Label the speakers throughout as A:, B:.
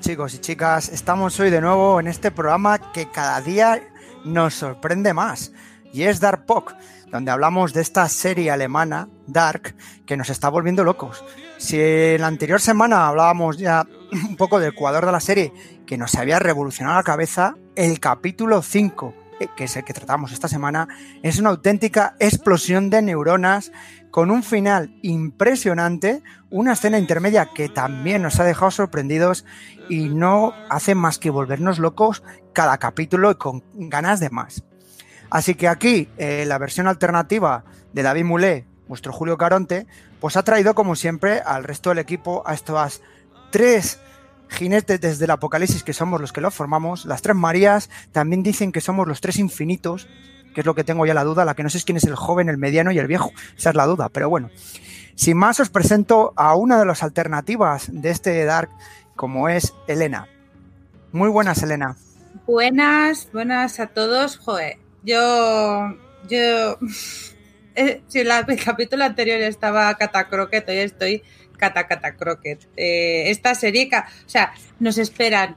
A: chicos y chicas, estamos hoy de nuevo en este programa que cada día nos sorprende más y es Dark Pok, donde hablamos de esta serie alemana, Dark, que nos está volviendo locos. Si en la anterior semana hablábamos ya un poco del Ecuador de la serie, que nos había revolucionado la cabeza, el capítulo 5, eh, que es el que tratamos esta semana, es una auténtica explosión de neuronas con un final impresionante, una escena intermedia que también nos ha dejado sorprendidos y no hace más que volvernos locos cada capítulo y con ganas de más. Así que aquí eh, la versión alternativa de David Mulé, vuestro Julio Caronte, pues ha traído como siempre al resto del equipo a estas tres jinetes desde el apocalipsis que somos los que lo formamos, las tres Marías, también dicen que somos los tres infinitos, que es lo que tengo ya la duda, la que no sé es quién es el joven, el mediano y el viejo, esa es la duda, pero bueno. Sin más, os presento a una de las alternativas de este Dark, como es Elena. Muy buenas, Elena.
B: Buenas, buenas a todos. Joder, yo, yo, eh, si el capítulo anterior estaba Catacroquet, hoy estoy Cata. Eh, esta serie, o sea, nos esperan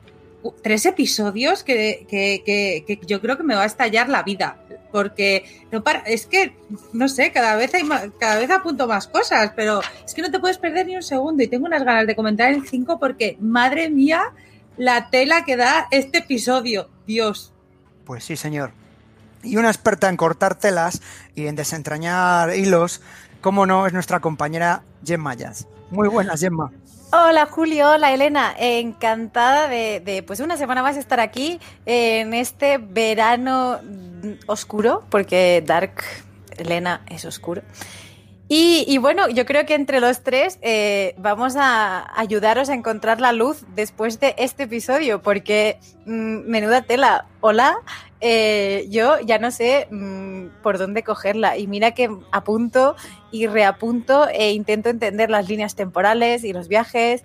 B: tres episodios que, que, que, yo creo que me va a estallar la vida. Porque no para, es que, no sé, cada vez hay cada vez apunto más cosas, pero es que no te puedes perder ni un segundo. Y tengo unas ganas de comentar el 5 porque, madre mía, la tela que da este episodio. Dios.
A: Pues sí, señor. Y una experta en cortar telas y en desentrañar hilos, como no, es nuestra compañera Gemma Jazz. Muy buenas, Gemma.
C: Hola Julio, hola Elena, encantada de, pues una semana más estar aquí en este verano oscuro, porque Dark Elena es oscuro. Y, bueno, yo creo que entre los tres eh, vamos a ayudaros a encontrar la luz después de este episodio, porque mm, menuda tela. Hola, eh, yo ya no sé mm, por dónde cogerla. Y mira que apunto y reapunto e intento entender las líneas temporales y los viajes,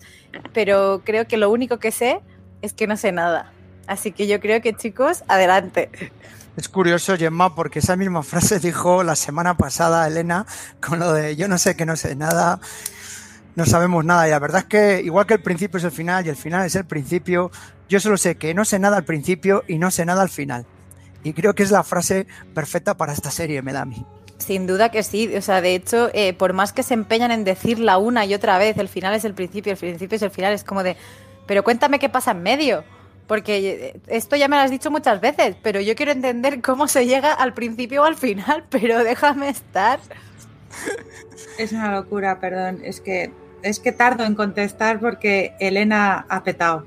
C: pero creo que lo único que sé es que no sé nada. Así que yo creo que chicos, adelante.
A: Es curioso, Gemma, porque esa misma frase dijo la semana pasada Elena con lo de yo no sé que no sé nada, no sabemos nada. Y la verdad es que igual que el principio es el final y el final es el principio, yo solo sé que no sé nada al principio y no sé nada al final. Y creo que es la frase perfecta para esta serie, me da a mí.
C: Sin duda que sí. O sea, de hecho, eh, por más que se empeñan en decirla una y otra vez, el final es el principio, el principio es el final, es como de, pero cuéntame qué pasa en medio. Porque eh, esto ya me lo has dicho muchas veces, pero yo quiero entender cómo se llega al principio o al final, pero déjame estar.
B: Es una locura, perdón. Es que, es que tardo en contestar porque Elena ha petado.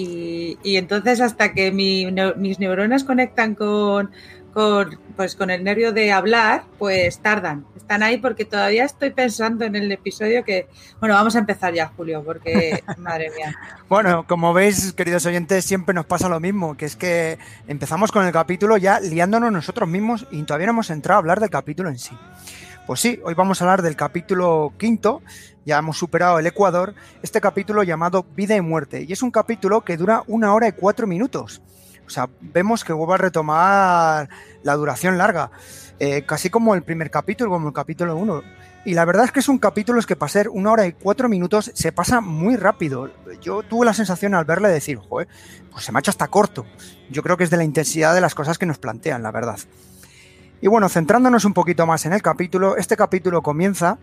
B: Y, entonces hasta que mis neuronas conectan con, con, pues, con el nervio de hablar, pues tardan. Están ahí porque todavía estoy pensando en el episodio que... Bueno, vamos a empezar ya, Julio, porque, madre mía.
A: Bueno, como veis, queridos oyentes, siempre nos pasa lo mismo, que es que empezamos con el capítulo ya liándonos nosotros mismos y todavía no hemos entrado a hablar del capítulo en sí. Pues sí, hoy vamos a hablar del capítulo quinto, ya hemos superado el Ecuador, este capítulo llamado Vida y Muerte, y es un capítulo que dura una hora y cuatro minutos. O sea, vemos que vuelve a retomar la duración larga, eh, casi como el primer capítulo, como el capítulo 1. Y la verdad es que es un capítulo es que para ser una hora y cuatro minutos se pasa muy rápido. Yo tuve la sensación al verle decir, joder, pues se me ha hecho hasta corto. Yo creo que es de la intensidad de las cosas que nos plantean, la verdad. Y bueno, centrándonos un poquito más en el capítulo, este capítulo comienza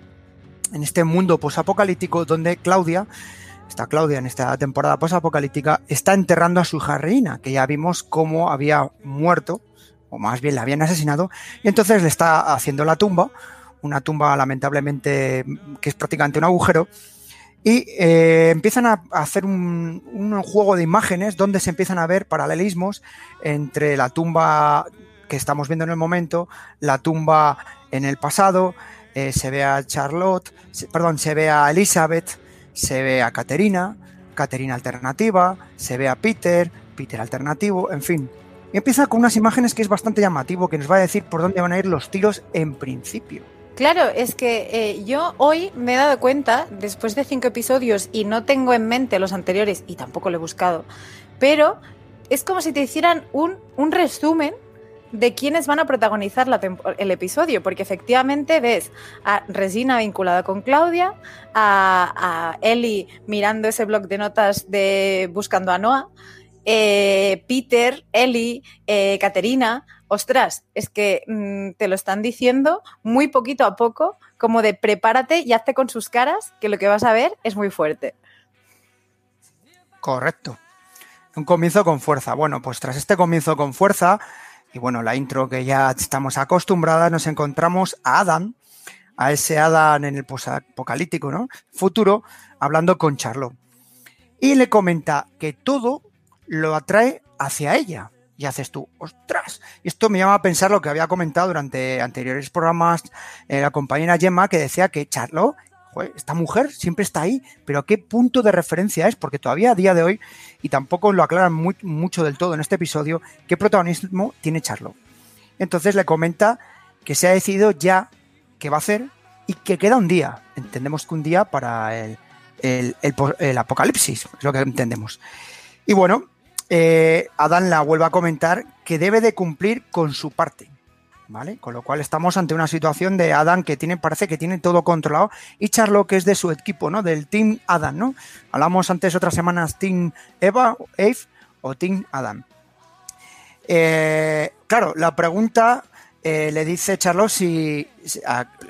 A: en este mundo posapocalíptico donde Claudia esta Claudia en esta temporada posapocalíptica, está enterrando a su hija Reina, que ya vimos cómo había muerto, o más bien la habían asesinado, y entonces le está haciendo la tumba, una tumba lamentablemente que es prácticamente un agujero, y eh, empiezan a hacer un, juego de imágenes donde se empiezan a ver paralelismos entre la tumba que estamos viendo en el momento, la tumba en el pasado, eh, se ve a Charlotte, perdón, se ve a Elizabeth, se ve a Caterina, Caterina alternativa, se ve a Peter, Peter alternativo, en fin. Y empieza con unas imágenes que es bastante llamativo, que nos va a decir por dónde van a ir los tiros en principio.
C: Claro, es que eh, yo hoy me he dado cuenta, después de cinco episodios, y no tengo en mente los anteriores, y tampoco lo he buscado, pero es como si te hicieran un, un resumen de quiénes van a protagonizar el episodio, porque efectivamente ves a Regina vinculada con Claudia, a, a Ellie mirando ese blog de notas de Buscando a Noah, eh, Peter, Ellie, eh, Caterina. Ostras, es que mmm, te lo están diciendo muy poquito a poco, como de prepárate y hazte con sus caras, que lo que vas a ver es muy fuerte.
A: Correcto. Un comienzo con fuerza. Bueno, pues tras este comienzo con fuerza, y bueno, la intro que ya estamos acostumbradas, nos encontramos a Adam, a ese Adam en el apocalíptico, ¿no? Futuro, hablando con Charlotte. Y le comenta que todo lo atrae hacia ella. Y haces tú, ostras. Esto me llama a pensar lo que había comentado durante anteriores programas eh, la compañera Gemma, que decía que Charlotte, esta mujer siempre está ahí, pero ¿qué punto de referencia es? Porque todavía a día de hoy, y tampoco lo aclaran mucho del todo en este episodio, ¿qué protagonismo tiene Charlotte? Entonces le comenta que se ha decidido ya qué va a hacer y que queda un día. Entendemos que un día para el apocalipsis, es lo que entendemos. Y bueno, eh, Adán la vuelve a comentar que debe de cumplir con su parte. ¿Vale? Con lo cual estamos ante una situación de Adam que tiene, parece que tiene todo controlado, y Charlo, que es de su equipo, ¿no? Del Team Adam, ¿no? Hablamos antes otras semanas Team Eva, Eve o Team Adam. Eh, claro, la pregunta eh, le dice Charlo si,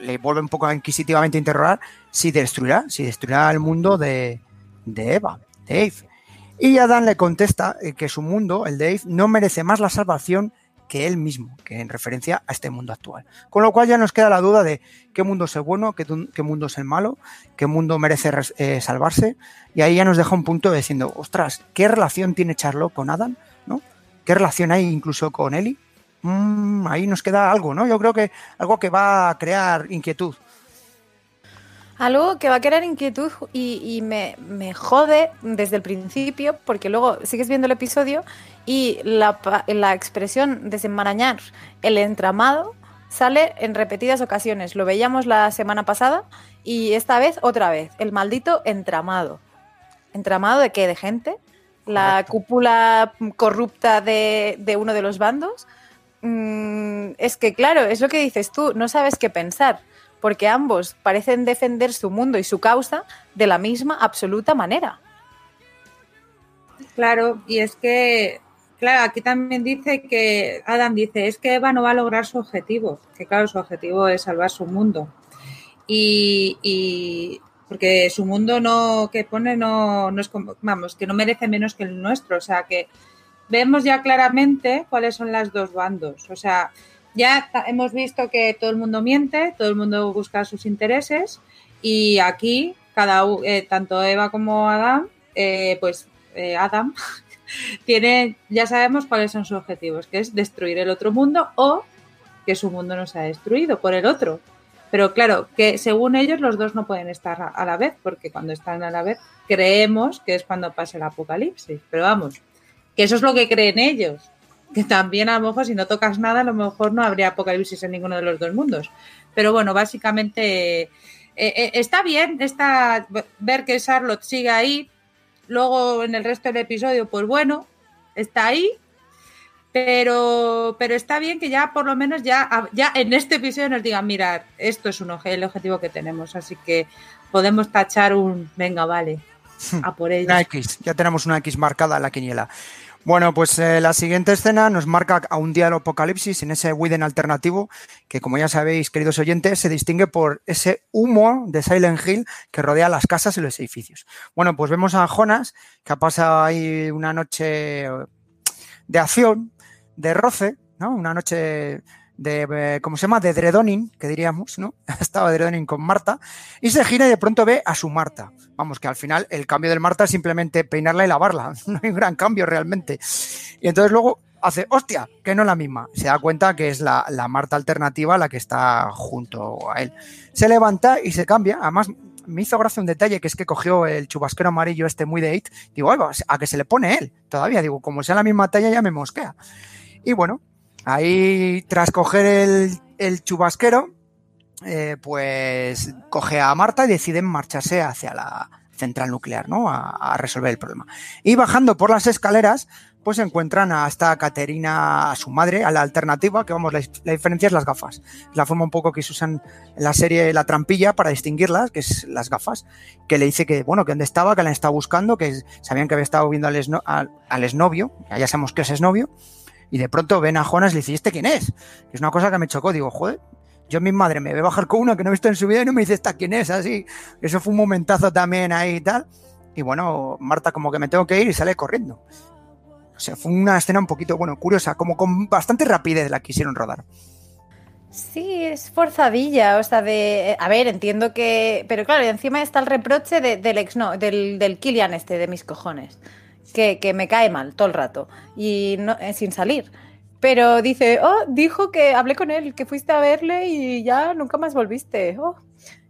A: le vuelve un poco inquisitivamente a interrogar si destruirá, si destruirá el mundo de, de Eva, de Eve. Y Adán le contesta eh, que su mundo, el de Eve, no merece más la salvación que él mismo, que en referencia a este mundo actual. Con lo cual ya nos queda la duda de qué mundo es el bueno, qué, mundo es el malo, qué mundo merece eh, salvarse. Y ahí ya nos deja un punto diciendo, ostras, ¿qué relación tiene Charlo con Adán? ¿No? ¿Qué relación hay incluso con Eli? Mm, ahí nos queda algo, ¿no? Yo creo que algo que va a crear inquietud.
C: Algo que va a crear inquietud y, me, jode desde el principio, porque luego sigues viendo el episodio y la, la, expresión desenmarañar el entramado sale en repetidas ocasiones. Lo veíamos la semana pasada y esta vez otra vez, el maldito entramado. ¿Entramado de qué? ¿De gente? ¿La Correcto. cúpula corrupta de, de, uno de los bandos? Mm, es que claro, es lo que dices tú, no sabes qué pensar porque ambos parecen defender su mundo y su causa de la misma absoluta manera.
B: Claro, y es que, claro, aquí también dice que, Adam dice, es que Eva no va a lograr su objetivo, que claro, su objetivo es salvar su mundo. Y, porque su mundo no que pone no, no es vamos, que no merece menos que el nuestro, o sea que vemos ya claramente cuáles son las dos bandos, o sea, ya hemos visto que todo el mundo miente, todo el mundo busca sus intereses y aquí cada eh, tanto Eva como Adam, eh, pues eh, Adam tiene, ya sabemos cuáles son sus objetivos, que es destruir el otro mundo o que su mundo no se ha destruido por el otro. Pero claro, que según ellos los dos no pueden estar a la vez, porque cuando están a la vez creemos que es cuando pasa el apocalipsis. Pero vamos, que eso es lo que creen ellos que también a lo mejor si no tocas nada, a lo mejor no habría apocalipsis en ninguno de los dos mundos. Pero bueno, básicamente eh, eh, está bien está, ver que Charlotte sigue ahí. Luego en el resto del episodio, pues bueno, está ahí. Pero, pero está bien que ya por lo menos ya, ya en este episodio nos digan, mirar, esto es un, el objetivo que tenemos. Así que podemos tachar un, venga, vale, a por ello.
A: Una X, ya tenemos una X marcada en la quiniela. Bueno, pues eh, la siguiente escena nos marca a un día del apocalipsis en ese Widen alternativo, que como ya sabéis, queridos oyentes, se distingue por ese humo de Silent Hill que rodea las casas y los edificios. Bueno, pues vemos a Jonas, que ha pasado ahí una noche de acción, de roce, ¿no? Una noche de, ¿cómo se llama? De Dredonin, que diríamos, ¿no? Estaba Dredonin con Marta, y se gira y de pronto ve a su Marta. Vamos, que al final el cambio del Marta es simplemente peinarla y lavarla, no hay un gran cambio realmente. Y entonces luego hace, hostia, que no es la misma. Se da cuenta que es la, la Marta alternativa la que está junto a él. Se levanta y se cambia, además me hizo gracia un detalle que es que cogió el chubasquero amarillo este muy de it. Digo, a que se le pone él. Todavía digo, como sea la misma talla ya me mosquea. Y bueno, Ahí, tras coger el, el chubasquero, eh, pues coge a Marta y deciden marcharse hacia la, central nuclear, ¿no? A, a, resolver el problema. Y bajando por las escaleras, pues encuentran a esta Caterina, a su madre, a la alternativa, que vamos, la, diferencia es las gafas. La forma un poco que se usan en la serie La Trampilla para distinguirlas, que es las gafas, que le dice que, bueno, que dónde estaba, que la estaba buscando, que sabían que había estado viendo al, esno, al, al ya sabemos que es exnovio, y de pronto ven a Jonas y le dice, ¿y este quién es? Es una cosa que me chocó, digo, joder, yo mi madre me ve bajar con una que no he visto en su vida y no me dice, ¿esta quién es? Así, eso fue un momentazo también ahí y tal. Y bueno, Marta como que me tengo que ir y sale corriendo. O sea, fue una escena un poquito, bueno, curiosa, como con bastante rapidez la quisieron rodar.
C: Sí, es forzadilla, o sea, de... A ver, entiendo que... Pero claro, encima está el reproche de, del ex, no, del, del Kilian este, de mis cojones, que, que me cae mal todo el rato, y no, eh, sin salir. Pero dice, oh, dijo que hablé con él, que fuiste a verle y ya nunca más volviste. Oh,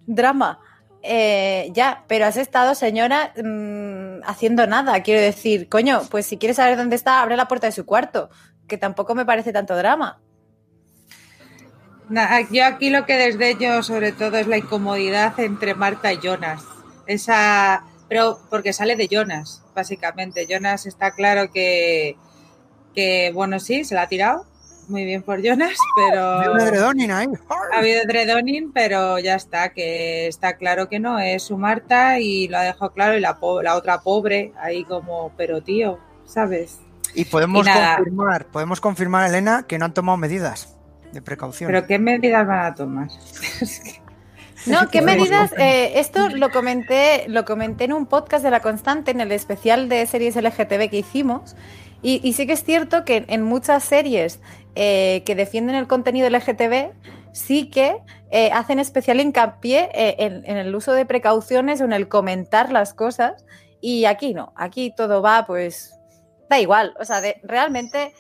C: drama. Eh, ya, pero has estado, señora, mmm, haciendo nada. Quiero decir, coño, pues si quieres saber dónde está, abre la puerta de su cuarto, que tampoco me parece tanto drama.
B: Yo aquí lo que desdeño sobre todo es la incomodidad entre Marta y Jonas. Esa, pero porque sale de Jonas, básicamente. Jonas está claro que, que bueno, sí, se la ha tirado. Muy bien por Jonas, pero.
A: Ha habido Dredonin ahí.
B: Ha habido Dredonin, pero ya está, que está claro que no, es su Marta y lo ha dejado claro, y la, la otra pobre, ahí como, pero tío, ¿sabes?
A: Y podemos y confirmar, podemos confirmar, Elena, que no han tomado medidas de precaución.
B: ¿Pero qué medidas van a tomar?
C: No, ¿qué medidas? Eh, esto lo comenté, lo comenté en un podcast de La Constante, en el especial de series LGTB que hicimos. Y, y sí que es cierto que en muchas series eh, que defienden el contenido LGTB sí que eh, hacen especial hincapié en, en, el uso de precauciones o en el comentar las cosas. Y aquí no, aquí todo va, pues, da igual. O sea, de, realmente.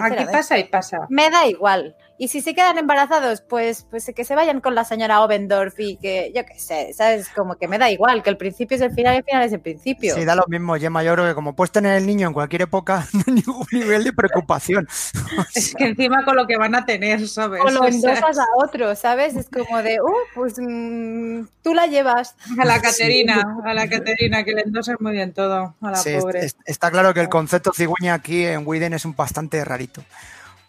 B: Aquí pasa y pasa.
C: Me da igual. Y si se quedan embarazados, pues, pues que se vayan con la señora Obendorf y que, yo qué sé, ¿sabes? Como que me da igual, que el principio es el final y el final es el principio.
A: Sí, da lo mismo, Gemma. Yo creo que como puedes tener el niño en cualquier época, no hay ningún nivel de preocupación.
B: O sea, es que encima con lo que van a tener, ¿sabes?
C: O lo endosas a otro, ¿sabes? Es como de, uh, pues mmm, tú la llevas.
B: A la Caterina, sí. a la Caterina, que le endosas muy bien todo, a la
A: sí,
B: pobre.
A: Es, está claro que el concepto cigüeña aquí en Widen es un bastante rarito.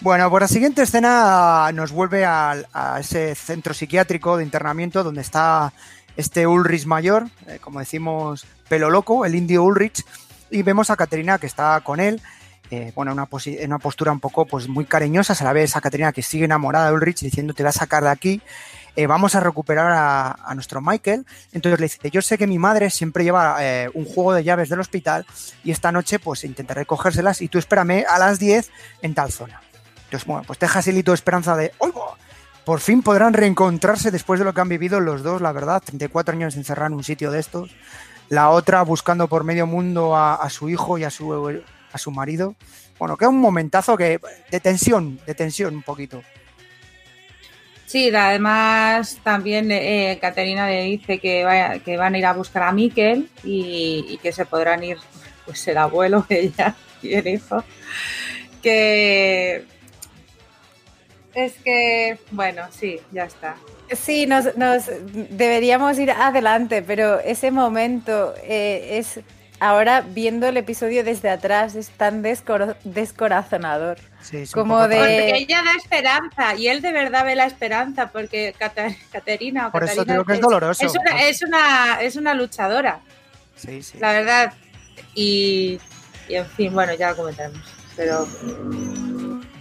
A: Bueno, por la siguiente escena nos vuelve a, ese centro psiquiátrico de internamiento donde está este Ulrich mayor, eh, como decimos, pelo loco, el indio Ulrich, y vemos a Caterina que está con él, eh, bueno, una, una, postura un poco pues muy cariñosa, se la ve esa Caterina que sigue enamorada de Ulrich diciendo te va a sacar de aquí, eh, vamos a recuperar a, a, nuestro Michael. Entonces le dice, yo sé que mi madre siempre lleva eh, un juego de llaves del hospital y esta noche pues intentaré cogérselas y tú espérame a las 10 en tal zona. Entonces, bueno, pues ese hilito de esperanza de, ¡oigo! Por fin podrán reencontrarse después de lo que han vivido los dos, la verdad, 34 años encerrado en un sitio de estos. La otra buscando por medio mundo a, su hijo y a su, a su marido. Bueno, que es un momentazo que de tensión, de tensión un poquito.
B: Sí, además también eh, Caterina le dice que, vaya, que van a ir a buscar a Miquel y, y, que se podrán ir, pues el abuelo, ella y el hijo. Que es que, bueno, sí, ya está.
C: Sí, nos, nos deberíamos ir adelante, pero ese momento eh, es ahora viendo el episodio desde atrás es tan descor descorazonador.
A: Sí,
C: como de
B: porque ella da esperanza y él de verdad ve la esperanza porque Caterina o
A: Por
B: Caterina
A: eso digo que es doloroso.
B: Es una, es una, es una luchadora.
A: Sí, sí.
B: La verdad. Y, y en fin, bueno, ya lo comentaremos. Pero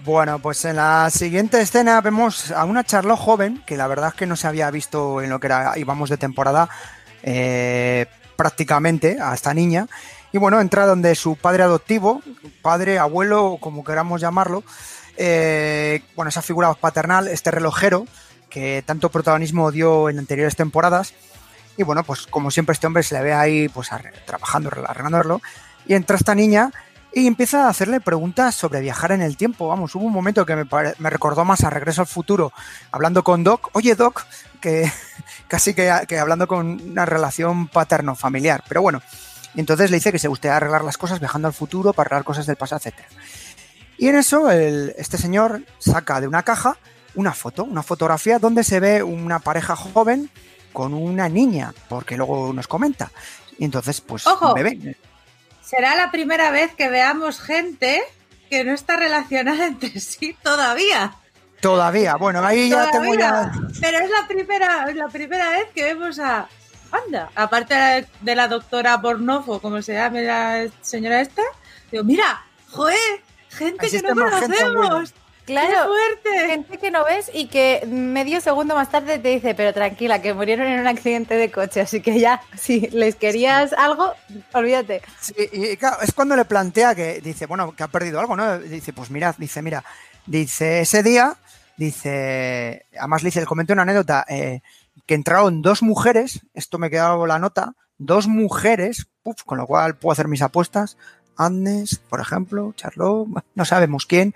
A: bueno, pues en la siguiente escena vemos a una Charlotte joven, que la verdad es que no se había visto en lo que era íbamos de temporada eh, prácticamente a esta niña. Y bueno, entra donde su padre adoptivo, padre, abuelo, como queramos llamarlo, eh, bueno, esa figura paternal, este relojero, que tanto protagonismo dio en anteriores temporadas. Y bueno, pues como siempre este hombre se le ve ahí pues trabajando, arreglándolo. Y entra esta niña y empieza a hacerle preguntas sobre viajar en el tiempo. Vamos, hubo un momento que me, me recordó más a Regreso al Futuro, hablando con Doc. Oye, Doc, que casi que, que hablando con una relación paterno-familiar. Pero bueno, entonces le dice que se gustaría arreglar las cosas viajando al futuro para arreglar cosas del pasado, etc. Y en eso, el, este señor saca de una caja una foto, una fotografía donde se ve una pareja joven con una niña, porque luego nos comenta. Y entonces, pues,
B: Ojo.
A: bebé.
B: Será la primera vez que veamos gente que no está relacionada entre sí todavía.
A: Todavía, bueno, ahí ya tengo ya.
B: Pero es la primera, es la primera vez que vemos a. Anda, aparte de la doctora Bornofo, como se llama la señora esta, digo, mira, joder, gente que no conocemos.
A: Buena.
B: ¡Qué
C: Claro,
B: fuerte!
C: gente que no ves y que medio segundo más tarde te dice, pero tranquila, que murieron en un accidente de coche, así que ya, si les querías algo, olvídate.
A: Sí, y claro, es cuando le plantea que dice, bueno, que ha perdido algo, ¿no? Dice, pues mirad, dice, mira, dice, ese día, dice, además le dice, le comenté una anécdota, eh, que entraron dos mujeres, esto me quedaba la nota, dos mujeres, puf, con lo cual puedo hacer mis apuestas, Agnes, por ejemplo, Charlotte, no sabemos quién,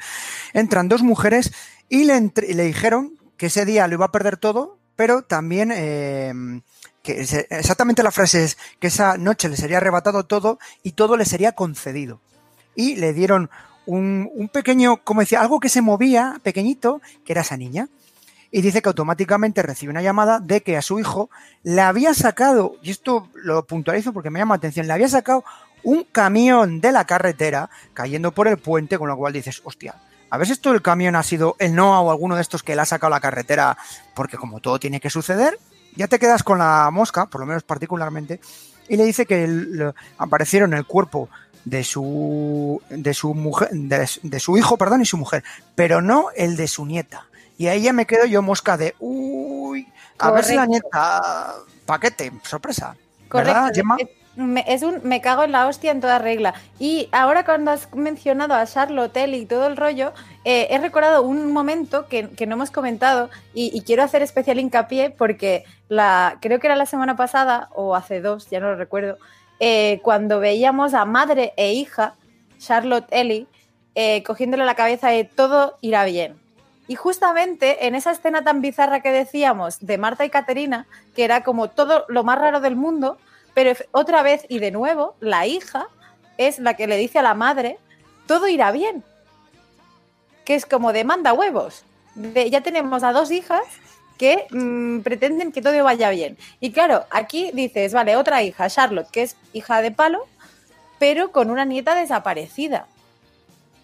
A: entran dos mujeres y le, dijeron que ese día lo iba a perder todo, pero también eh, que exactamente la frase es que esa noche le sería arrebatado todo y todo le sería concedido. Y le dieron un, un pequeño, como decía, algo que se movía, pequeñito, que era esa niña. Y dice que automáticamente recibe una llamada de que a su hijo le había sacado, y esto lo puntualizo porque me llama la atención, le había sacado un camión de la carretera cayendo por el puente, con lo cual dices, hostia, a ver si esto del camión ha sido el Noah o alguno de estos que le ha sacado la carretera, porque como todo tiene que suceder, ya te quedas con la mosca, por lo menos particularmente, y le dice que el- aparecieron el cuerpo de su de su mujer de, de su hijo, perdón, y su mujer, pero no el de su nieta. Y ahí ya me quedo yo mosca de uy, a ver si la nieta paquete, sorpresa.
C: Correcto.
A: ¿Verdad, Gemma?
C: Me- es un me cago en la hostia en toda regla. Y ahora cuando has mencionado a Charlotte y todo el rollo, eh, he recordado un momento que, que no hemos comentado y, y quiero hacer especial hincapié porque la, creo que era la semana pasada o hace dos, ya no lo recuerdo, eh, cuando veíamos a madre e hija, Charlotte Ellie, eh, cogiéndole la cabeza de todo irá bien. Y justamente en esa escena tan bizarra que decíamos de Marta y Caterina, que era como todo lo más raro del mundo, pero otra vez y de nuevo, la hija es la que le dice a la madre, todo irá bien. Que es como demanda huevos. Ya tenemos a dos hijas que mm, pretenden que todo vaya bien. Y claro, aquí dices, vale, otra hija, Charlotte, que es hija de palo, pero con una nieta desaparecida.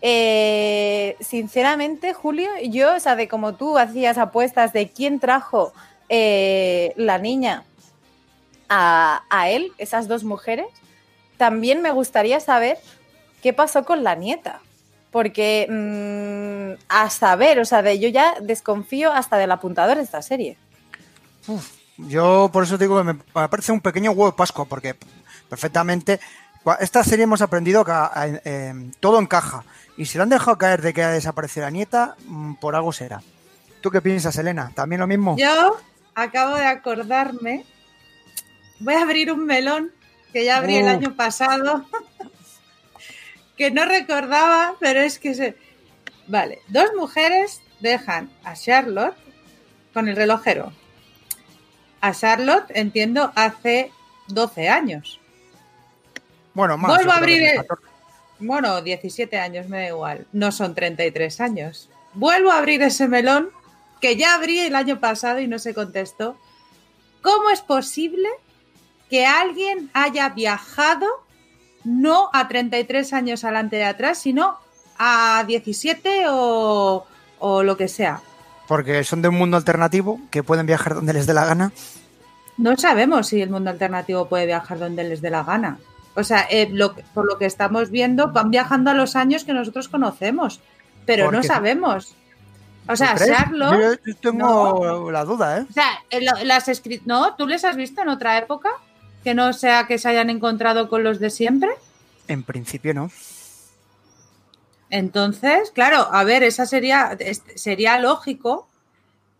C: Eh, sinceramente, Julio, yo, o sea, de como tú hacías apuestas de quién trajo eh, la niña a, a él, esas dos mujeres, también me gustaría saber qué pasó con la nieta. Porque mm, a saber, o sea, de yo ya desconfío hasta del apuntador de esta serie.
A: Yo por eso digo que me parece un pequeño huevo de Pascua, porque perfectamente. Esta serie hemos aprendido que eh, todo encaja. Y si lo han dejado caer de que ha desaparecido la nieta, mm, por algo será. ¿Tú qué piensas, Elena? ¿También lo mismo?
B: Yo acabo de acordarme. Voy a abrir un melón que ya abrí el
A: Uh.
B: año pasado. que no recordaba, pero es que se. Vale, dos mujeres dejan a Charlotte con el relojero. A Charlotte, entiendo, hace 12 años.
A: Bueno, más.
B: Vuelvo a abrir el-
A: 14.
B: Bueno, 17 años, me da igual. No son 33 años. Vuelvo a abrir ese melón que ya abrí el año pasado y no se contestó. ¿Cómo es posible que alguien haya viajado no a 33 años adelante de atrás, sino a 17 o, o lo que sea?
A: Porque son de un mundo alternativo que pueden viajar donde les dé la gana.
B: No sabemos si el mundo alternativo puede viajar donde les dé la gana. O sea, eh, lo por lo que estamos viendo, van viajando a los años que nosotros conocemos, pero no sabemos. O sea. Charlotte.
A: Yo, yo tengo la duda, ¿eh?
B: O sea, eh, las ¿No? ¿Tú les has visto en otra época? Que no sea que se hayan encontrado con los de siempre.
A: En principio no.
B: Entonces, claro, a ver, esa sería, sería lógico,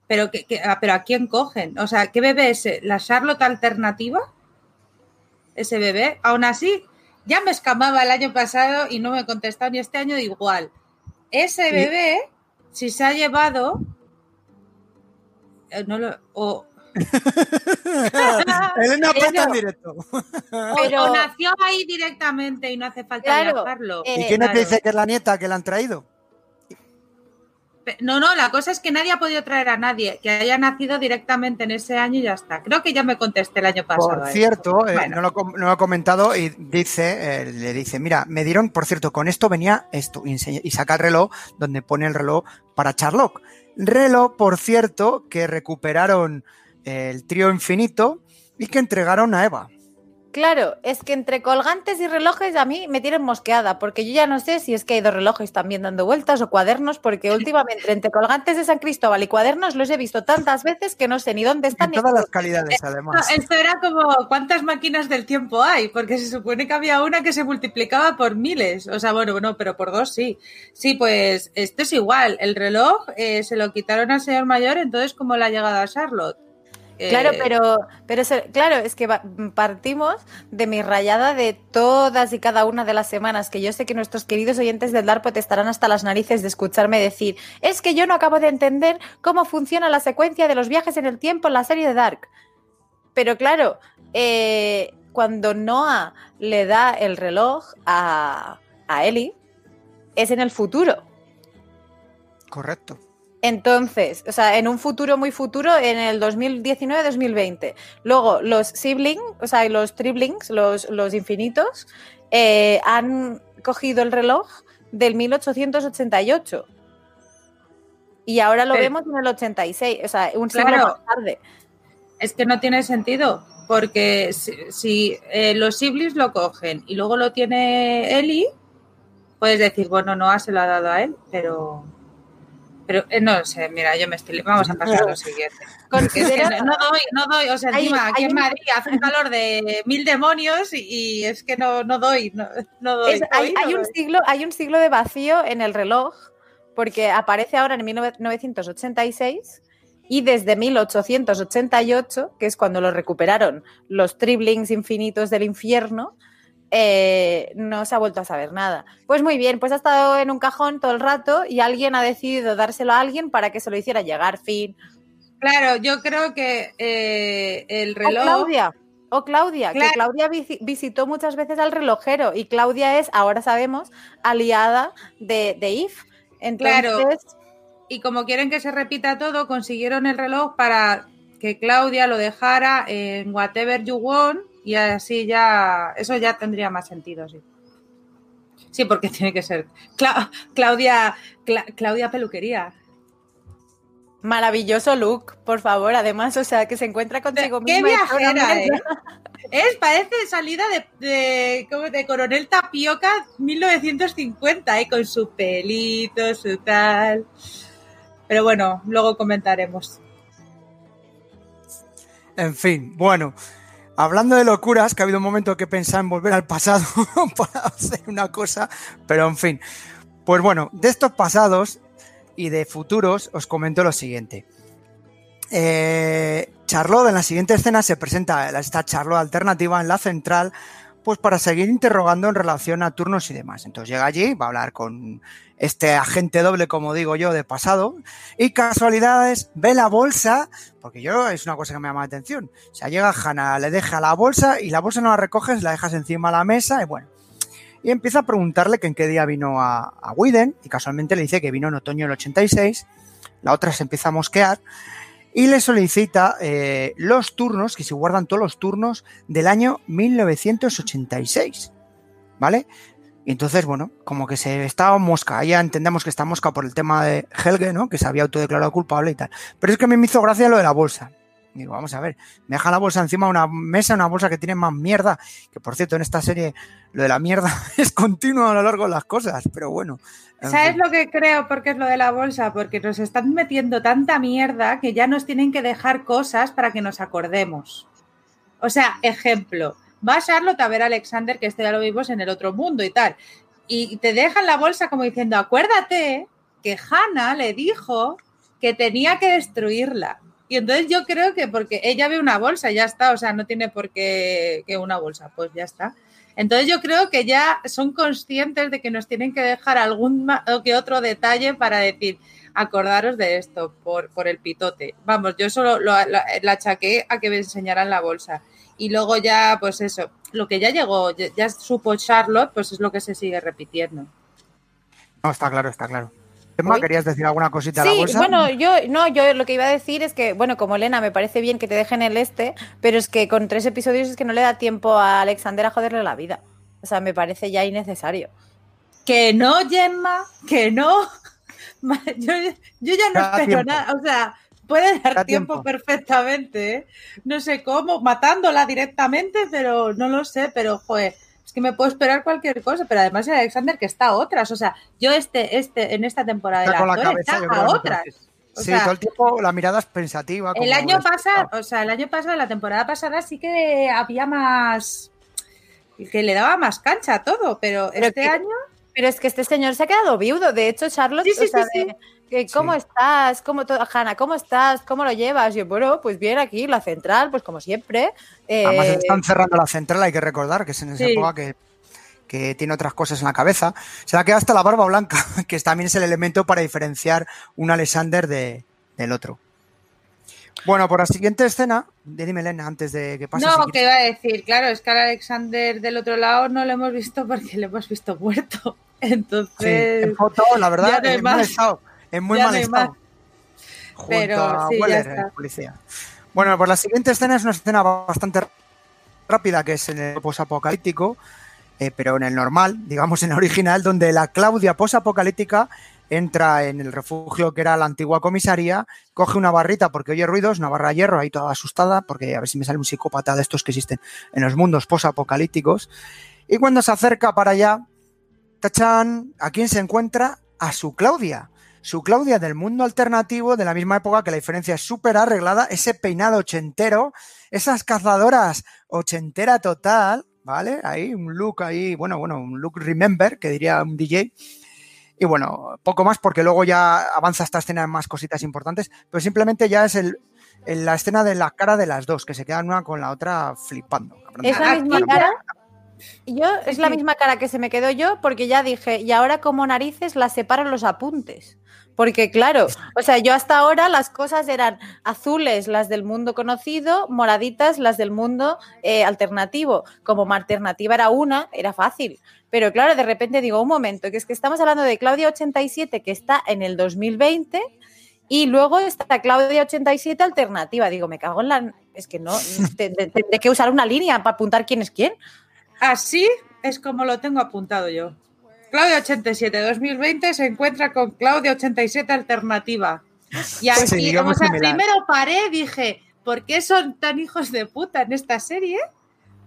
B: pero, que, que- ah, pero ¿a quién cogen? O sea, ¿qué bebé es? ¿La Charlotte alternativa? Ese bebé. Aún así, ya me escamaba el año pasado y no me he contestado ni este año igual. Ese
A: Y-
B: bebé, si se ha llevado... eh, no lo, o,
A: Elena en
B: Pero-
A: directo.
B: o-
C: Pero-
B: o nació ahí directamente y no hace falta
C: Claro,
B: viajarlo.
C: eh,
A: ¿Y quién te dice que es la nieta que la han traído?
B: No, no, la cosa es que nadie ha podido traer a nadie que haya nacido directamente en ese año y ya está. Creo que ya me contesté el año pasado.
A: Por cierto, eh, no, lo, no, he comentado y dice, eh, le dice, mira, me dieron, por cierto, con esto venía esto y, y saca el reloj donde pone el reloj para Charlotte. Reloj, por cierto, que recuperaron el trío infinito y que entregaron a Eva.
C: Claro, es que entre colgantes y relojes a mí me tienen mosqueada, porque yo ya no sé si es que hay dos relojes también dando vueltas o cuadernos, porque últimamente entre colgantes de San Cristóbal y cuadernos los he visto tantas veces que no sé ni dónde están.
A: En todas las calidades, además.
B: Esto era como cuántas máquinas del tiempo hay, porque se supone que había una que se multiplicaba por miles, o sea, bueno, no, pero por dos sí. Sí, pues esto es igual, el reloj eh, se lo quitaron al señor mayor, entonces como la ha llegado a Charlotte.
C: Claro, pero, pero claro, es que partimos de mi rayada de todas y cada una de las semanas, que yo sé que nuestros queridos oyentes del DARPOT estarán hasta las narices de escucharme decir, es que yo no acabo de entender cómo funciona la secuencia de los viajes en el tiempo en la serie de Dark. Pero claro, eh, cuando Noah le da el reloj a, a Ellie, es en el futuro.
A: Correcto.
C: Entonces, o sea, en un futuro muy futuro, en el 2019-2020. Luego, los siblings, o sea, los triplings, los, los infinitos, eh, han cogido el reloj del 1888. Y ahora lo vemos en el 86, o sea, un siglo más tarde.
B: Es que no tiene sentido, porque si, eh, los siblings lo cogen y luego lo tiene Eli, puedes decir, bueno, no se lo ha dado a él, pero pero eh, no sé, mira, yo me estoy. Vamos a pasar a lo siguiente. no, doy, no doy. O sea, encima aquí en Madrid hace un calor de mil demonios y, es que no, no doy. No, doy,
C: hay, un siglo, hay un siglo de vacío en el reloj, porque aparece ahora en 1986 y desde 1888, que es cuando lo recuperaron los triblings infinitos del infierno, eh, no se ha vuelto a saber nada. Pues muy bien, pues ha estado en un cajón todo el rato y alguien ha decidido dárselo a alguien para que se lo hiciera llegar, fin.
B: Claro, yo creo que eh, el reloj...
C: O Claudia, o Claudia, que Claudia visitó muchas veces al relojero y Claudia es, ahora sabemos, aliada de, de IF. Entonces... Claro.
B: Y como quieren que se repita todo, consiguieron el reloj para que Claudia lo dejara en Whatever You Want y así ya, eso ya tendría más sentido, sí. Sí, porque tiene que ser Claudia, Claudia Peluquería.
C: Maravilloso look, por favor. Además, o sea, que se encuentra contigo
B: misma. Qué viajera, ¿eh? Es, parece salida de, de, Coronel Tapioca 1950, ¿eh? con su pelito, su tal. Pero bueno, luego comentaremos.
A: En fin, bueno, Hablando de locuras, que ha habido un momento que pensaba en volver al pasado para hacer una cosa, pero en fin. Pues bueno, de estos pasados y de futuros os comento lo siguiente. Eh, Charlotte en la siguiente escena se presenta esta Charlotte alternativa en la central pues para seguir interrogando en relación a turnos y demás. Entonces llega allí, va a hablar con este agente doble, como digo yo, de pasado, y casualidades, ve la bolsa, porque yo es una cosa que me llama la atención. O sea, llega Hanna, le deja la bolsa y la bolsa no la recoges, la dejas encima de la mesa y bueno. Y empieza a preguntarle que en qué día vino a, a Widen, y casualmente le dice que vino en otoño del 86, la otra se empieza a mosquear, y le solicita eh, los turnos, que se guardan todos los turnos del año 1986. ¿Vale? Y entonces, bueno, como que se estaba mosca. Ya entendemos que está mosca por el tema de Helge, ¿no? Que se había autodeclarado culpable y tal. Pero es que a mí me hizo gracia lo de la bolsa. Digo, vamos a ver, me deja la bolsa encima de una mesa, una bolsa que tiene más mierda. Que por cierto, en esta serie lo de la mierda es continuo a lo largo de las cosas, pero bueno.
B: ¿Sabes lo que creo? Porque es lo de la bolsa, porque nos están metiendo tanta mierda que ya nos tienen que dejar cosas para que nos acordemos. O sea, ejemplo, va a Charlotte a ver a Alexander, que este ya lo vimos en el otro mundo y tal. Y te dejan la bolsa como diciendo, acuérdate que Hannah le dijo que tenía que destruirla. Y entonces yo creo que porque ella ve una bolsa, ya está, o sea, no tiene por qué que una bolsa, pues ya está. Entonces yo creo que ya son conscientes de que nos tienen que dejar algún que otro detalle para decir, acordaros de esto por, por el pitote. Vamos, yo solo lo, la, achaqué a que me enseñaran la bolsa. Y luego ya, pues eso, lo que ya llegó, ya, ya supo Charlotte, pues es lo que se sigue repitiendo.
A: No, está claro, está claro. Emma, ¿querías decir alguna cosita
C: sí,
A: a la bolsa?
C: bueno, yo no, yo lo que iba a decir es que, bueno, como Elena, me parece bien que te dejen el este, pero es que con tres episodios es que no le da tiempo a Alexander a joderle la vida. O sea, me parece ya innecesario.
B: Que no, Gemma, que no. Yo, yo ya no
A: Da
B: espero
A: tiempo.
B: nada. O sea, puede dar
A: Da
B: tiempo,
A: tiempo.
B: perfectamente. ¿eh? No sé cómo, matándola directamente, pero no lo sé. Pero, joder, es que me puedo esperar cualquier cosa. Pero además el Alexander que está a otras. O sea, yo este, este, en esta temporada
A: Está con la
B: actor
A: cabeza,
B: está a otras. O
A: sí,
B: sea,
A: todo el tiempo la mirada es pensativa.
B: el año
A: es-
B: pasado, o sea, el año pasado, la temporada pasada sí que había más que le daba más cancha a todo, pero,
C: Pero
B: este
C: que-
B: año
C: Pero es que este señor se ha quedado viudo. De hecho, Charlotte,
B: Sí, sí,
C: o sea,
B: sí,
C: de- ¿cómo
A: Sí.
C: estás? ¿Cómo todo? Hanna, ¿cómo estás? ¿Cómo lo llevas? Yo, bueno, pues bien, aquí, la central, pues como siempre. Eh,
A: Además, están cerrando la central, hay que recordar que es en esa
B: Sí.
A: época que, que tiene otras cosas en la cabeza. Se le queda hasta la barba blanca, que también es el elemento para diferenciar un Alexander de- del otro. Bueno, por la siguiente escena, dime Elena, antes de que pase.
B: no,
A: si
B: que iba a decir, claro, es que al Alexander del otro lado no lo hemos visto porque lo hemos visto muerto.
A: Sí,
B: Entonces,
A: en foto, la verdad, en mal estado. En muy
B: Ya
A: mal
B: no
A: estado. Junto
B: Pero
A: a
B: sí,
A: Weller, el policía. Bueno, pues la siguiente escena es una escena bastante rápida, que es en el posapocalíptico, eh, pero en el normal, digamos en el original, donde la Claudia posapocalíptica entra en el refugio que era la antigua comisaría, coge una barrita porque oye ruidos, una barra de hierro ahí toda asustada, porque a ver si me sale un psicópata de estos que existen en los mundos posapocalípticos. Y cuando se acerca para allá, tachán, ¿a quién se encuentra? A su Claudia. Su Claudia del mundo alternativo, de la misma época, que la diferencia es súper arreglada, ese peinado ochentero, esas cazadoras ochentera total, ¿vale? Ahí un look ahí, bueno, bueno, un look remember, que diría un DJ. Y bueno, poco más porque luego ya avanza esta escena en más cositas importantes, pero simplemente ya es el, el- la escena de la cara de las dos, que se quedan una con la otra flipando.
B: Ah,
C: misma cara. Yo, es la misma cara que se me quedó yo porque ya dije, y ahora como narices las separo los apuntes. Porque claro, o sea, yo hasta ahora las cosas eran azules las del mundo conocido, moraditas las del mundo eh, alternativo. Como alternativa era una, era fácil. Pero claro, de repente digo, un momento, que es que estamos hablando de Claudia 87 que está en el 2020 y luego está Claudia 87 alternativa. Digo, me cago en la... Es que no, te- te- tendré que usar una línea para apuntar quién es quién.
B: Así es como lo tengo apuntado yo. Claudia 87 2020 se encuentra con Claudia 87 alternativa. Y aquí,
A: Sí,
B: o sea, primero paré, dije, ¿por qué son tan hijos de puta en esta serie?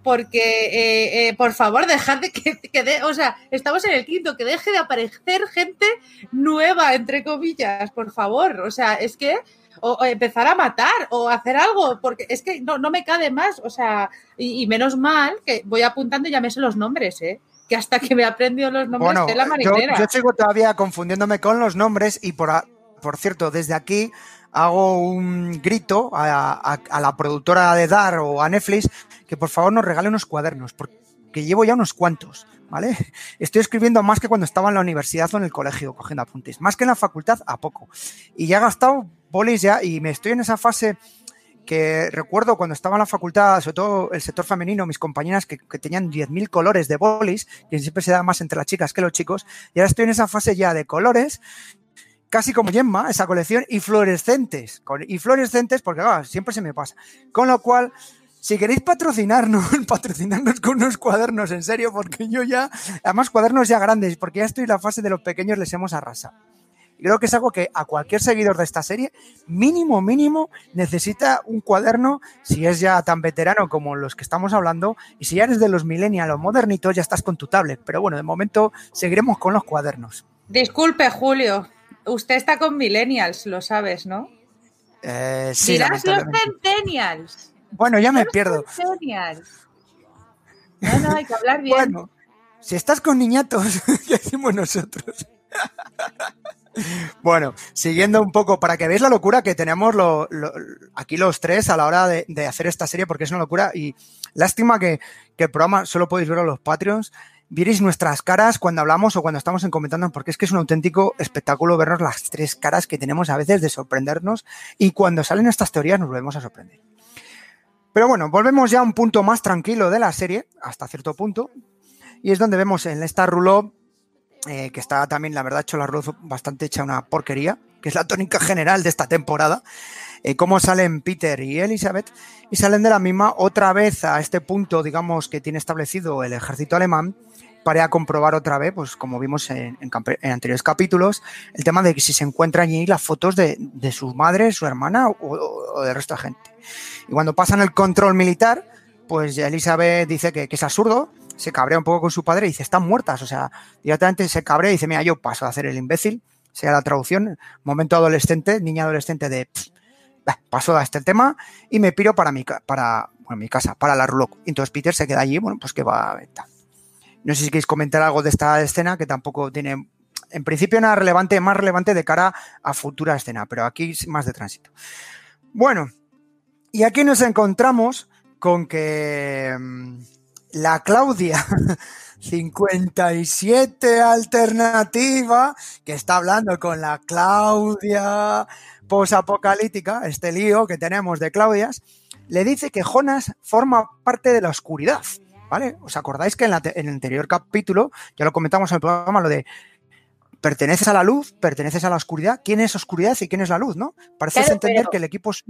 B: Porque, eh, eh, por favor, dejad de que, que de- o sea, estamos en el quinto, que deje de aparecer gente nueva, entre comillas, por favor. O sea, es que, o, o empezar a matar, o hacer algo, porque es que no, no me cabe más, o sea, y, y menos mal que voy apuntando y ya me sé los nombres, ¿eh? Que hasta que me he aprendido los nombres
A: Bueno,
B: de la
A: yo,
B: marinera.
A: yo sigo todavía confundiéndome con los nombres y por, a- por cierto, desde aquí hago un grito a, a- a la productora de Dar o a Netflix que por favor nos regale unos cuadernos, porque llevo ya unos cuantos, ¿vale? Estoy escribiendo más que cuando estaba en la universidad o en el colegio cogiendo apuntes, más que en la facultad a poco. Y ya he gastado bolis ya y me estoy en esa fase que recuerdo cuando estaba en la facultad, sobre todo el sector femenino, mis compañeras que, que tenían 10.000 colores de bolis, que siempre se da más entre las chicas que los chicos, y ahora estoy en esa fase ya de colores, casi como Gemma, esa colección, y fluorescentes, con- y fluorescentes porque ah, siempre se me pasa. Con lo cual, si queréis patrocinarnos, patrocinarnos con unos cuadernos, en serio, porque yo ya, además cuadernos ya grandes, porque ya estoy en la fase de los pequeños, les hemos arrasado. Y creo que es algo que a cualquier seguidor de esta serie, mínimo, mínimo, necesita un cuaderno, si es ya tan veterano como los que estamos hablando, y si ya eres de los millennials o modernitos, ya estás con tu tablet. Pero bueno, de momento seguiremos con los cuadernos.
B: Disculpe, Julio. Usted está con millennials, lo sabes, ¿no?
A: Eh, sí,
B: Dirás los centennials.
A: Bueno, ya me
B: Los
A: pierdo.
B: centennials. No, no, hay que hablar bien.
A: Bueno, si estás con niñatos, ¿qué hacemos nosotros? bueno, siguiendo un poco, para que veáis la locura que tenemos aquí los tres a la hora de, hacer esta serie, porque es una locura y lástima que, el programa solo podéis verlo los Patreons. Vierais nuestras caras cuando hablamos o cuando estamos en comentando, porque es que es un auténtico espectáculo vernos las tres caras que tenemos a veces de sorprendernos y cuando salen estas teorías nos volvemos a sorprender. Pero bueno, volvemos ya a un punto más tranquilo de la serie, hasta cierto punto, y es donde vemos en esta Ruló eh, que está también, la verdad, hecho la arroz bastante hecha una porquería, que es la tónica general de esta temporada. Eh, cómo salen Peter y Elizabeth y salen de la misma otra vez a este punto, digamos, que tiene establecido el ejército alemán para comprobar otra vez, pues como vimos en, anteriores capítulos, el tema de que si se encuentran allí las fotos de, de su madre, su hermana o, o- del resto de gente. Y cuando pasan el control militar, pues Elizabeth dice que, que es absurdo, se cabrea un poco con su padre y dice, están muertas. O sea, directamente se cabrea y dice, mira, yo paso a hacer el imbécil, sea la traducción, momento adolescente, niña adolescente de, "Pff, paso a este tema y me piro para mi, para, bueno, mi casa, para la Ruloc. Entonces Peter se queda allí, bueno, pues que va a tal. No sé si queréis comentar algo de esta escena que tampoco tiene, en principio, nada relevante, más relevante de cara a futura escena, pero aquí más de tránsito. Bueno, y aquí nos encontramos con que mm, la Claudia 57 alternativa, que está hablando con la Claudia posapocalíptica, este lío que tenemos de Claudias, le dice que Jonas forma parte de la oscuridad. ¿Vale? ¿Os acordáis que en, la te- en el anterior capítulo, ya lo comentamos en el programa, lo de perteneces a la luz, perteneces a la oscuridad, ¿quién es oscuridad y quién es la luz, no? Parece
C: Claro,
A: entender
C: pero-
A: que el equipo es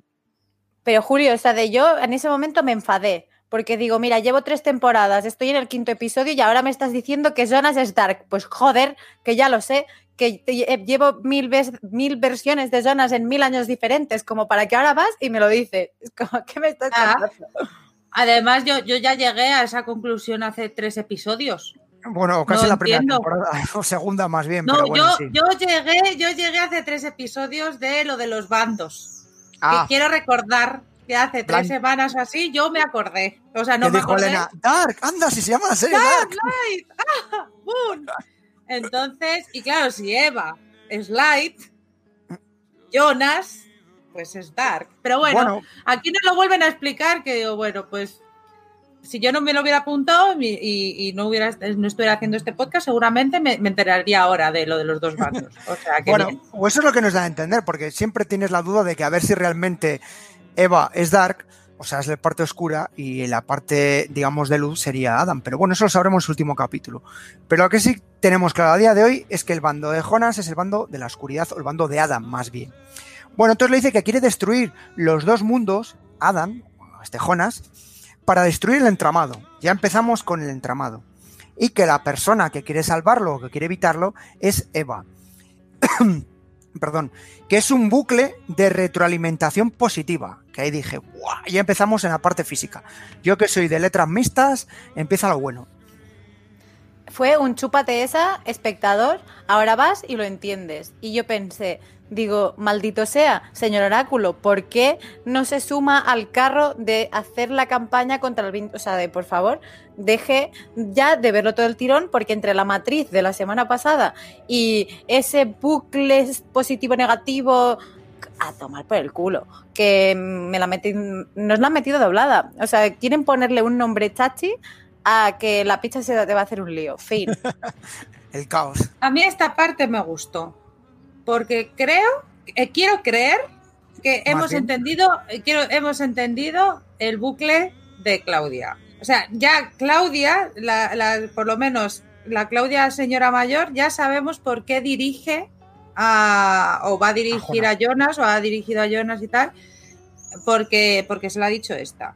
C: Pero Julio, o sea, de yo en ese momento me enfadé. Porque digo, mira, llevo tres temporadas, estoy en el quinto episodio y ahora me estás diciendo que Jonas es Dark. Pues joder, que ya lo sé, que eh, llevo mil, ves- mil versiones de Jonas en mil años diferentes, como para que ahora vas y me lo dices. Es como, ¿qué me estás
B: Ah. Además, yo, yo ya llegué a esa conclusión hace tres episodios.
A: Bueno, casi
B: No
A: la primera
B: entiendo.
A: temporada, o segunda más bien,
B: No,
A: pero bueno,
B: yo,
A: sí.
B: yo llegué, yo llegué hace tres episodios de lo de los bandos.
A: Ah,
B: Que quiero recordar que hace tres semanas o así yo me acordé. O sea, no me
A: dijo
B: acordé.
A: Elena, Dark, anda, si se llama la serie
B: Dark,
A: Dark.
B: Light, ah, boom. Entonces, y claro, si Eva es Light, Jonas, pues es Dark. Pero bueno,
A: Bueno,
B: aquí nos lo vuelven a explicar que digo, bueno, pues si yo no me lo hubiera apuntado y, y- y no hubiera no estuviera haciendo este podcast, seguramente me, me enteraría ahora de lo de los dos bandos. O sea, que
A: bueno,
B: bien.
A: o eso es lo que nos da a entender, porque siempre tienes la duda de que a ver si realmente Eva es Dark, o sea, es la parte oscura y la parte, digamos, de luz sería Adam. Pero bueno, eso lo sabremos en su último capítulo. Pero lo que sí tenemos claro a día de hoy es que el bando de Jonas es el bando de la oscuridad o el bando de Adam, más bien. Bueno, entonces le dice que quiere destruir los dos mundos, Adam, este Jonas, para destruir el entramado. Ya empezamos con el entramado. Y que la persona que quiere salvarlo o que quiere evitarlo es Eva. Perdón, que es un bucle de retroalimentación positiva. Que ahí dije, ¡guau! Ya empezamos en la parte física. Yo que soy de letras mixtas, empieza lo bueno.
C: Fue un chúpate esa, espectador, ahora vas y lo entiendes. Y yo pensé, digo, maldito sea, señor Oráculo, ¿por qué no se suma al carro de hacer la campaña contra el vin- O sea, de por favor, deje ya de verlo todo el tirón, porque entre la matriz de la semana pasada y ese bucle positivo-negativo a tomar por el culo. Que me la metí, nos la han metido doblada. O sea, quieren ponerle un nombre chachi a que la pizza se te va a hacer un lío. Fin.
A: El caos.
B: A mí esta parte me gustó. Porque creo, eh, quiero creer que hemos
A: bien.
B: entendido, eh, quiero, hemos entendido el bucle de Claudia. O sea, ya Claudia, la, la- por lo menos la Claudia señora mayor, ya sabemos por qué dirige a, o va a dirigir a Jonas, o ha dirigido a Jonas y tal, porque, porque se lo ha dicho esta.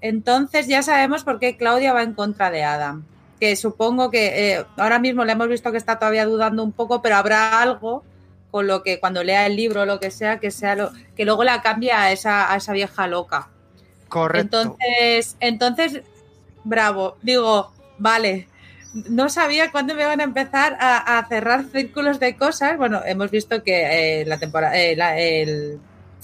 B: Entonces ya sabemos por qué Claudia va en contra de Adam. Que supongo que eh, ahora mismo le hemos visto que está todavía dudando un poco, pero habrá algo con lo que cuando lea el libro o lo que sea, que sea lo que luego la cambie a esa, a esa vieja loca.
A: Correcto.
B: Entonces, entonces, bravo. Digo, vale. No sabía cuándo me van a empezar a, a cerrar círculos de cosas. Bueno, hemos visto que eh, la temporada, eh, la- el,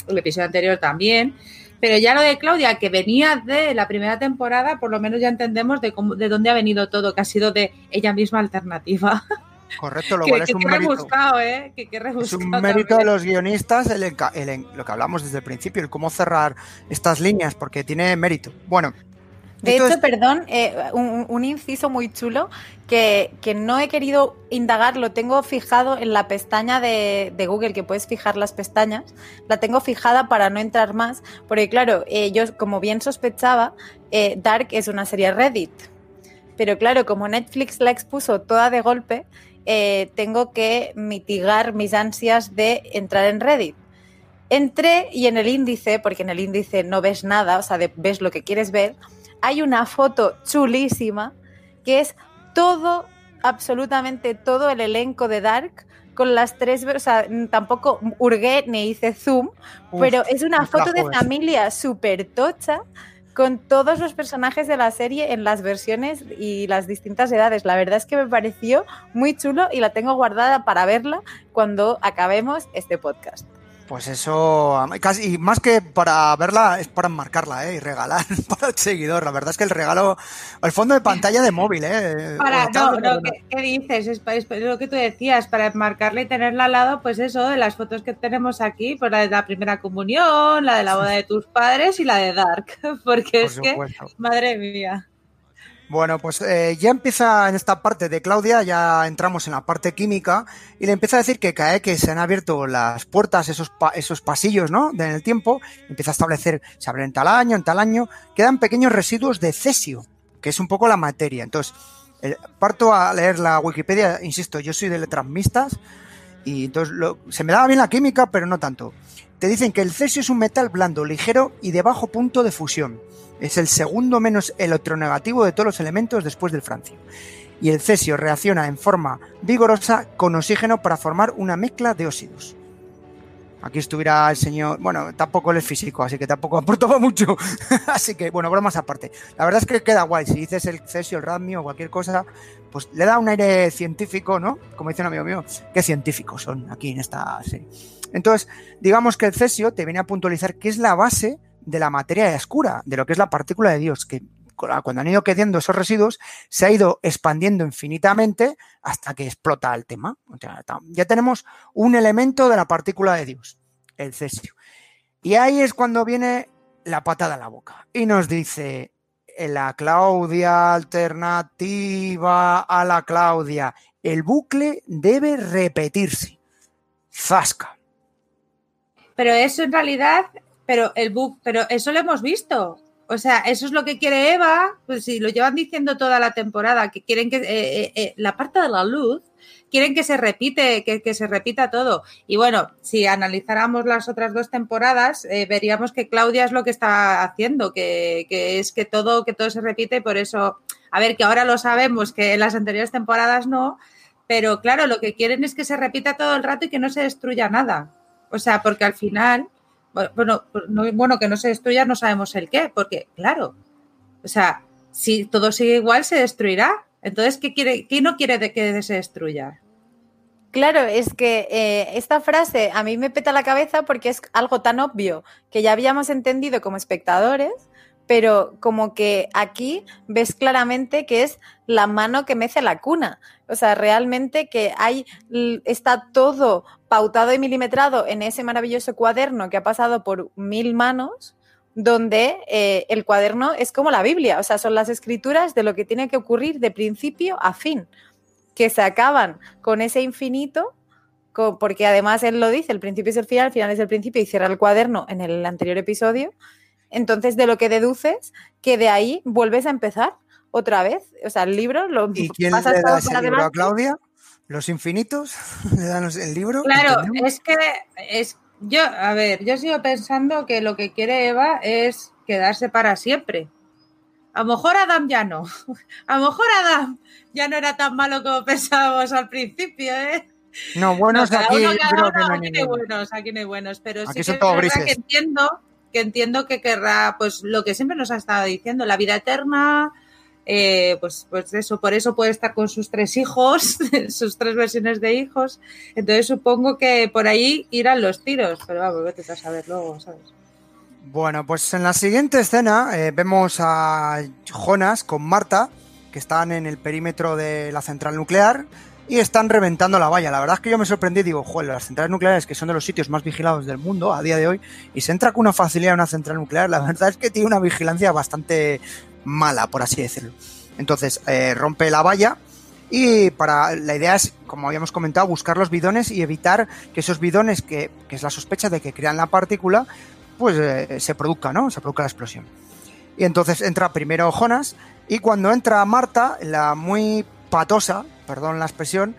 B: el episodio anterior también. Pero ya lo de Claudia, que venía de la primera temporada, por lo menos ya entendemos de, cómo, de dónde ha venido todo, que ha sido de ella misma alternativa.
A: Correcto, lo
B: que
A: cual es
B: que
A: un mérito.
B: ¿eh? Que
A: Es un mérito de los guionistas el lo que hablamos desde el principio, el cómo cerrar estas líneas, porque tiene mérito. Bueno,
C: De hecho, perdón, eh, un, un inciso muy chulo que, que no he querido indagar, lo tengo fijado en la pestaña de, de Google, que puedes fijar las pestañas, la tengo fijada para no entrar más, porque claro, eh, yo como bien sospechaba, eh, Dark es una serie Reddit. Pero claro, como Netflix la expuso toda de golpe eh, tengo que mitigar mis ansias de entrar en Reddit. Entré y en el índice, porque en el índice no ves nada, o sea, de- ves lo que quieres ver, hay una foto chulísima que es todo, absolutamente todo el elenco de Dark con las tres, o sea, tampoco hurgué ni hice zoom,
A: Uf,
C: pero es una foto de familia súper tocha con todos los personajes de la serie en las versiones y las distintas edades. La verdad es que me pareció muy chulo y la tengo guardada para verla cuando acabemos este podcast.
A: Pues eso, casi, y más que para verla, es para enmarcarla ¿eh? y regalar para el seguidor. La verdad es que el regalo, el fondo de pantalla de móvil, ¿eh?
B: Para,
A: O
B: no, no, ¿qué, qué dices? Es, lo que tú decías, para enmarcarla y tenerla al lado, pues eso, de las fotos que tenemos aquí, pues la de la primera comunión, la de la boda de tus padres y la de Dark, porque
A: Por
B: es que, madre mía.
A: Bueno, pues eh, ya empieza en esta parte de Claudia, ya entramos en la parte química y le empieza a decir que cae que se han abierto las puertas, esos, pa- esos pasillos, ¿no? En el tiempo, empieza a establecer, se abren en tal año, en tal año, quedan pequeños residuos de cesio, que es un poco la materia. Entonces, eh, parto a leer la Wikipedia, insisto, yo soy de letras mixtas y entonces lo- se me daba bien la química, pero no tanto. Te dicen que el cesio es un metal blando, ligero y de bajo punto de fusión. Es el segundo menos electronegativo de todos los elementos después del francio. Y el cesio reacciona en forma vigorosa con oxígeno para formar una mezcla de óxidos. Aquí estuviera el señor, bueno, tampoco él es físico, así que tampoco aportaba mucho. así que, bueno, bromas aparte. La verdad es que queda guay. Si dices el cesio, el radmio o cualquier cosa, pues le da un aire científico, ¿no? Como dice un amigo mío, qué científicos son aquí en esta serie. Entonces, digamos que el cesio te viene a puntualizar que es la base de la materia oscura, de lo que es la partícula de Dios, que cuando han ido quedando esos residuos, se ha ido expandiendo infinitamente hasta que explota el tema. Ya tenemos un elemento de la partícula de Dios, el cesio. Y ahí es cuando viene la patada en la boca y nos dice la Claudia alternativa a la Claudia. El bucle debe repetirse. Zasca.
B: Pero eso en realidad, pero el bug, pero eso lo hemos visto. O sea, eso es lo que quiere Eva, pues si lo llevan diciendo toda la temporada, que quieren que eh, eh, la parte de la luz, quieren que se repite, que, que, se repita todo. Y bueno, si analizáramos las otras dos temporadas, eh, veríamos que Claudia es lo que está haciendo, que, que, es que todo, que todo se repite, por eso, a ver, que ahora lo sabemos, que en las anteriores temporadas no, pero claro, lo que quieren es que se repita todo el rato y que no se destruya nada. O sea, porque al final, bueno, no, bueno, que no se destruya, no sabemos el qué, porque, claro, o sea, si todo sigue igual, se destruirá. Entonces, ¿qué, quiere, qué no quiere de que se destruya?
C: Claro, es que eh, esta frase a mí me peta la cabeza porque es algo tan obvio que ya habíamos entendido como espectadores, pero como que aquí ves claramente que es la mano que mece la cuna. O sea, realmente que hay, está todo pautado y milimetrado en ese maravilloso cuaderno que ha pasado por mil manos, donde eh, el cuaderno es como la Biblia, o sea, son las escrituras de lo que tiene que ocurrir de principio a fin, que se acaban con ese infinito, porque además él lo dice, el principio es el final, el final es el principio y cierra el cuaderno en el anterior episodio. Entonces, de lo que deduces, que de ahí vuelves a empezar otra vez. O sea, el libro lo
A: ¿Y quién
C: pasas
A: le da ese libro a. Claudia? ¿Los infinitos? ¿Le dan el libro?
B: Claro,
A: ¿Entendemos?
B: es que es yo, a ver, yo sigo pensando que lo que quiere Eva es quedarse para siempre. A lo mejor Adam ya no. A lo mejor Adam ya no era tan malo como pensábamos al principio, ¿eh?
A: No, buenos
B: cada
A: aquí
B: uno,
A: creo
B: uno,
A: que no hay
B: aquí no hay buenos, aquí no hay buenos, pero
A: Aquí
B: sí
A: son
B: que
A: todos
B: es que entiendo, que entiendo que querrá, pues lo que siempre nos ha estado diciendo, la vida eterna, eh, pues, pues eso, por eso puede estar con sus tres hijos, sus tres versiones de hijos. Entonces supongo que por ahí irán los tiros, pero vamos, vete a saber luego, ¿sabes?
A: Bueno, pues en la siguiente escena eh, vemos a Jonas con Marta, que están en el perímetro de la central nuclear y están reventando la valla. La verdad es que yo me sorprendí, digo, joder, las centrales nucleares, que son de los sitios más vigilados del mundo a día de hoy, y se entra con una facilidad en una central nuclear, la verdad es que tiene una vigilancia bastante mala, por así decirlo. Entonces, eh, rompe la valla y para la idea es, como habíamos comentado, buscar los bidones y evitar que esos bidones, que, que es la sospecha de que crean la partícula, pues eh, se produzca, ¿no? Se produzca la explosión. Y entonces entra primero Jonas y cuando entra Marta, la muy patosa, perdón la expresión,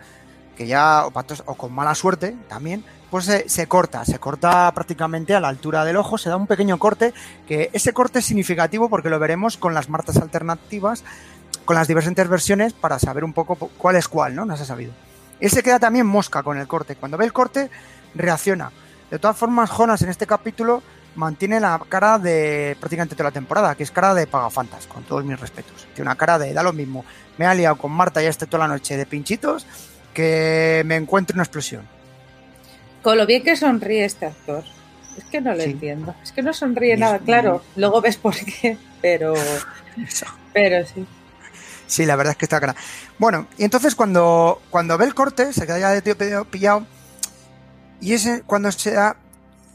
A: que ya, o, patos, o con mala suerte también, pues se, corta, se corta prácticamente a la altura del ojo, se da un pequeño corte, que ese corte es significativo porque lo veremos con las martas alternativas, con las diversas versiones para saber un poco cuál es cuál, ¿no? No se ha sabido. Él se queda también mosca con el corte. Cuando ve el corte, reacciona. De todas formas, Jonas en este capítulo mantiene la cara de prácticamente toda la temporada, que es cara de pagafantas, con todos mis respetos. Tiene una cara de da lo mismo. Me ha liado con Marta ya esté toda la noche de pinchitos que me encuentre una explosión.
B: Con lo bien que sonríe este actor. Es que no lo sí. entiendo. Es que no sonríe nada, claro. Luego ves por qué, pero. pero sí.
A: Sí, la verdad es que está cara. Bueno, y entonces cuando, cuando ve el corte, se queda ya de tío pillado. Y es cuando se da,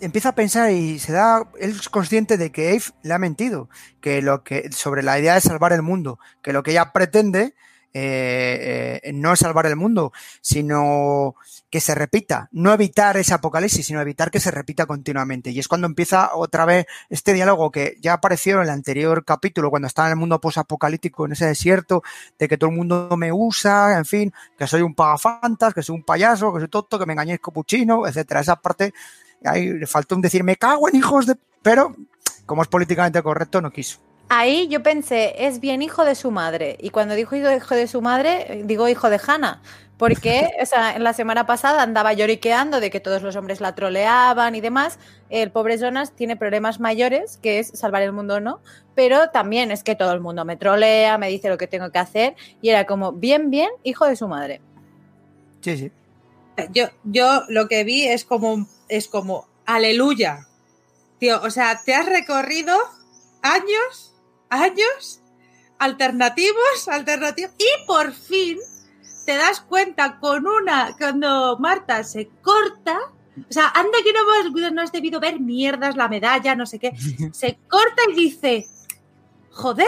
A: empieza a pensar y se da, él es consciente de que Eve le ha mentido, que lo que, sobre la idea de salvar el mundo, que lo que ella pretende eh, eh, no es salvar el mundo, sino que se repita, no evitar ese apocalipsis, sino evitar que se repita continuamente. Y es cuando empieza otra vez este diálogo que ya apareció en el anterior capítulo, cuando estaba en el mundo posapocalíptico, en ese desierto, de que todo el mundo me usa, en fin, que soy un pagafantas, que soy un payaso, que soy tonto, que me engañéis copuchino, etcétera. Esa parte, ahí le faltó un decir, me cago en hijos de... Pero, como es políticamente correcto, no quiso.
C: Ahí yo pensé, es bien hijo de su madre. Y cuando dijo hijo de su madre, digo hijo de Hannah. Porque o sea, en la semana pasada andaba lloriqueando de que todos los hombres la troleaban y demás. El pobre Jonas tiene problemas mayores, que es salvar el mundo o no. Pero también es que todo el mundo me trolea, me dice lo que tengo que hacer. Y era como, bien, bien, hijo de su madre.
A: Sí, sí.
B: Yo, yo lo que vi es como, es como, aleluya. Tío, o sea, te has recorrido años años alternativos, alternativos, y por fin te das cuenta con una, cuando Marta se corta, o sea, anda que no, hemos, no has debido ver mierdas, la medalla, no sé qué, se corta y dice, joder,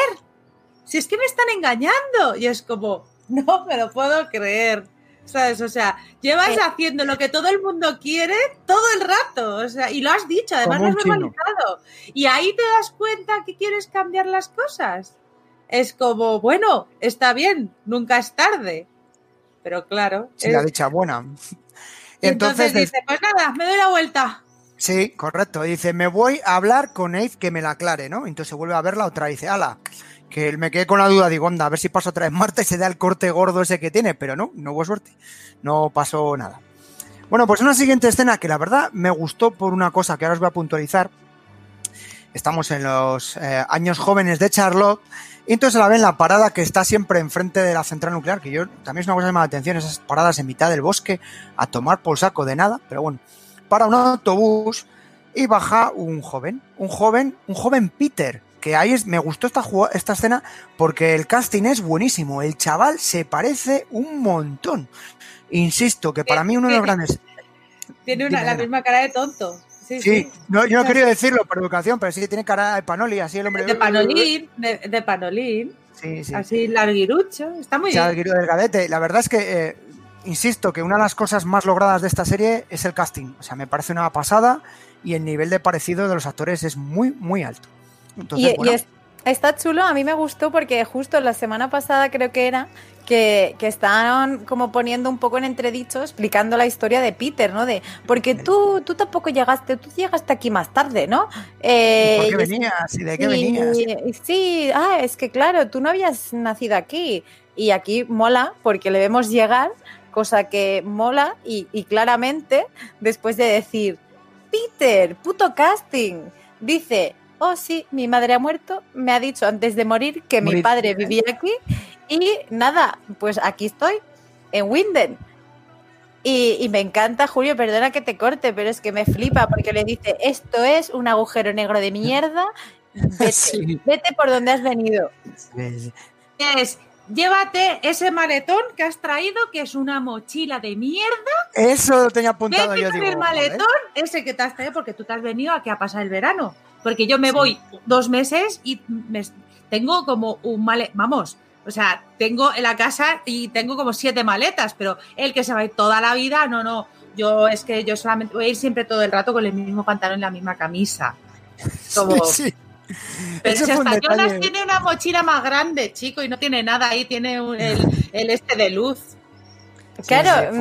B: si es que me están engañando, y es como, no me lo puedo creer. ¿Sabes? O sea, llevas eh. haciendo lo que todo el mundo quiere todo el rato. O sea, y lo has dicho, además lo has normalizado. Y ahí te das cuenta que quieres cambiar las cosas. Es como, bueno, está bien, nunca es tarde. Pero claro.
A: Sí, es... la dicha buena.
B: Y entonces, entonces dice, pues nada, me doy la vuelta.
A: Sí, correcto. Dice, me voy a hablar con Eve que me la aclare, ¿no? Entonces vuelve a verla otra y dice, ala, que me quedé con la duda, digo, onda, a ver si paso otra vez Marta y se da el corte gordo ese que tiene, pero no, no hubo suerte, no pasó nada. Bueno, pues una siguiente escena que la verdad me gustó por una cosa que ahora os voy a puntualizar. Estamos en los eh, años jóvenes de Charlotte y entonces la ven la parada que está siempre enfrente de la central nuclear, que yo también es una cosa que me da atención, esas paradas en mitad del bosque a tomar por saco de nada, pero bueno, para un autobús y baja un joven, un joven, un joven Peter, que ahí es, me gustó esta, esta escena porque el casting es buenísimo. El chaval se parece un montón. Insisto, que para mí uno de los grandes.
B: Tiene una, la misma cara de tonto. Sí,
A: sí. sí. No, yo no quería decirlo por educación, pero sí tiene cara de panoli, así el hombre.
B: De panolín, de, de panolín.
A: Sí, sí.
B: Así larguirucho. Está muy
A: bien. delgadete. La verdad es que, eh, insisto, que una de las cosas más logradas de esta serie es el casting. O sea, me parece una pasada y el nivel de parecido de los actores es muy, muy alto.
C: Entonces, y, bueno. y es, está chulo, a mí me gustó porque justo la semana pasada creo que era que, que estaban como poniendo un poco en entredicho explicando la historia de Peter, ¿no? De porque tú, tú tampoco llegaste, tú llegaste aquí más tarde, ¿no?
A: Eh, ¿Por qué venías? ¿Y de qué
C: y,
A: venías?
C: Y, sí, ah, es que claro, tú no habías nacido aquí. Y aquí mola porque le vemos llegar, cosa que mola y, y claramente después de decir, Peter, puto casting, dice, oh sí, mi madre ha muerto, me ha dicho antes de morir que morir. mi padre vivía aquí y nada, pues aquí estoy, en Winden. Y, y, me encanta, Julio, perdona que te corte, pero es que me flipa porque le dice, esto es un agujero negro de mierda, vete, sí. vete por donde has venido.
B: Sí. Es, llévate ese maletón que has traído, que es una mochila de mierda.
A: Eso lo tenía apuntado
B: vete
A: yo.
B: Con
A: digo,
B: el maletón, ese que te has traído porque tú te has venido aquí a pasar el verano. Porque yo me voy dos meses y me, tengo como un maletón, vamos, o sea, tengo en la casa y tengo como siete maletas, pero el que se va a ir toda la vida, no, no. Yo es que yo solamente voy a ir siempre todo el rato con el mismo pantalón y la misma camisa. Como...
A: Sí, sí.
B: Pero si hasta Jonas tiene una mochila más grande, chico, y no tiene nada ahí, tiene un, el, el, este de luz.
C: Claro,
A: sí.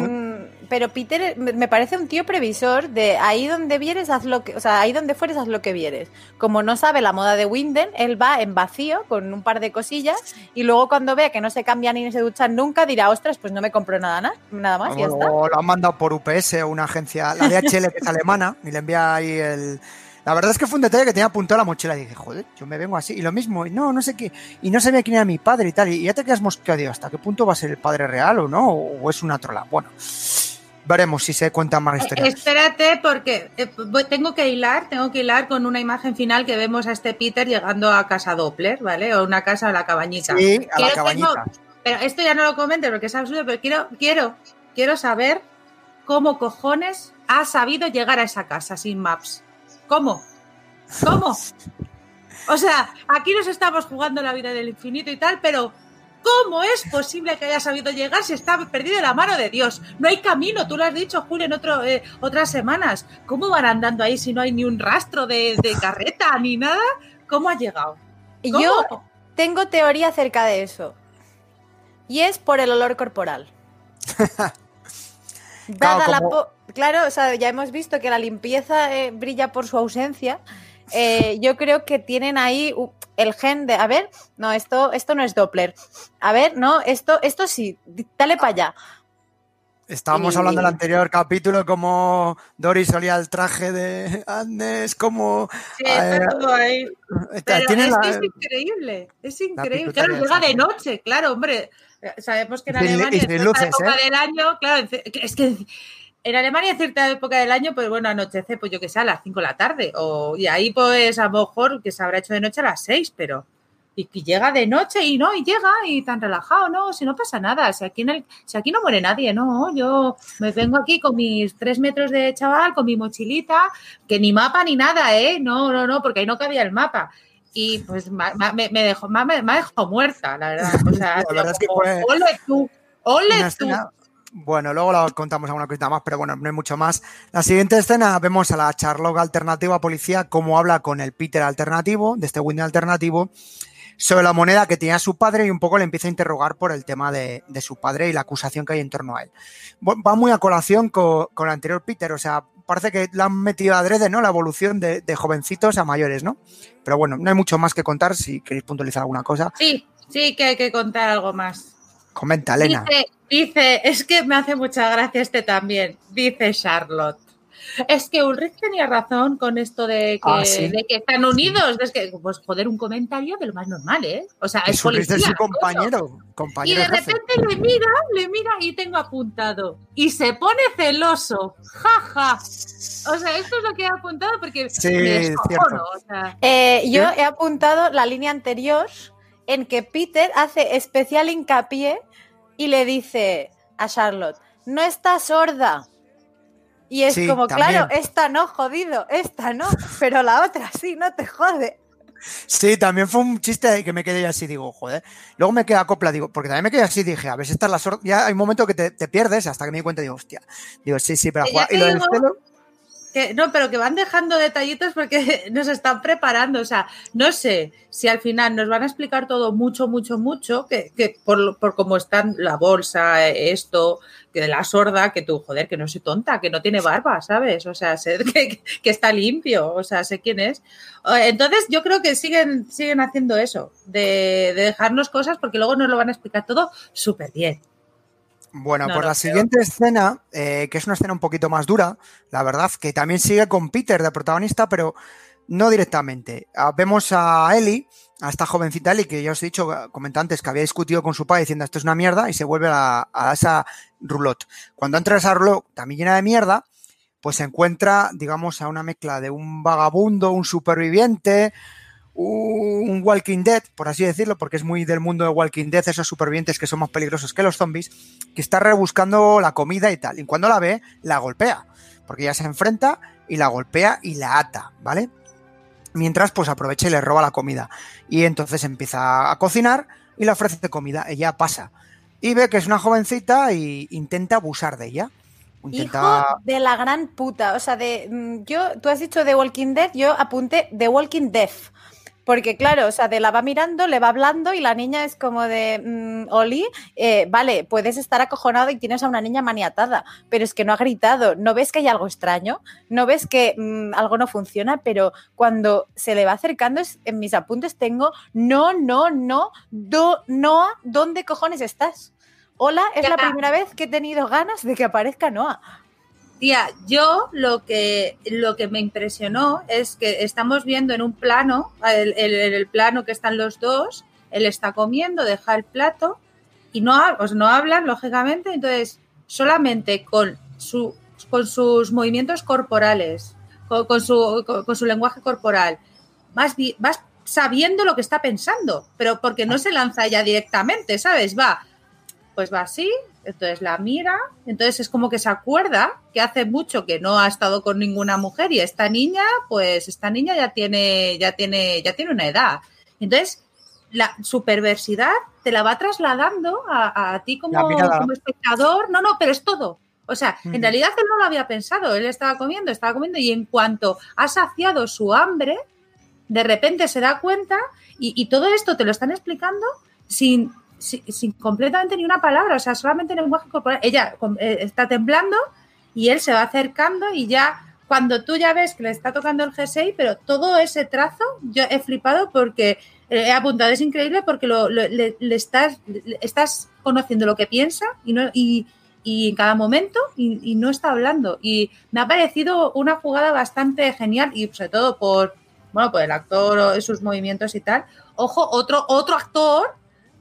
C: Pero Peter me me parece un tío previsor de ahí donde vieres, haz lo que, o sea, ahí donde fueres, haz lo que vieres. Como no sabe la moda de Winden, él va en vacío con un par de cosillas y luego cuando vea que no se cambian ni se duchan nunca dirá, ostras, pues no me compro nada, na- nada más y ya
A: O
C: está.
A: lo han mandado por UPS o una agencia, la DHL que es alemana, y le envía ahí el. La verdad es que fue un detalle que tenía apuntado a la mochila y dije, joder, yo me vengo así. Y lo mismo, y no, no sé qué. Y no sabía quién era mi padre y tal. Y ya te quedas mosqueado, ¿hasta qué punto va a ser el padre real o no? ¿O es una trola? Bueno, veremos si se cuentan más historias.
B: Espérate, porque eh, tengo que hilar, tengo que hilar con una imagen final que vemos a este Peter llegando a casa Doppler, ¿vale? O una casa a la cabañita.
A: Sí, a la
B: tengo-
A: cabañita.
B: pero esto ya no lo comentes porque es absurdo, pero quiero, quiero, quiero saber cómo cojones ha sabido llegar a esa casa sin maps. ¿Cómo? ¿Cómo? O sea, aquí nos estamos jugando la vida del infinito y tal, pero ¿cómo es posible que haya sabido llegar si está perdido de la mano de Dios? No hay camino, tú lo has dicho, Julio, en otro, eh, otras semanas. ¿Cómo van andando ahí si no hay ni un rastro de, de carreta ni nada? ¿Cómo ha llegado?
C: Yo tengo teoría acerca de eso. Y es por el olor corporal. Dada la
A: como-
C: po- claro, o sea, ya hemos visto que la limpieza eh, brilla por su ausencia. Eh, yo creo que tienen ahí el gen de, a ver, no, esto, esto no es Doppler. A ver, no, esto, esto sí, dale para allá.
A: Estábamos
C: Y-
A: hablando en el anterior capítulo como Doris olía el traje de Agnes, como...
B: Sí, está
A: eh,
B: todo ahí. Pero
A: tiene
B: es,
A: la-
B: que es increíble, es increíble. Claro, llega de noche, claro, hombre. Eh, Sabemos que en Alemania,
A: y sin
B: en esta
A: luces,
B: época
A: ¿eh?
B: del año, claro, es que en Alemania en cierta época del año, pues bueno, anochece, pues yo que sé, a las 5 de la tarde. O, y ahí, pues a lo mejor que se habrá hecho de noche a las 6, pero. Y que llega de noche y no, y llega y tan relajado, no, si no pasa nada, si aquí, en el, si aquí no muere nadie, no, yo me vengo aquí con mis tres metros de chaval, con mi mochilita, que ni mapa ni nada, ¿eh? No, no, no, porque ahí no cabía el mapa. Y pues ma- ma- me, me dejó, ma- me, me dejado muerta, la verdad. O sea,
A: La verdad es que fue
B: ole tú, ole tú.
A: escena- Bueno, luego la contamos alguna cosita más, pero bueno, no hay mucho más. La siguiente escena vemos a la Charlotte alternativa policía cómo habla con el Peter alternativo, de este Winnie alternativo, sobre la moneda que tenía su padre y un poco le empieza a interrogar por el tema de, su padre y la acusación que hay en torno a él. Va muy a colación con, el anterior Peter, o sea, parece que le han metido adrede, ¿no? La evolución de jovencitos a mayores, ¿no? Pero bueno, no hay mucho más que contar. Si queréis puntualizar alguna cosa,
B: Sí, sí que hay que contar algo más.
A: Comenta, Elena.
B: Dice, dice, es que me hace mucha gracia este también, dice Charlotte. Es que Ulrich tenía razón con esto de que,
A: Ah, sí.
B: de que están unidos. Es que, pues, joder, un comentario de lo más normal, ¿eh? O sea, es
A: Es
B: policía.
A: su
B: coño.
A: compañero,
B: Y
A: compañero
B: de
A: jefe.
B: repente le mira, le mira y tengo apuntado. Y se pone celoso. Ja, ja. O sea, esto es lo que he apuntado porque
A: Sí,
B: me o sea,
C: Eh, yo
A: ¿Qué?
C: he apuntado la línea anterior en que Peter hace especial hincapié y le dice a Charlotte, no está sorda. Y es
A: Sí,
C: como,
A: también.
C: claro, esta no, jodido, esta no, pero la otra sí, no te jode.
A: Sí, también fue un chiste que me quedé así, digo, joder. Luego me quedé a copla, digo, porque también me quedé así, dije, a ver si esta es la sorda. Ya hay un momento que te, te pierdes hasta que me di cuenta, digo, hostia. Digo, sí, sí, pero a jugar. Y lo del celo,
B: no, pero que van dejando detallitos porque nos están preparando. O sea, no sé si al final nos van a explicar todo mucho, mucho, mucho, que, que por, por cómo están la bolsa, esto, que de la sorda, que tú, joder, que no soy tonta, que no tiene barba, ¿sabes? O sea, sé que, que está limpio, o sea, sé quién es. Entonces, yo creo que siguen, siguen haciendo eso, de, de dejarnos cosas porque luego nos lo van a explicar todo súper bien.
A: Bueno,
B: No,
A: pues
B: no,
A: la siguiente escena, eh, que es una escena un poquito más dura, la verdad, que también sigue con Peter de protagonista, pero no directamente. Ah, vemos a Ellie, a esta jovencita Ellie, que ya os he dicho, comenté antes, que había discutido con su padre diciendo esto es una mierda, y se vuelve a, a esa roulotte. Cuando entra a esa roulotte también llena de mierda, pues se encuentra, digamos, a una mezcla de un vagabundo, un superviviente, un Walking Dead, por así decirlo, porque es muy del mundo de Walking Dead, esos supervivientes que son más peligrosos que los zombies, que está rebuscando la comida y tal. Y cuando la ve, la golpea, porque ella se enfrenta y la golpea y la ata, ¿vale? Mientras, pues aprovecha y le roba la comida. Y entonces empieza a cocinar y le ofrece comida. Ella pasa y ve que es una jovencita y intenta abusar de ella. Intenta...
C: Hijo de la gran puta. O sea, de mm, yo, tú has dicho The Walking Dead, yo apunté The Walking Death. Porque, claro, o sea, de la va mirando, le va hablando y la niña es como de, mm, Oli, eh, vale, puedes estar acojonado y tienes a una niña maniatada, pero es que no ha gritado. ¿No ves que hay algo extraño? ¿No ves que mm, algo no funciona? Pero cuando se le va acercando, es- en mis apuntes tengo, no, no, no, do, Noah, ¿dónde cojones estás? Hola, es la primera vez que he tenido ganas de que aparezca Noah.
B: Tía, yo lo que, lo que me impresionó es que estamos viendo en un plano, en el plano que están los dos, él está comiendo, deja el plato y no, pues no hablan, lógicamente, entonces solamente con, su, con sus movimientos corporales, con, su, con, su lenguaje corporal, vas, vas sabiendo lo que está pensando, pero porque no se lanza ella directamente, ¿sabes? Va, pues va así, entonces la mira, entonces es como que se acuerda que hace mucho que no ha estado con ninguna mujer y esta niña, pues esta niña ya tiene, ya tiene, ya tiene una edad. Entonces, la, su perversidad te la va trasladando a, a ti como, como espectador. No, no, pero es todo. O sea, en realidad él no lo había pensado, él estaba comiendo, estaba comiendo y en cuanto ha saciado su hambre, de repente se da cuenta y, y todo esto te lo están explicando sin, sin, sin completamente ni una palabra, o sea, solamente en lenguaje corporal. Ella eh, está temblando y él se va acercando y ya cuando tú ya ves que le está tocando el G6, pero todo ese trazo, yo he flipado porque eh, he apuntado, es increíble porque lo, lo- le, le estás, le- estás conociendo lo que piensa y, no, y, y en cada momento y, y no está hablando. Y me ha parecido una jugada bastante genial y sobre todo por, bueno, por el actor sus movimientos y tal. Ojo, otro, otro actor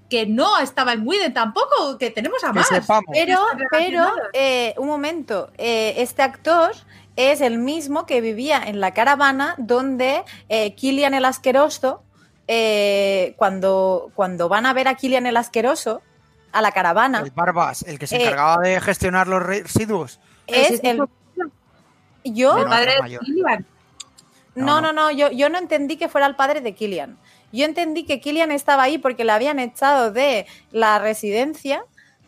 B: que no estaba en Widen tampoco, que tenemos a
A: Que
B: más.
A: sepamos.
C: Pero, pero, eh, un momento, eh, este actor es el mismo que vivía en la caravana donde eh, Kilian el Asqueroso, eh, cuando, cuando van a ver a Kilian el Asqueroso, a la caravana,
A: El Barbas, el que se
C: Eh,
A: encargaba de gestionar los residuos.
C: es el... Yo,
B: el
A: no,
B: padre de. Kilian.
A: No,
C: No,
A: no.
C: no, no, yo, yo no entendí que fuera el padre de Killian. Yo entendí que Killian estaba ahí porque le habían echado de la residencia.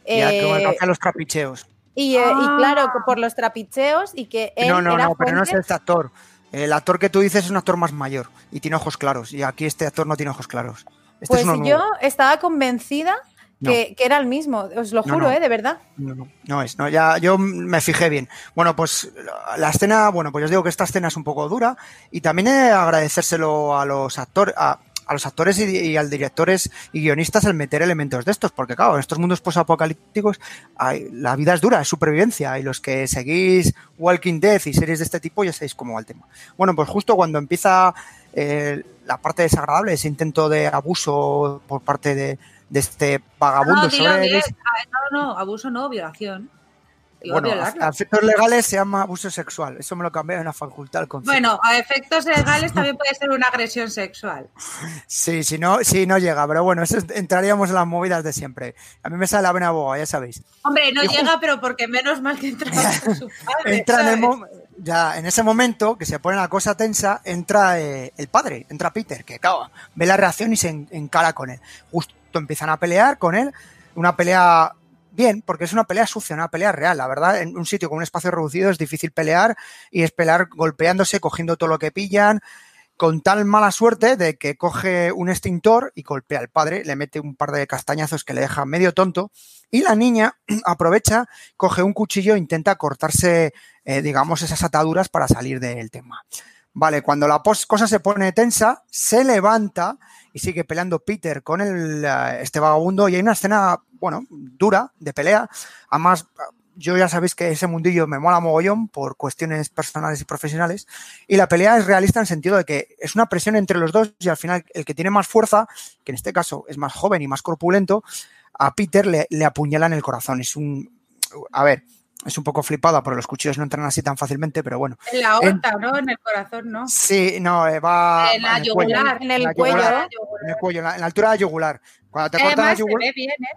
A: Y a-
C: eh,
A: que hacía los trapicheos.
C: y, eh, y
B: Ah.
C: claro, por los trapicheos y que él
A: No, no,
C: era
A: no, pero no es este actor. El actor que tú dices es un actor más mayor y tiene ojos claros. Y aquí este actor no tiene ojos claros. Este
C: Pues
A: es uno
C: yo
A: nuevo.
C: estaba convencida
A: No.
C: que, que era el mismo, os lo juro,
A: no.
C: ¿eh? De verdad.
A: No, no, no es, no, ya yo me fijé bien. Bueno, pues la- la escena, bueno, pues yo os digo que esta escena es un poco dura y también he de agradecérselo a los actores, a, a los actores y, y al directores y guionistas el meter elementos de estos, porque claro, en estos mundos posapocalípticos la vida es dura, es supervivencia y los que seguís Walking Dead y series de este tipo ya sabéis cómo va el tema. Bueno, pues justo cuando empieza eh, la parte desagradable, ese intento de abuso por parte de, de este vagabundo
B: No,
A: sobre
B: Ah, No, no, abuso no, violación. A
A: bueno,
B: violarla.
A: a a efectos legales se llama abuso sexual. Eso me lo cambié en la facultad el.
B: Bueno, a efectos legales también puede ser una agresión sexual.
A: Sí, si no, si no llega, pero bueno, eso es- entraríamos en las movidas de siempre. A mí me sale la vena boba, ya sabéis.
B: Hombre, no
A: Y
B: llega, pero porque menos mal que entra su padre.
A: Entra en, ya, en ese momento que se pone la cosa tensa, entra eh, el padre, entra Peter, que claro, ve la reacción y se en- encara con él. Justo empiezan a pelear con él, una pelea bien, porque es una pelea sucia, una pelea real, la verdad. En un sitio con un espacio reducido es difícil pelear y es pelear golpeándose, cogiendo todo lo que pillan, con tal mala suerte de que coge un extintor y golpea al padre, le mete un par de castañazos que le deja medio tonto y la niña aprovecha, coge un cuchillo e intenta cortarse, eh, digamos, esas ataduras para salir del tema. Vale, cuando la cosa se pone tensa, se levanta y sigue peleando Peter con el, eh, este vagabundo y hay una escena, bueno, dura de pelea. Además, yo ya sabéis que ese mundillo me mola mogollón por cuestiones personales y profesionales. Y la pelea es realista en el sentido de que es una presión entre los dos y al final el que tiene más fuerza, que en este caso es más joven y más corpulento, a Peter le, le apuñala en el corazón. Es un... A ver, es un poco flipada porque los cuchillos no entran así tan fácilmente, pero bueno.
B: En la aorta, ¿no? En el corazón, ¿no?
A: Sí, no, eh, va
B: En la yugular.
C: En el cuello.
A: yugular,
B: yugular.
A: en el cuello, en la, altura de la yugular. Cuando te cortan la
B: Además, se
A: yugular,
B: ve bien, ¿eh?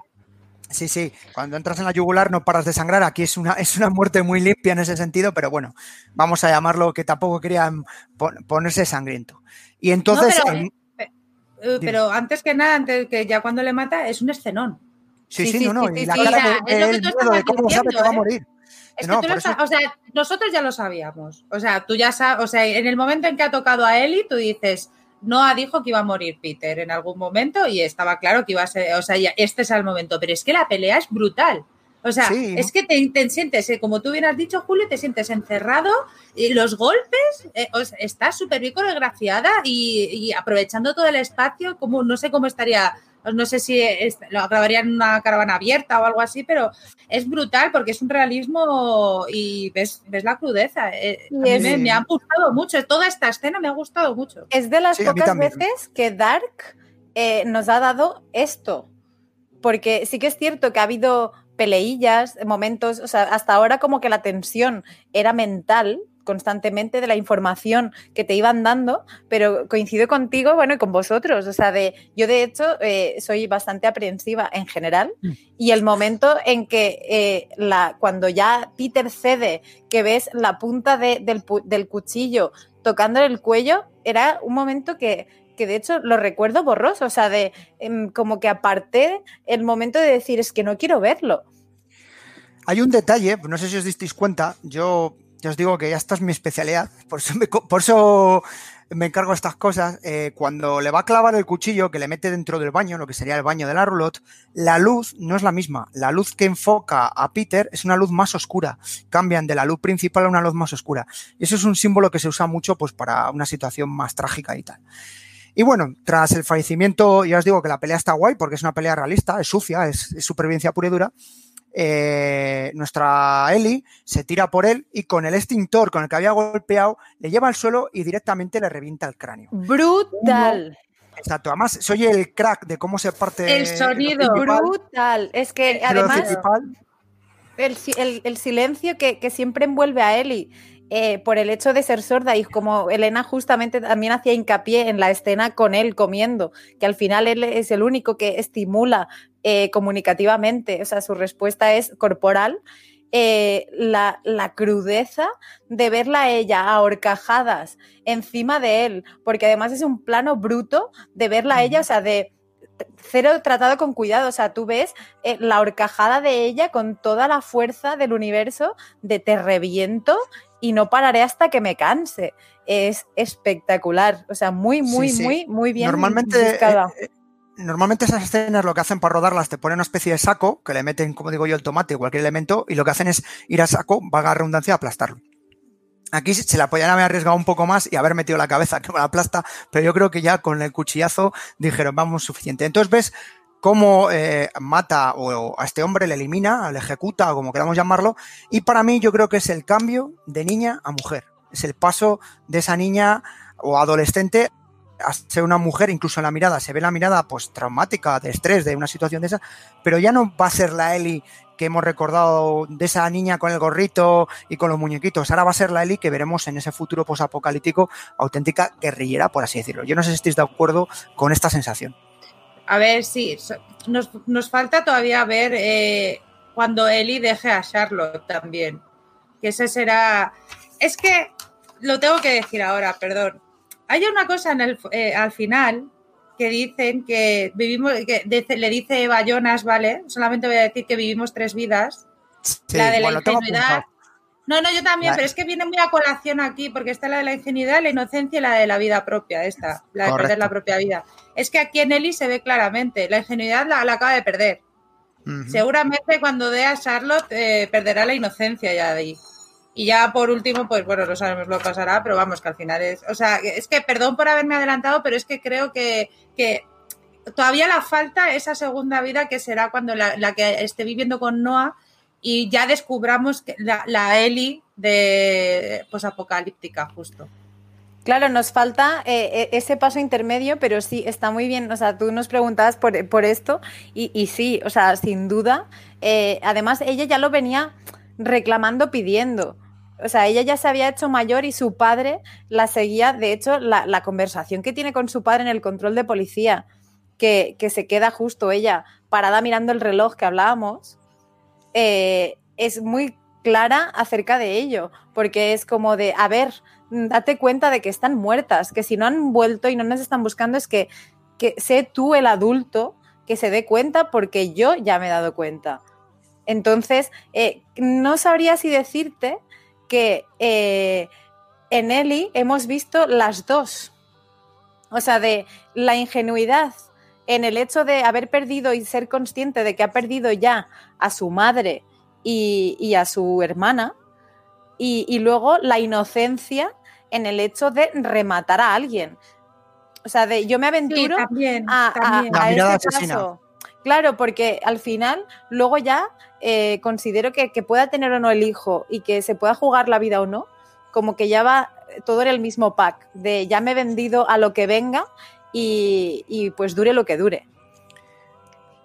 A: sí, sí, cuando entras en la yugular no paras de sangrar. Aquí es una, es una muerte muy limpia en ese sentido, pero bueno, vamos a llamarlo que tampoco querían pon- ponerse sangriento. Y entonces,
B: No, pero, Eh, Pero antes que nada, antes que ya cuando le mata, es un escenón.
A: Sí,
C: sí,
A: sí, no, no,
C: sí,
A: y la
C: sí,
A: cara de,
B: tú
A: miedo de cómo sabe que va a
B: ¿eh?
A: morir.
B: Es
A: No,
B: que tú lo
A: eso-
B: o sea, nosotros ya lo sabíamos. O sea, tú ya sabes, o sea, en el momento en que ha tocado a Eli, tú dices, Noah dijo que iba a morir Peter en algún momento y estaba claro que iba a ser, o sea, ya, este es el momento, pero es que la pelea es brutal. O sea,
A: Sí.
B: es que te, te sientes, eh, como tú bien has dicho, Julio, te sientes encerrado y los golpes, eh, o sea, está súper bien coreografiada y, y aprovechando todo el espacio, como no sé cómo estaría, no sé si es- lo grabarían en una caravana abierta o algo así, pero es brutal porque es un realismo y ves, ves la crudeza. eh, a mí me, me ha gustado mucho, toda esta escena me ha gustado mucho.
C: Es de las
A: Sí,
C: pocas veces que Dark eh, nos ha dado esto. Porque sí que es cierto que ha habido peleillas, momentos, o sea, hasta ahora como que la tensión era mental constantemente de la información que te iban dando, pero coincido contigo, bueno, y con vosotros, o sea, de yo de hecho eh, soy bastante aprensiva en general
A: Mm.
C: y el momento en que eh, la, cuando ya Peter cede, que ves la punta de- del, cuchillo tocándole el cuello, era un momento que, que de hecho lo recuerdo borroso, o sea, de em, como que aparté el momento de decir es que no quiero verlo.
A: Hay un detalle, no sé si os disteis cuenta, yo ya os digo que ya esta es mi especialidad, por eso me, por eso me encargo de estas cosas. eh, cuando le va a clavar el cuchillo que le mete dentro del baño, lo que sería el baño de la roulotte, la luz no es la misma. La luz que enfoca a Peter es una luz más oscura. Cambian de la luz principal a una luz más oscura. Y eso es un símbolo que se usa mucho pues, para una situación más trágica y tal. Y bueno, tras el fallecimiento, ya os digo que la pelea está guay porque es una pelea realista, es sucia, es supervivencia pura y dura. Eh, nuestra Ellie se tira por él y con el extintor con el que había golpeado le lleva al suelo y directamente le revienta el cráneo.
C: Brutal,
A: Exacto, además se oye el crack de cómo se parte
B: El sonido.
C: brutal. Es que además el, el- el silencio que, que siempre envuelve a Ellie eh, por el hecho de ser sorda y como Elena justamente también hacía hincapié en la escena con él comiendo, que al final él es el único que estimula eh, comunicativamente, o sea, su respuesta es corporal. eh, la, la crudeza de verla a ella a horcajadas encima de él, porque además es un plano bruto de verla a ella, o sea, de cero tratado con cuidado, o sea, tú ves eh, la horcajada de ella con toda la fuerza del universo de te reviento y no pararé hasta que me canse. Es espectacular, o sea, muy, muy,
A: Sí, sí.
C: muy, muy bien
A: normalmente, eh, eh, normalmente esas escenas lo que hacen para rodarlas te ponen una especie de saco que le meten, como digo yo, el tomate o cualquier elemento y lo que hacen es ir a saco, vaga redundancia, aplastarlo. Aquí se la podían haber arriesgado un poco más y haber metido la cabeza que me la aplasta, pero yo creo que ya con el cuchillazo dijeron, vamos, suficiente. Entonces ves cómo eh, mata o a este hombre, le elimina, le ejecuta o como queramos llamarlo, y para mí yo creo que es el cambio de niña a mujer. Es el paso de esa niña o adolescente a ser una mujer, incluso en la mirada, se ve la mirada pues traumática, de estrés, de una situación de esa, pero ya no va a ser la Eli que hemos recordado de esa niña con el gorrito y con los muñequitos. Ahora va a ser la Eli que veremos en ese futuro posapocalíptico, auténtica guerrillera, por así decirlo. Yo no sé si estáis de acuerdo con esta sensación.
B: A ver, sí, so- nos, nos falta todavía ver eh, cuando Ellie deje a Charlotte también. Que ese será. Es que lo tengo que decir ahora, perdón. Hay una cosa en el, eh, al final que dicen que vivimos, que dice- le dice Eva Jonas, ¿vale? Solamente voy a decir que vivimos tres vidas.
A: Sí,
B: la de la
A: bueno,
B: ingenuidad. No, no, yo también,
A: La-
B: pero es que viene muy a colación aquí, porque está la de la ingenuidad, la inocencia y la de la vida propia, esta, la de perder la propia vida. Es que aquí en Ellie se ve claramente, la ingenuidad la, la acaba de perder. Seguramente cuando dé a Charlotte eh, perderá la inocencia ya de ahí. Y ya por último, pues bueno, no sabemos lo que pasará, pero vamos, que al final es. O sea, es que perdón por haberme adelantado, pero es que creo que, que todavía la falta esa segunda vida que será cuando la, la que esté viviendo con Noah y ya descubramos que la, la Ellie de pues apocalíptica, justo.
C: Claro, nos falta eh, eh, ese paso intermedio, pero sí, está muy bien. O sea, tú nos preguntabas por, por esto y, y sí, o sea, sin duda. eh, además, ella ya lo venía reclamando, pidiendo. O sea, ella ya se había hecho mayor y su padre la seguía. De hecho, la, la conversación que tiene con su padre en el control de policía, que, que se queda justo ella parada mirando el reloj que hablábamos, eh, es muy clara acerca de ello, porque es como de, a ver, date cuenta de que están muertas, que si no han vuelto y no nos están buscando es que, que sé tú el adulto que se dé cuenta porque yo ya me he dado cuenta. Entonces, eh, no sabría si decirte que eh, en Eli hemos visto las dos. O sea, de la ingenuidad en el hecho de haber perdido y ser consciente de que ha perdido ya a su madre y, a su hermana, y, luego la inocencia en el hecho de rematar a alguien. O sea, de yo me aventuro a, ese caso. Claro, porque al final, luego ya eh, considero que, que, pueda tener o no el hijo y que se pueda jugar la vida o no, como que ya va todo en el mismo pack, de ya me he vendido a lo que venga y, pues dure lo que dure.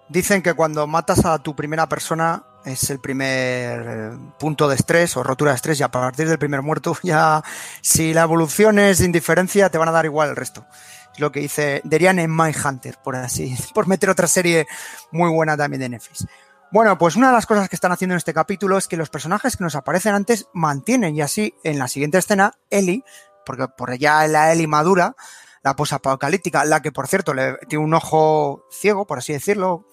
A: Dicen que cuando matas a tu primera persona es el primer eh, punto de estrés o rotura de estrés y a partir del primer muerto ya si la evolución es indiferencia te van a dar igual el resto. Es lo que dice Derian en My Hunter, por así, por meter otra serie muy buena también de Netflix. Bueno, pues una de las cosas que están haciendo en este capítulo es que los personajes que nos aparecen antes mantienen y así en la siguiente escena, Ellie, porque por ella la Ellie madura, la posapocalíptica, la que por cierto le tiene un ojo ciego, por así decirlo,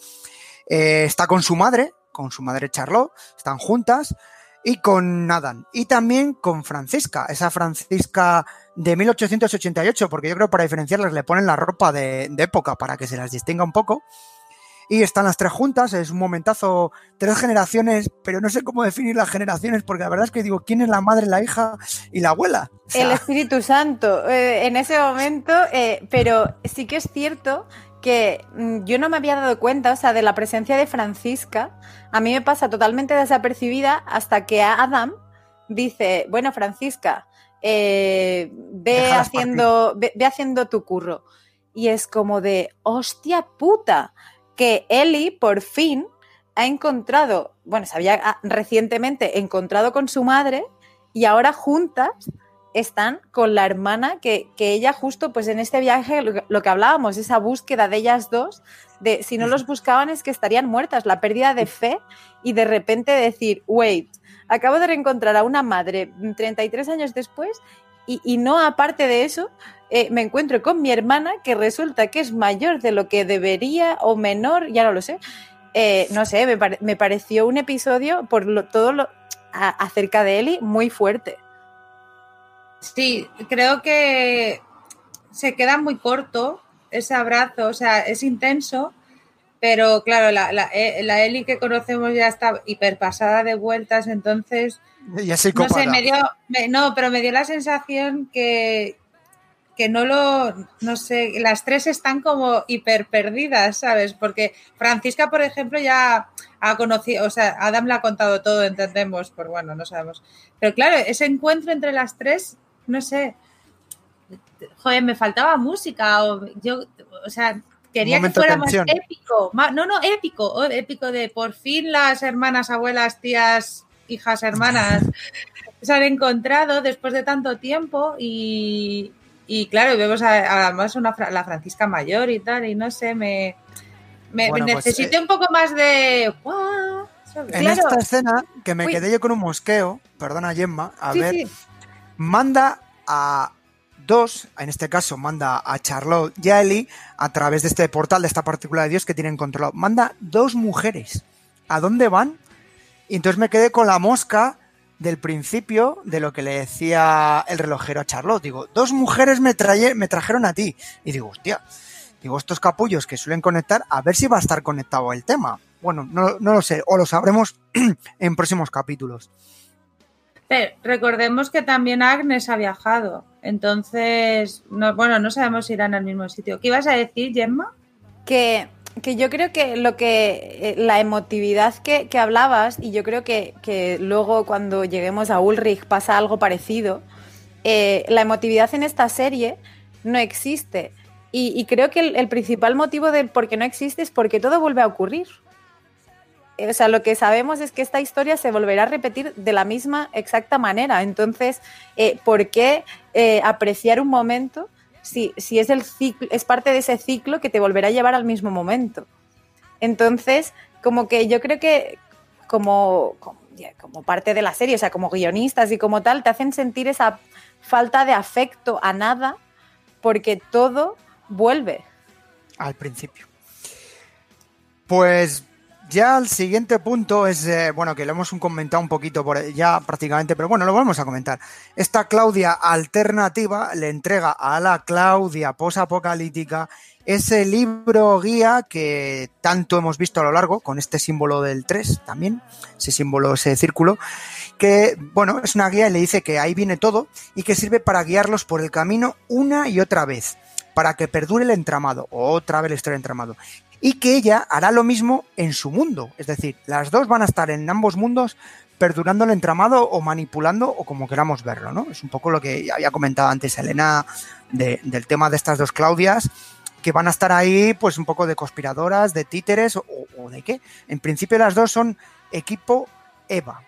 A: eh, está con su madre, con su madre Charlotte, están juntas, y con Nathan, y también con Francisca, esa Francisca de 1888, porque yo creo que para diferenciarlas le ponen la ropa de época para que se las distinga un poco y están las tres juntas, es un momentazo, tres generaciones, pero no sé cómo definir las generaciones, porque la verdad es que digo, ¿quién es la madre, la hija y la abuela?
C: el Espíritu Santo, eh, en ese momento, eh, pero sí que es cierto que mm, yo no me había dado cuenta, o sea, de la presencia de Francisca, a mí me pasa totalmente desapercibida hasta que Adam dice, bueno, Francisca, eh, ve, haciendo, ve haciendo tu curro. Y es como de, hostia puta, que Ellie por fin ha encontrado, bueno, se había ah, recientemente encontrado con su madre y ahora juntas están con la hermana que, ella justo pues en este viaje lo, que hablábamos, esa búsqueda de ellas dos, de si no los buscaban es que estarían muertas, la pérdida de fe y de repente decir, wait, acabo de reencontrar a una madre 33 años después y, y no aparte de eso, eh, me encuentro con mi hermana que resulta que es mayor de lo que debería o menor, ya no lo sé. Eh, no sé, me, pareció un episodio por lo, todo lo acerca de Eli muy fuerte.
B: Sí, creo que se queda muy corto ese abrazo, o sea, es intenso, pero claro, la, la, eh, Eli que conocemos ya está hiperpasada de vueltas, entonces...
A: Ya no sé,
B: me dio, no, pero me dio la sensación que, que no lo, no sé, las tres están como hiper perdidas, ¿sabes? Porque Francisca, por ejemplo, ya ha conocido, o sea, Adam le ha contado todo, entendemos, por bueno, no sabemos. Pero claro, ese encuentro entre las tres, no sé, joder, me faltaba música, o yo, o sea, quería que fuera más épico, no, no, épico, épico de por fin las hermanas, abuelas, tías, hijas, hermanas se han encontrado después de tanto tiempo y, y claro, vemos además una, la Francisca mayor y tal, y no sé, me, me, pues, necesité eh, un poco más de...
A: En esta escena, que me quedé yo con un mosqueo, perdona Gemma, a ver, manda a dos, en este caso manda a Charlotte y a Ellie a través de este portal, de esta partícula de Dios que tienen controlado. Manda dos mujeres. ¿A dónde van? Y entonces me quedé con la mosca del principio de lo que le decía el relojero a Charlotte. Digo, dos mujeres me, me trajeron a ti. Y digo, hostia, digo, estos capullos que suelen conectar, a ver si va a estar conectado el tema. Bueno, no, lo sé, o lo sabremos en próximos capítulos.
B: recordemos que también Agnes ha viajado, entonces, no, bueno, no sabemos si irán al mismo sitio. ¿Qué ibas a decir, Gemma?
C: Que que yo creo que lo que eh, la emotividad que, hablabas, y yo creo que, luego cuando lleguemos a Ulrich pasa algo parecido, eh, la emotividad en esta serie no existe. Y, creo que el, principal motivo de por qué no existe es porque todo vuelve a ocurrir. Eh, o sea, lo que sabemos es que esta historia se volverá a repetir de la misma exacta manera. Entonces, ¿por qué apreciar un momento si, es, el ciclo, es parte de ese ciclo que te volverá a llevar al mismo momento. Entonces, como que yo creo que como, como, parte de la serie, o sea, como guionistas y como tal, te hacen sentir esa falta de afecto a nada porque todo vuelve.
A: Al principio. Pues Ya el siguiente punto es, eh, bueno, que lo hemos comentado un poquito ya prácticamente, pero bueno, lo vamos a comentar. Esta Claudia alternativa le entrega a la Claudia posapocalíptica ese libro guía que tanto hemos visto a lo largo, con este símbolo del 3 también, ese símbolo, ese círculo, que, bueno, es una guía y le dice que ahí viene todo y que sirve para guiarlos por el camino una y otra vez, para que perdure el entramado, otra vez la historia del entramado. Y que ella hará lo mismo en su mundo, es decir, las dos van a estar en ambos mundos perdurando el entramado o manipulando o como queramos verlo, ¿no? Es un poco lo que había comentado antes Elena de, del tema de estas dos Claudias que van a estar ahí pues un poco de conspiradoras, de títeres o, o de qué. En principio las dos son equipo Eva,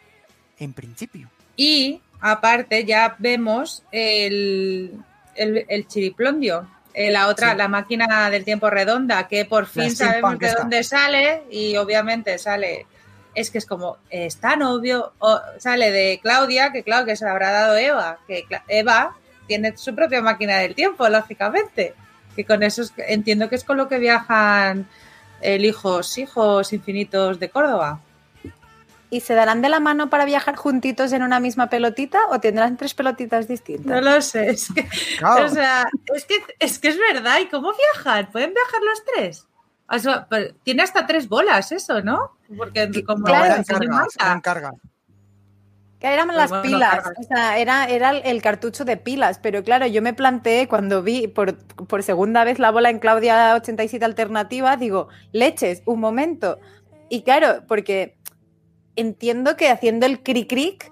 A: en principio.
B: Y aparte ya vemos el, el, el chiriplondio, eh, la otra,
A: Sí.
B: la máquina del tiempo redonda, que por fin sabemos de dónde sale y obviamente sale, es que es como, es tan obvio, o sale de Claudia, que claro que se la habrá dado Eva, que Eva tiene su propia máquina del tiempo, lógicamente, que con eso es- entiendo que es con lo que viajan el hijos, hijos infinitos de Córdoba.
C: ¿Y se darán de la mano para viajar juntitos en una misma pelotita o tendrán tres pelotitas distintas?
B: No lo sé, es que
A: Claro.
B: O sea, es que, es que es verdad. ¿Y cómo viajan? ¿Pueden viajar los tres? O sea, pues, tiene hasta tres bolas eso, ¿no? Porque como
C: Claro,
A: eran cargas.
C: Que eran
B: Pues
C: las
B: bueno,
C: pilas, o sea, era, era el- el cartucho de pilas, pero claro, yo me planteé cuando vi por, por segunda vez la bola en Claudia 87 alternativa, digo, leches, un momento. Y claro, porque entiendo que haciendo el cric-cric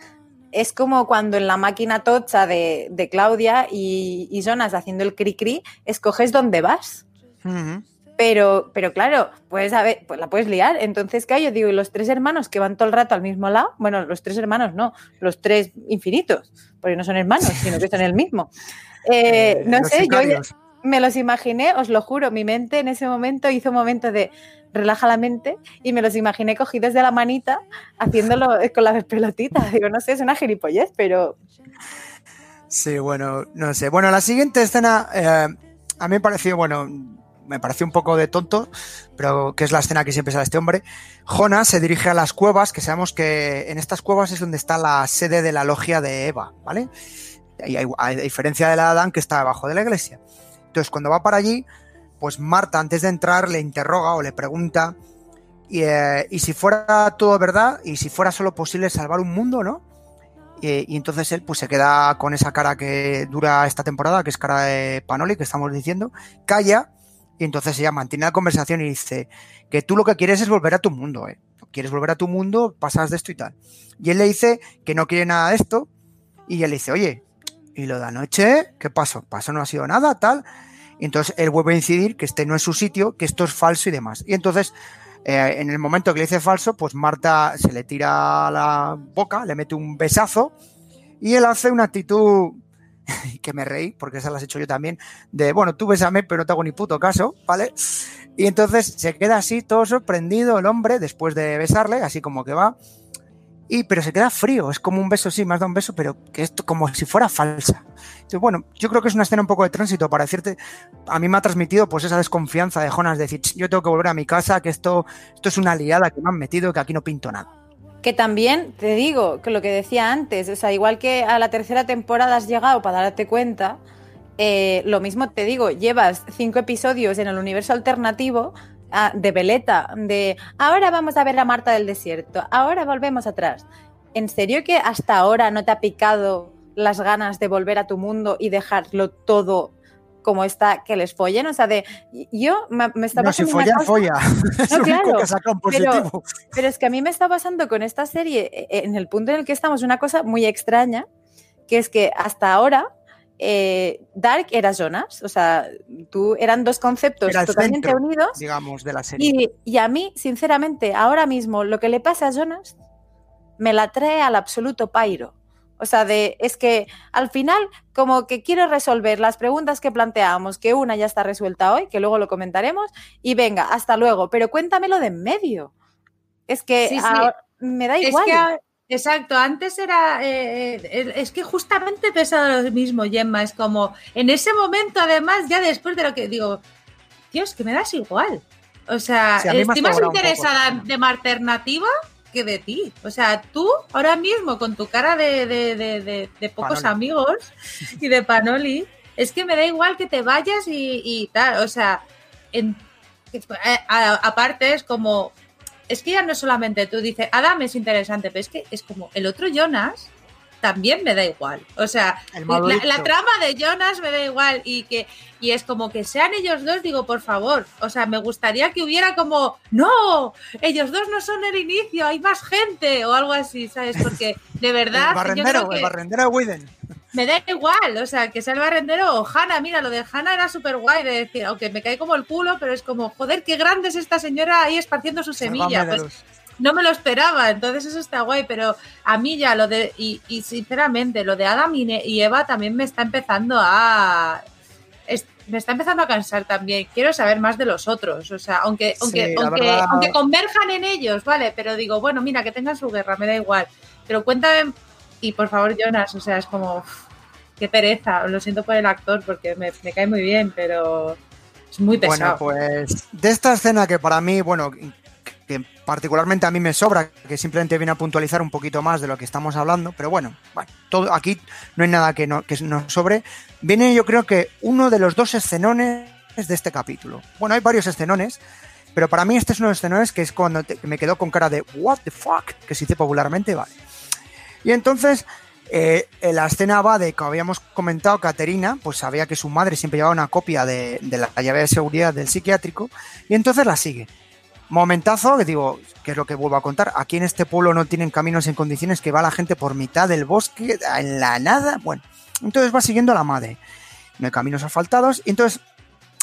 C: es como cuando en la máquina tocha de, de Claudia y, y Jonas haciendo el cric-cric, escoges dónde vas. Pero, pero claro, pues a ver, pues la puedes liar. Entonces, claro, yo digo, y los tres hermanos que van todo el rato al mismo lado, bueno, los tres hermanos no, los tres infinitos, porque no son hermanos, sino que son el mismo. Eh,
A: Eh,
C: no sé, yo. Me los imaginé, os lo juro, mi mente en ese momento hizo un momento de relaja la mente y me los imaginé cogidos de la manita haciéndolo con las pelotitas. Digo, no sé, es una gilipollez, pero
A: Sí, bueno, no sé. Bueno, la siguiente escena eh, a mí me pareció, bueno, me pareció un poco de tonto, pero que es la escena que siempre sale este hombre. Jonas se dirige a las cuevas, que sabemos que en estas cuevas es donde está la sede de la logia de Eva, ¿vale? Y hay- a diferencia de la Adán, que está debajo de la iglesia. Entonces, cuando va para allí, pues Marta, antes de entrar, le interroga o le pregunta, y, eh, y si fuera todo verdad, y si fuera solo posible salvar un mundo, ¿no? Y entonces él pues se queda con esa cara que dura esta temporada, que es cara de Panoli, que estamos diciendo, calla y entonces ella mantiene la conversación y dice que tú lo que quieres es volver a tu mundo, ¿eh? Quieres volver a tu mundo, pasas de esto y tal. Y él le dice que no quiere nada de esto y él le dice, oye, ¿y lo de anoche? ¿Qué pasó? ¿Pasó no ha sido nada? Tal. Y entonces él vuelve a incidir que este no es su sitio, que esto es falso y demás. Y entonces eh, en el momento que le dice falso, pues Marta se le tira la boca, le mete un besazo y él hace una actitud que me reí, porque esa la has hecho yo también, de, bueno, tú bésame, pero no te hago ni puto caso, ¿vale? Y entonces se queda así, todo sorprendido el hombre, después de besarle, así como que va, y pero se queda frío, es como un beso, sí, más da un beso, pero que esto como si fuera falsa. Entonces, bueno, yo creo que es una escena un poco de tránsito para decirte, a mí me ha transmitido pues esa desconfianza de Jonas, de decir, "Ch, yo tengo que volver a mi casa, que esto, esto es una liada que me han metido, que aquí no pinto nada.
C: Que también te digo que lo que decía antes, o sea, igual que a la tercera temporada has llegado para darte cuenta, eh, lo mismo te digo, llevas cinco episodios en el universo alternativo ah, de veleta, de ahora vamos a ver a Marta del desierto, ahora volvemos atrás. ¿En serio que hasta ahora no te ha picado las ganas de volver a tu mundo y dejarlo todo como está, que les follen? O sea, de yo me, me está
A: No, si
C: pasando una
A: follar,
C: cosa-
A: folla.
C: No, claro,
A: que saca un
C: pero- pero es que a mí me está pasando con esta serie, eh, en el punto en el que estamos, una cosa muy extraña, que es que hasta ahora eh, Dark era Jonas, o sea, tú eran dos conceptos
A: Era
C: totalmente
A: centro.
C: unidos.
A: digamos, de la serie.
C: Y, y a mí, sinceramente, ahora mismo lo que le pasa a Jonas me la trae al absoluto pairo. O sea, de, es que al final, como que quiero resolver las preguntas que planteábamos, que una ya está resuelta hoy, que luego lo comentaremos, y venga, hasta luego, pero cuéntamelo de en medio. Es que
B: Sí, sí.
C: ahora- me da
B: Es
C: igual.
B: que, a- exacto, antes era. eh, eh, es que justamente pesa lo mismo, Gemma. Es como. En ese momento, además, ya después de lo que digo. Dios, que me das igual. O sea,
A: Sí,
B: estoy más interesada de mi alternativa que de ti. O sea, tú ahora mismo con tu cara de, de- de- pocos
A: Panoli.
B: amigos y de Panoli, es que me da igual que te vayas y, y tal. O sea, en- a- aparte es como... Es que ya no solamente tú dices, Adam es interesante, pero es que es como el otro Jonas también me da igual. O sea,
A: El
B: la, trama de Jonas me da igual y que y es como que sean ellos dos, digo, por favor, o sea, me gustaría que hubiera como, no, ellos dos no son el inicio, hay más gente o algo así, ¿sabes? Porque de
A: El
B: verdad yo
A: barrendero, el barrendero de Widen.
B: Me da igual, o sea, que sea el barrendero o Hanna, mira, lo de Hanna era súper guay de decir, aunque me cae como el culo, pero es como, joder, qué grande es esta señora ahí esparciendo su semilla. Pues no me lo esperaba, entonces eso está guay, pero a mí ya lo de, y, y sinceramente, lo de Adam y, Eva también me está empezando a... es- me está empezando a cansar también. Quiero saber más de los otros. O sea, aunque, aunque,
A: Sí,
B: aunque,
A: verdad-
B: aunque converjan en ellos, ¿vale? Pero digo, bueno, mira, que tengan su guerra, me da igual. Pero cuéntame, y por favor, Jonas, o sea, es como, uf, qué pereza. Lo siento por el actor porque me, me cae muy bien, pero es muy pesado.
A: Bueno, pues de esta escena que para mí, bueno, que particularmente a mí me sobra, que simplemente viene a puntualizar un poquito más de lo que estamos hablando, pero bueno, bueno todo, aquí no hay nada que, no, que nos sobre. Viene yo creo que uno de los dos escenones de este capítulo. Bueno, hay varios escenones, pero para mí este es uno de los escenones que es cuando te- que me quedó con cara de what the fuck, que se dice popularmente, vale. Y entonces eh, la escena va de que habíamos comentado, Caterina, pues sabía que su madre siempre llevaba una copia de, de la llave de seguridad del psiquiátrico y entonces la sigue. Momentazo, que digo, que es lo que vuelvo a contar, aquí en este pueblo no tienen caminos en condiciones que va la gente por mitad del bosque, en la nada, bueno, entonces va siguiendo a la madre. No hay caminos asfaltados y entonces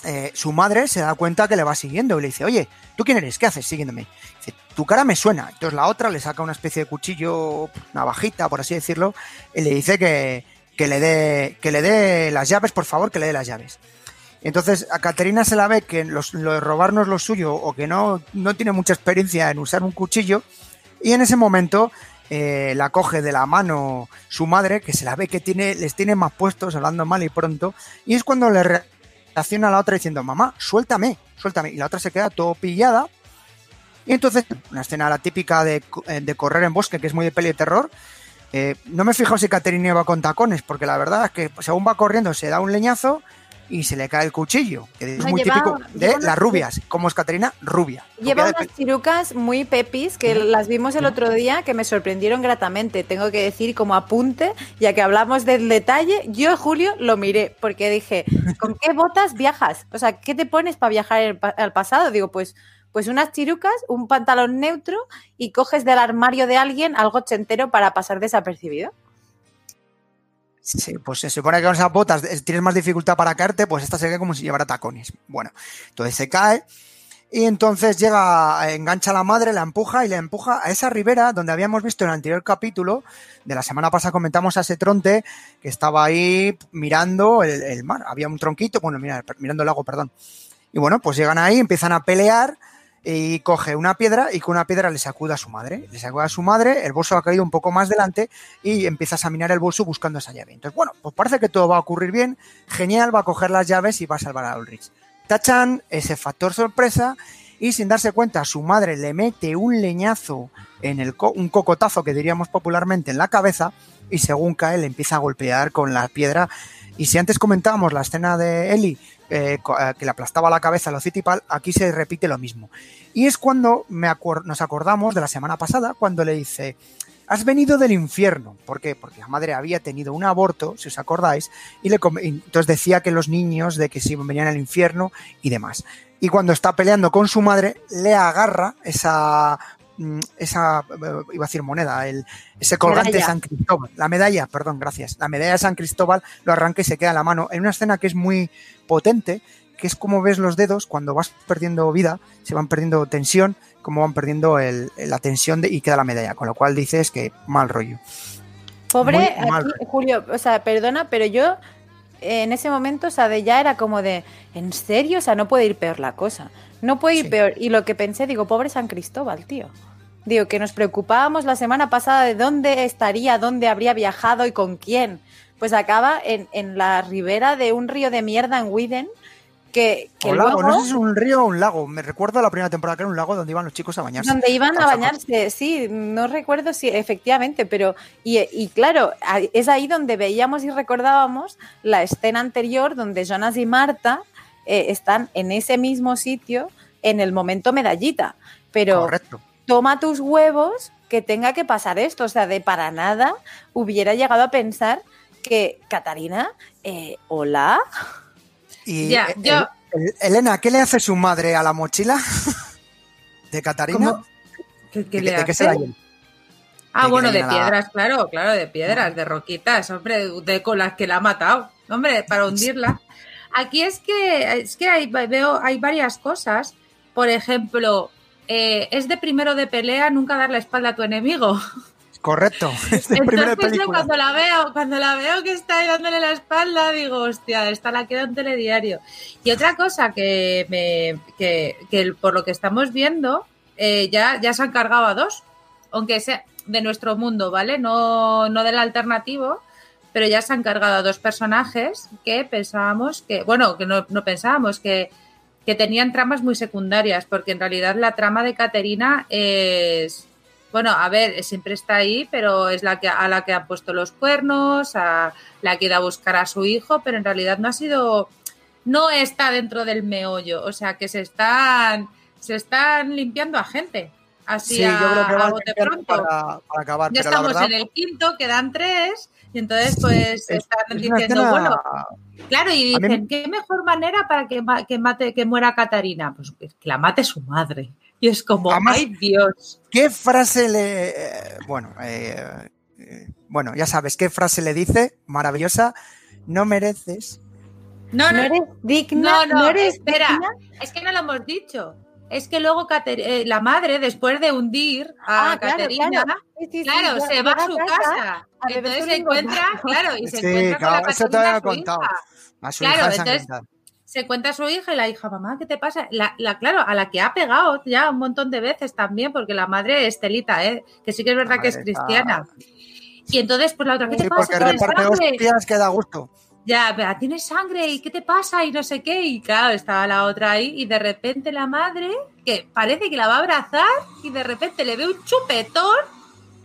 A: eh, su madre se da cuenta que le va siguiendo y le dice, oye, ¿tú quién eres? ¿Qué haces siguiéndome? Dice, tu cara me suena. Entonces la otra le saca una especie de cuchillo, navajita, por así decirlo, y le dice que, que le dé las llaves, por favor, que le dé las llaves. Entonces a Caterina se la ve que los- lo de robarnos lo suyo o que no, no tiene mucha experiencia en usar un cuchillo y en ese momento eh, la coge de la mano su madre, que se la ve que tiene, les tiene más puestos, hablando mal y pronto, y es cuando le a la otra diciendo, mamá, suéltame, suéltame, y la otra se queda todo pillada. Y entonces, una escena la típica de, eh, de correr en bosque, que es muy de peli de terror. Eh, no me fijo si Caterina iba con tacones, porque la verdad es que según va corriendo se da un leñazo y se le cae el cuchillo, que es
C: No,
A: muy
C: lleva-
A: típico de
C: unas-
A: las rubias. como es Caterina? Rubia.
C: Lleva
A: Rubia
C: unas chirucas muy pepis que las vimos el otro día que me sorprendieron gratamente. Tengo que decir como apunte, ya que hablamos del detalle, yo Julio lo miré porque dije, ¿con qué botas viajas? O sea, ¿qué te pones para viajar pa- al pasado? Digo, pues pues unas chirucas, un pantalón neutro y coges del armario de alguien algo ochentero para pasar desapercibido.
A: Sí, pues se supone que con esas botas eh, tienes más dificultad para caerte, pues esta se cae como si llevara tacones. Bueno, entonces se cae y entonces llega, engancha a la madre, la empuja y la empuja a esa ribera donde habíamos visto en el anterior capítulo de la semana pasada comentamos a ese tronte que estaba ahí mirando el, el mar. Había un tronquito, bueno, mira, mirando el lago, perdón. Y bueno, pues llegan ahí, empiezan a pelear y coge una piedra y con una piedra le sacuda a su madre. Le sacuda a su madre, el bolso ha caído un poco más delante y empieza a examinar el bolso buscando esa llave. Entonces, bueno, pues parece que todo va a ocurrir bien. Genial, va a coger las llaves y va a salvar a Ulrich. Tachan ese factor sorpresa y sin darse cuenta su madre le mete un leñazo en el un cocotazo que diríamos popularmente en la cabeza y según cae le empieza a golpear con la piedra y si antes comentábamos la escena de Eli eh, que le aplastaba la cabeza a lo Citipal, aquí se repite lo mismo. Y es cuando me nos acordamos de la semana pasada, cuando le dice, has venido del infierno. ¿Por qué? Porque la madre había tenido un aborto, si os acordáis, y, le entonces decía que los niños de que si venían al infierno y demás. Y cuando está peleando con su madre, le agarra esa esa, iba a decir moneda, el, ese colgante medalla. de San Cristóbal, la medalla, perdón, gracias, la medalla de San Cristóbal lo arranca y se queda en la mano, en una escena que es muy potente, que es como ves los dedos cuando vas perdiendo vida, se van perdiendo tensión, como van perdiendo el, la tensión de, y queda la medalla, con lo cual dices que mal rollo.
C: Pobre, mal aquí, rollo. Julio, o sea, perdona, pero yo en ese momento, o sea, de ya era como de, ¿en serio? O sea, no puede ir peor la cosa. No puede ir sí. peor. Y lo que pensé, digo, pobre San Cristóbal, tío. Digo, que nos preocupábamos la semana pasada de dónde estaría, dónde habría viajado y con quién. Pues acaba en, en la ribera de un río de mierda en Widen Que, que
A: o lago, no sé si es un río o un lago. Me recuerdo la primera temporada que era un lago donde iban los chicos a bañarse.
C: Donde iban a bañarse, sí, no recuerdo si efectivamente, pero y, y claro, es ahí donde veíamos y recordábamos la escena anterior donde Jonas y Marta eh, están en ese mismo sitio en el momento medallita. Pero
A: Correcto.
C: Toma tus huevos que tenga que pasar esto, o sea, de para nada hubiera llegado a pensar que Catarina, eh, hola,
A: Y
B: Ya, yo-
A: el- Elena, ¿qué le hace su madre a la mochila de Catarina?
B: ¿Qué, qué
A: ¿De,
B: le
A: de qué
B: hace?
A: se la llena?
B: Ah,
A: de
B: bueno, de
A: la-
B: piedras, claro, claro, de piedras, de roquitas, hombre, de con las que la ha matado, hombre, para hundirla. Aquí es que es que hay, veo hay varias cosas. Por ejemplo, eh, es de primero de pelea nunca dar la espalda a tu enemigo.
A: Correcto. Es de
B: Entonces
A: película.
B: cuando la veo, cuando la veo que está ahí dándole la espalda, digo, hostia, esta la queda en telediario. Y otra cosa que me que, que por lo que estamos viendo, eh, ya, ya se han cargado a dos, aunque sea de nuestro mundo, ¿vale? No, no del alternativo, pero ya se han cargado a dos personajes que pensábamos que, bueno, que no, no pensábamos que, que tenían tramas muy secundarias, porque en realidad la trama de Caterina es, bueno, a ver, siempre está ahí, pero es la que a la que han puesto los cuernos, a la que ido a buscar a su hijo, pero en realidad no ha sido, no está dentro del meollo, o sea que se están, se están limpiando a gente. Así
A: Sí,
B: a,
A: yo creo que
B: a bote pronto.
A: para, para acabar.
B: Ya
A: pero la
B: estamos
A: verdad,
B: en el quinto, quedan tres, y entonces pues
A: es-
B: están
A: es
B: diciendo,
A: escena-
B: bueno, claro, y
A: mí
B: dicen, ¿qué mejor manera para que, que mate, que muera Catarina? Pues que la mate su madre. Y es como,
A: Además-
B: ay Dios.
A: ¿Qué frase le. eh, bueno, eh, eh, bueno, ya sabes, ¿qué frase le dice? Maravillosa. No mereces.
B: No,
C: no
B: no,
C: eres digna,
B: no, no,
C: eres
B: espera,
C: digna.
B: es que no lo hemos dicho. Es que luego Cater- eh, la madre, después de hundir a
C: Ah,
B: Caterina,
C: claro. Sí, sí, sí,
B: Claro,
C: ya-
B: se va a su casa.
C: a
B: Entonces se encuentra, claro, y se
A: Sí,
B: encuentra
A: claro,
B: con la
A: eso te lo
B: Caterina,
A: había
B: su
A: contado.
B: hija.
A: A su
B: Claro,
A: hija
B: entonces-. Se encuentra su hija y la hija, mamá, ¿qué te pasa? La, la- claro, a la que ha pegado ya un montón de veces también, porque la madre es telita, ¿eh? que sí que es verdad que es cristiana. Y entonces, pues la otra, ¿qué te
A: Sí,
B: pasa?
A: porque
B: ¿Tienes
A: reparte hostias que da gusto.
B: Ya, pero tienes sangre y ¿qué te pasa? Y no sé qué. Y claro, estaba la otra ahí y de repente la madre, que parece que la va a abrazar y de repente le ve un chupetón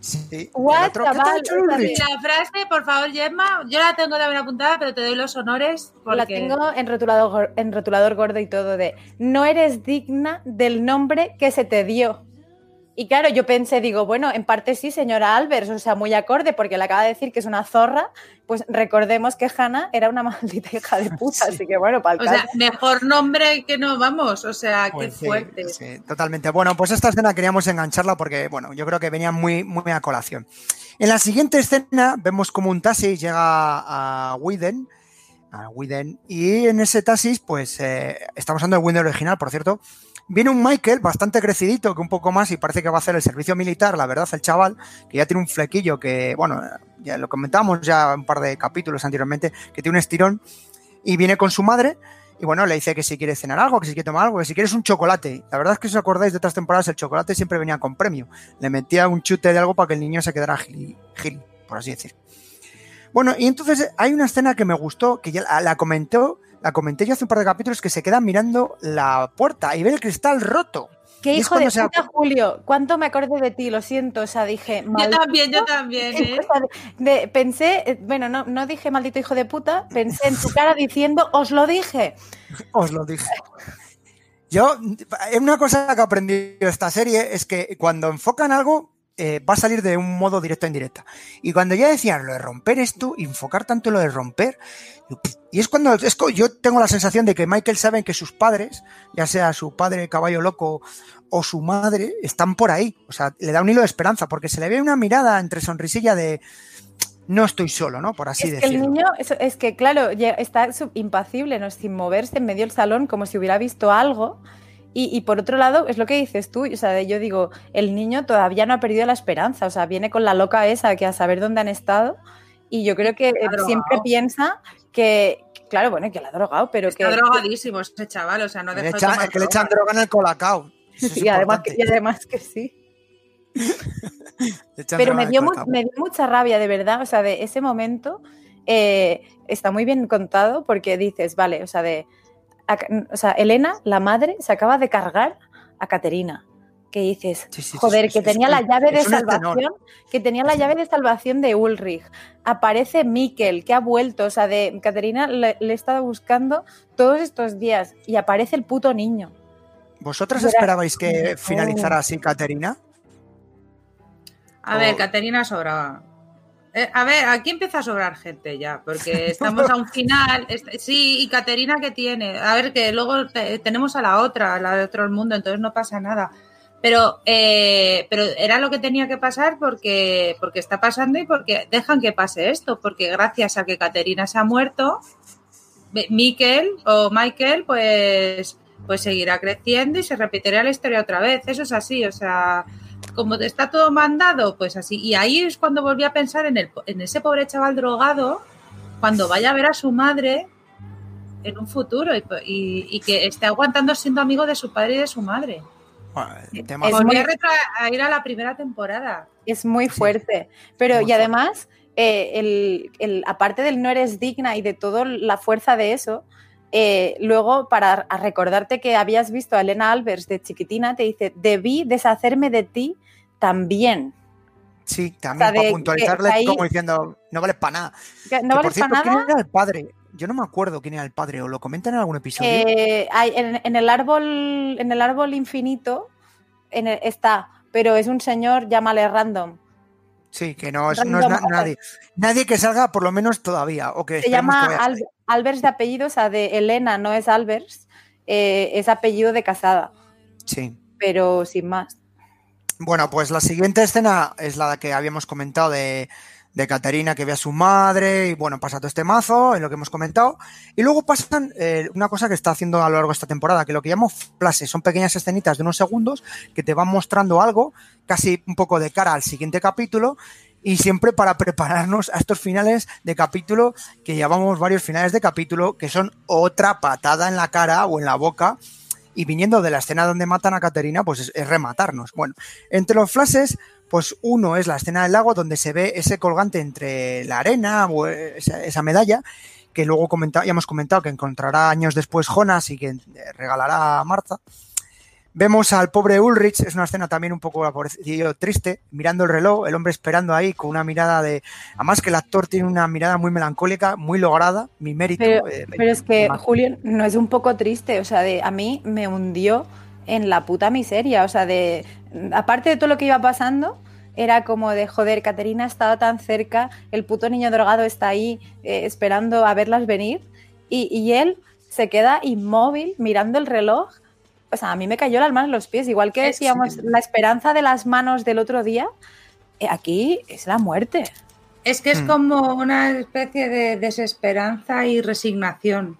A: Sí.
C: What,
B: la frase, por favor, Gemma, yo la tengo también apuntada, pero te doy los honores porque...
C: La tengo en rotulador, en rotulador gordo y todo de no eres digna del nombre que se te dio. Y claro, yo pensé, digo, bueno, en parte sí, señora Albers, o sea, muy acorde, porque le acaba de decir que es una zorra, pues recordemos que Hannah era una maldita hija de puta,
A: Sí.
C: así que bueno, para
B: O
C: el
B: sea,
C: caso.
B: mejor nombre que no, vamos, o sea,
A: Pues
B: qué
A: sí,
B: fuerte.
A: sí, totalmente. Bueno, pues esta escena queríamos engancharla porque, bueno, yo creo que venía muy, muy a colación. En la siguiente escena vemos como un taxi llega a Widen, a Widen, y en ese taxi, pues, eh, estamos hablando del Widen original, por cierto, viene un Michael bastante crecidito, que un poco más, y parece que va a hacer el servicio militar, la verdad, el chaval, que ya tiene un flequillo que, bueno, ya lo comentamos ya un par de capítulos anteriormente, que tiene un estirón, y viene con su madre, y bueno, le dice que si quiere cenar algo, que si quiere tomar algo, que si quieres un chocolate. La verdad es que si os acordáis de otras temporadas, el chocolate siempre venía con premio. Le metía un chute de algo para que el niño se quedara gil, por así decir. Bueno, y entonces hay una escena que me gustó, que ya la comentó, la comenté yo hace un par de capítulos, que se queda mirando la puerta y ve el cristal roto.
C: Qué
A: y
C: hijo de
A: cuando se
C: puta, Julio. ¿Cuánto me acordé de ti? Lo siento, o sea, dije.
B: Yo también, yo también, ¿eh?
C: De- de- pensé, eh, bueno, no, no dije maldito hijo de puta, pensé en tu cara diciendo, os lo dije.
A: Os lo dije. Yo, una cosa que he aprendido de esta serie es que cuando enfocan algo, eh, va a salir de un modo directo a indirecta. Y cuando ya decían lo de romper esto, enfocar tanto lo de romper, y es cuando es yo tengo la sensación de que Michael sabe que sus padres, ya sea su padre caballo loco o su madre, están por ahí. O sea, le da un hilo de esperanza, porque se le ve una mirada entre sonrisilla de no estoy solo, ¿no? Por así
C: es que el
A: decirlo.
C: niño, es, es que claro, está impacible, ¿no? sin moverse en medio del salón, como si hubiera visto algo. Y, y por otro lado, es lo que dices tú, o sea, yo digo, el niño todavía no ha perdido la esperanza, o sea, viene con la loca esa que a saber dónde han estado. Y yo creo que siempre piensa que, claro, bueno, que la ha drogado, pero
B: Está
C: que.
B: drogadísimo ese chaval, o sea, no deja de
A: es que le echan droga en el colacao. Eso es
C: y, además que, y además que sí. Pero me dio, me dio mucha rabia, de verdad. O sea, de ese momento eh, está muy bien contado porque dices, vale, o sea, de a- o sea, Elena, la madre, se acaba de cargar a Caterina. Que dices,
A: Sí, sí,
C: joder, que tenía la llave de salvación, que tenía la llave de salvación de Ulrich. Aparece Mikkel, que ha vuelto, o sea, de Caterina le, le he estado buscando todos estos días y aparece el puto niño.
A: ¿Vosotras
C: Era-
A: esperabais que finalizara así Caterina?
B: A ver, Caterina sobraba. Eh, a ver, aquí empieza a sobrar gente ya, porque estamos a un final. Sí, y Caterina que tiene. A ver, que luego te- tenemos a la otra, a la de otro mundo, entonces no pasa nada. Pero, eh, pero era lo que tenía que pasar porque, porque está pasando y porque dejan que pase esto, porque gracias a que Caterina se ha muerto, Mikel o Michael, pues, pues seguirá creciendo y se repetirá la historia otra vez. Eso es así, o sea, como está todo mandado, pues así. Y ahí es cuando volví a pensar en, el, en ese pobre chaval drogado, cuando vaya a ver a su madre en un futuro y, y- y que esté aguantando siendo amigo de su padre y de su madre.
A: Bueno,
B: Volví
C: muy-
B: a, ir a la primera temporada.
C: Es muy fuerte. Pero,
A: muy
C: y además, eh, el, el- aparte del no eres digna y de toda la fuerza de eso, eh, luego para recordarte que habías visto a Elena Albers de chiquitina, te dice, debí deshacerme de ti también.
A: Sí, también
C: O sea,
A: para
C: que
A: puntualizarle
C: ahí-
A: como diciendo, no vales para nada.
C: Que
A: Que,
C: No
A: por
C: vales
A: cierto,
C: para
A: ¿quién era el padre? Yo no me acuerdo quién era el padre, o lo comentan en algún episodio.
C: Eh, hay- en, en el árbol, en el árbol infinito en el- está, pero es un señor, llámale random.
A: Sí, que no es, no es na- nadie. Nadie que salga por lo menos todavía. O que
C: Se llama
A: que vaya-
C: Al- Albers de apellido, o sea, de Elena no es Albers, eh, es apellido de casada,
A: Sí.
C: pero sin más.
A: Bueno, pues la siguiente escena es la que habíamos comentado de, de Caterina que ve a su madre y bueno, pasa todo este mazo, en lo que hemos comentado. Y luego pasan eh, una cosa que está haciendo a lo largo de esta temporada, que lo que llamo flashes, son pequeñas escenitas de unos segundos que te van mostrando algo, casi un poco de cara al siguiente capítulo. Y siempre para prepararnos a estos finales de capítulo, que llevamos varios finales de capítulo, que son otra patada en la cara o en la boca y viniendo de la escena donde matan a Caterina, pues es, es rematarnos. Bueno, entre los flashes, pues uno es la escena del lago donde se ve ese colgante entre la arena o esa, esa medalla que luego comenta, ya hemos comentado que encontrará años después Jonas y que eh, regalará a Marta. Vemos al pobre Ulrich, es una escena también un poco triste, mirando el reloj, el hombre esperando ahí con una mirada de... Además que el actor tiene una mirada muy melancólica, muy lograda, mi mérito.
C: Pero,
A: eh,
C: pero es que. Julio, no es un poco triste, o sea, de, a mí me hundió en la puta miseria, o sea, de, aparte de todo lo que iba pasando, era como de, joder, Caterina estaba tan cerca, el puto niño drogado está ahí eh, esperando a verlas venir, y, y él se queda inmóvil mirando el reloj. O sea, a mí me cayó la alma en los pies, igual que decíamos, la esperanza de las manos del otro día, eh, aquí es la muerte.
B: Es que es
A: Hmm.
B: como una especie de desesperanza y resignación.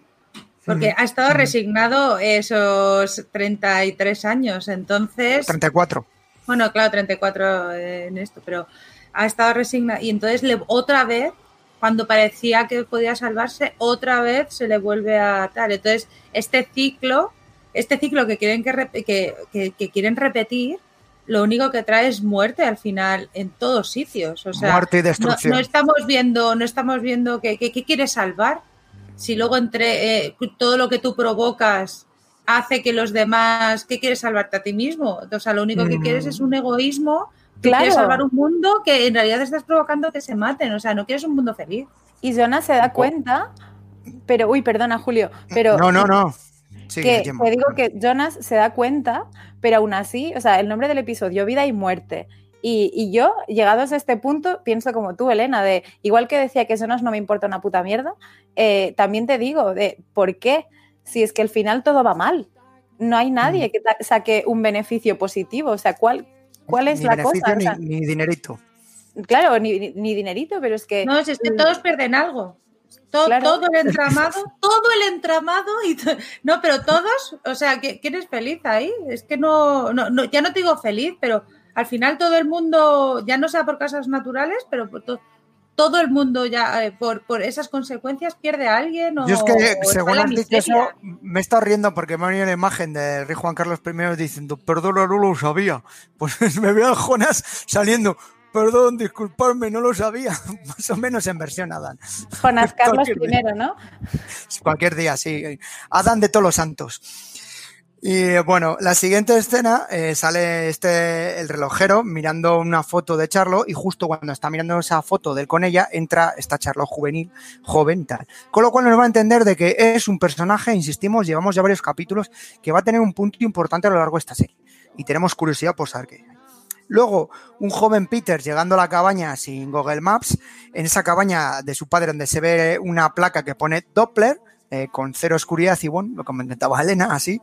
B: Porque ha estado resignado esos 33 años. Entonces,
A: 34.
B: bueno, claro, 34 en esto, pero ha estado resignado. Y entonces le, otra vez, cuando parecía que podía salvarse, otra vez se le vuelve a tal. Entonces, este ciclo, este ciclo que quieren, que, que, que- que quieren repetir, lo único que trae es muerte al final en todos sitios. O sea,
A: Muerte y destrucción.
B: no estamos viendo, no estamos viendo que, que, que quieres salvar. Si luego entre eh, todo lo que tú provocas hace que los demás, ¿qué quieres salvarte a ti mismo? O sea, lo único que
A: Mm.
B: quieres es un egoísmo.
C: Claro.
B: quieres salvar un mundo que en realidad estás provocando que se maten. O sea, no quieres un mundo feliz.
C: Y Jonas se da cuenta, pero, uy, perdona, Julio, pero
A: No, no, no. Sí,
C: que te digo que Jonas se da cuenta, pero aún así, o sea, el nombre del episodio, vida y muerte. Y, y yo, llegados a este punto, pienso como tú, Elena, de igual que decía que Jonas no me importa una puta mierda, eh, también te digo, de ¿por qué? Si es que al final todo va mal. No hay
A: Mm.
C: nadie que ta- saque un beneficio positivo. O sea, ¿cuál, cuál es
A: ni
C: la cosa? O
A: ni,
C: sea,
A: ni dinerito.
C: claro, ni, ni- ni dinerito, pero es que...
B: No, si es que
C: Mm.
B: todos pierden algo. Todo,
C: Claro.
B: todo el entramado, todo el entramado y no, pero todos, o sea, ¿qui- ¿quién es feliz ahí? Es que no, no, no, ya no te digo feliz, pero al final todo el mundo, ya no sea por causas naturales, pero por to- todo el mundo ya eh, por, por esas consecuencias pierde a alguien o
A: Yo es que, según has dicho eso, me he estado riendo porque me ha venido la imagen del rey Juan Carlos I diciendo, perdona, no lo sabía. Pues me veo a Jonas saliendo, perdón, disculparme, no lo sabía. Más o menos en versión Adán.
C: Jonas Carlos. I, ¿no?
A: Cualquier día, sí. Adán de todos los santos. Y bueno, la siguiente escena eh, sale este el relojero mirando una foto de Charlo y justo cuando está mirando esa foto de él con ella entra esta Charlo juvenil, joven tal. Con lo cual nos va a entender de que es un personaje, insistimos, llevamos ya varios capítulos que va a tener un punto importante a lo largo de esta serie y tenemos curiosidad por saber qué. Luego, un joven Peter llegando a la cabaña sin Google Maps, en esa cabaña de su padre donde se ve una placa que pone Doppler, eh, con cero oscuridad y bueno, lo que comentaba Elena, así.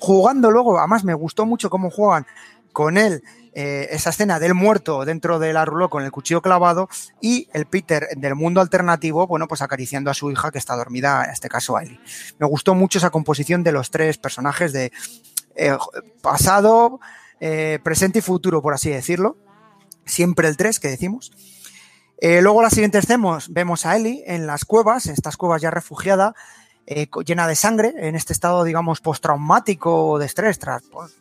A: Jugando luego, además me gustó mucho cómo juegan con él eh, esa escena del muerto dentro de la ruló con el cuchillo clavado y el Peter del mundo alternativo, bueno, pues acariciando a su hija que está dormida, en este caso Ellie. Me gustó mucho esa composición de los tres personajes de eh, pasado, eh, presente y futuro, por así decirlo. Siempre el 3 que decimos. Luego la siguiente escena vemos a Ellie en las cuevas, en estas cuevas ya refugiada, eh, llena de sangre, en este estado, digamos, postraumático o de estrés, tras, pues,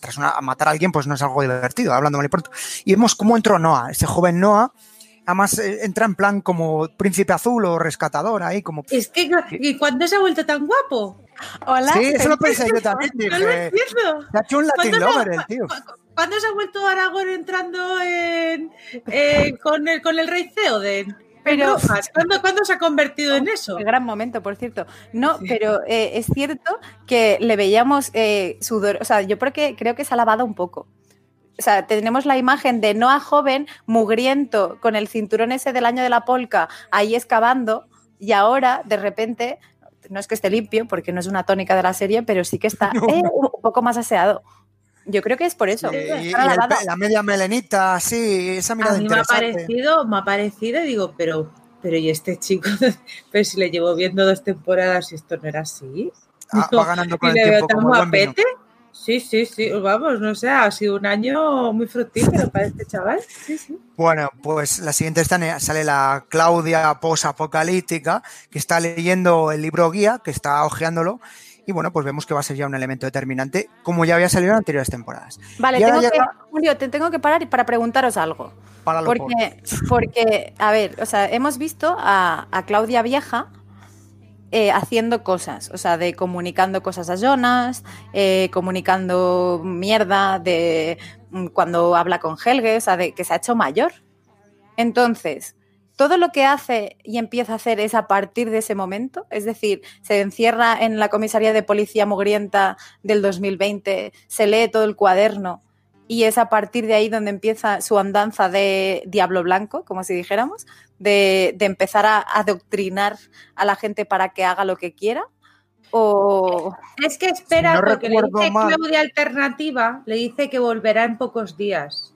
A: tras una- matar a alguien, pues no es algo divertido, hablando mal y pronto. Y vemos cómo entró Noah, ese joven Noah, además eh, entra en plan como príncipe azul o rescatador ahí, como...
B: Es que, ¿y cuándo se ha vuelto tan guapo?
C: Hola.
A: Sí, eso lo pensé yo también,
B: No lo
A: se ha hecho un Latin
B: ¿Cuándo se-
A: lover el tío.
B: cu- ¿Cuándo se ha vuelto Aragorn entrando en, en- con, el, con el rey Theoden?
C: Pero-
B: ¿cuándo, cuándo se ha convertido en eso?
C: Qué gran momento, por cierto. No, pero eh, es cierto que le veíamos eh, sudor. O sea, yo creo que, creo que se ha lavado un poco. O sea, tenemos la imagen de Noah joven, mugriento, con el cinturón ese del año de la polca, ahí excavando, y ahora, de repente, no es que esté limpio, porque no es una tónica de la serie, pero sí que está
A: No.
C: eh, un poco más aseado. Yo creo que es por eso.
A: Eh, y,
C: Está
A: el la media melenita, sí, esa
B: A
A: mirada
B: mí me ha parecido, me ha parecido, y digo, pero, pero ¿y este chico? Pero si le llevo viendo dos temporadas y esto no era así.
A: Ah, va ganando con
B: y
A: el
B: le veo
A: tiempo
B: tan
A: como.
B: Sí, sí, sí, vamos, no sé, ha sido un año muy fructífero para este chaval. Sí, sí.
A: Bueno, pues la siguiente escena sale la Claudia post-apocalíptica que está leyendo el libro guía, que está hojeándolo. Y bueno, pues vemos que va a ser ya un elemento determinante, como ya había salido en anteriores temporadas.
C: Vale, tengo que, Julio, te tengo que parar para preguntaros algo.
A: Para lo
C: Porque, porque, a ver, o sea, hemos visto a, a Claudia Vieja eh, haciendo cosas, o sea, de comunicando cosas a Jonas, eh, comunicando mierda de mm, cuando habla con Helge, o sea, de que se ha hecho mayor. Entonces, todo lo que hace y empieza a hacer es a partir de ese momento, es decir, se encierra en la comisaría de policía mugrienta del 2020, se lee todo el cuaderno y es a partir de ahí donde empieza su andanza de Diablo Blanco, como si dijéramos, de, de empezar a adoctrinar a la gente para que haga lo que quiera. O
B: Es que espera,
A: Si no
B: porque le dice Claudia Alternativa, le dice que volverá en pocos días,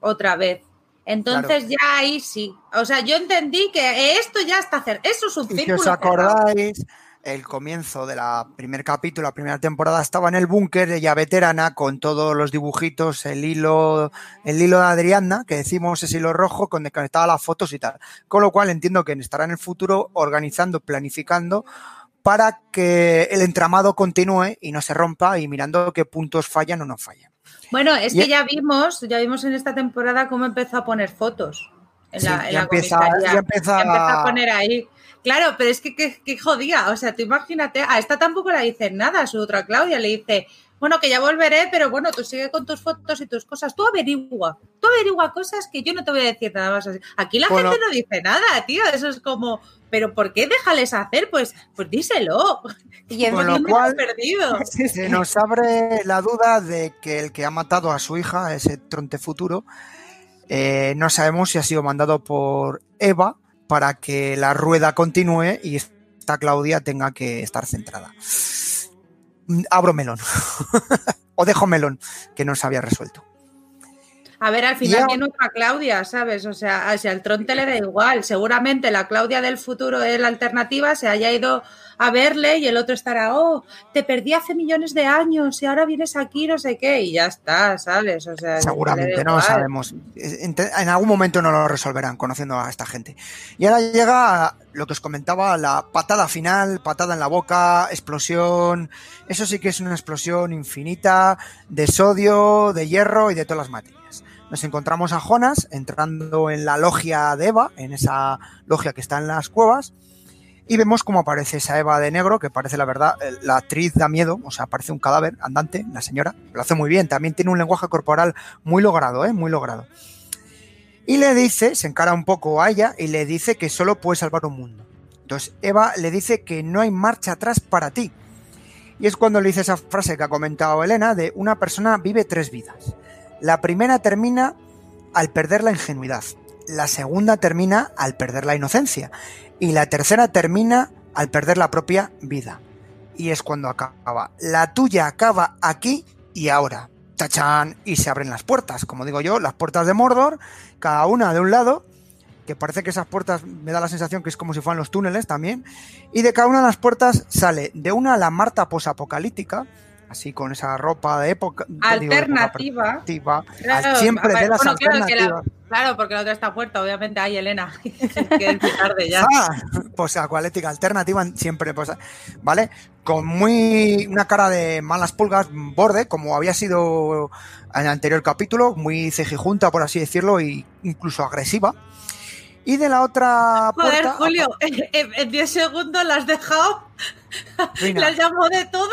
B: otra vez. Entonces ya ahí sí. O sea, yo entendí que esto ya está cerrado. Eso es un
A: Y si
B: círculo
A: os acordáis, el comienzo del primer capítulo, la primera temporada, estaba en el búnker, ella veterana, con todos los dibujitos, el hilo, el hilo de Adriana, que decimos ese hilo rojo, donde conectaba las fotos y tal. Con lo cual entiendo que estará en el futuro organizando, planificando para que el entramado continúe y no se rompa y mirando qué puntos fallan o no fallan.
B: Bueno, es
A: Y-
B: que ya vimos, ya vimos en esta temporada cómo empezó a poner fotos en
A: Sí,
B: la, en
A: ya
B: la
A: empieza- ya
B: a poner ahí. Claro, pero es que qué jodía. O sea, tú imagínate, a esta tampoco le dicen nada, a su otra Claudia le dice, bueno, que ya volveré, pero bueno, tú sigue con tus fotos y tus cosas. Tú averigua, tú averigua cosas que yo no te voy a decir nada más así. Aquí la
A: Bueno.
B: gente no dice nada, tío. Eso es como, pero ¿por qué déjales hacer? Pues, pues díselo.
C: y en-
A: Con lo
B: ¿Dónde
A: cual-
B: perdido?
A: Se nos abre la duda de que el que ha matado a su hija, ese tronte futuro, eh, no sabemos si ha sido mandado por Eva para que la rueda continúe y esta Claudia tenga que estar centrada. Abro melón. o dejo melón, que no se había resuelto.
B: A ver, al final
A: Ya.
B: viene otra Claudia, ¿sabes? O sea, si al Tronte le da igual. Seguramente la Claudia del futuro es la alternativa, se haya ido a verle y el otro estará, oh, te perdí hace millones de años y ahora vienes aquí, no sé qué, y ya está, ¿sabes? O sea,
A: Seguramente, no lo sabemos. En, en algún momento no lo resolverán conociendo a esta gente. Y ahora llega lo que os comentaba, la patada final, patada en la boca, explosión. Eso sí que es una explosión infinita de sodio, de hierro y de todas las materias. Nos encontramos a Jonas entrando en la logia de Eva, en esa logia que está en las cuevas, y vemos cómo aparece esa Eva de negro, que parece la verdad, eh, la actriz da miedo, o sea, parece un cadáver andante, la señora, lo hace muy bien, también tiene un lenguaje corporal muy logrado, ¿eh? Muy logrado. Y le dice, se encara un poco a ella y le dice que solo puede salvar un mundo. Entonces Eva le dice que no hay marcha atrás para ti. Y es cuando le dice esa frase que ha comentado Elena de una persona vive tres vidas. La primera termina al perder la ingenuidad. La segunda termina al perder la inocencia y la tercera termina al perder la propia vida. Y es cuando acaba. La tuya acaba aquí y ahora. Tachán. Y se abren las puertas. Como digo yo, las puertas de Mordor, cada una de un lado, que parece que esas puertas me da la sensación que es como si fueran los túneles también. Y de cada una de las puertas sale de una la Marta posapocalíptica, así con esa ropa de época
B: alternativa,
A: digo, época claro, siempre de las bueno, alternativas.
B: Claro, porque la otra está puerta, obviamente hay Elena, que tarde ya.
A: Ah, pues acualética alternativa siempre, pues, ¿vale? Con muy una cara de malas pulgas, borde, como había sido en el anterior capítulo, muy cejijunta, por así decirlo, e incluso agresiva. Y de la otra
B: Joder, Julio, en 10 segundos la has dejado. Las llamó de todo.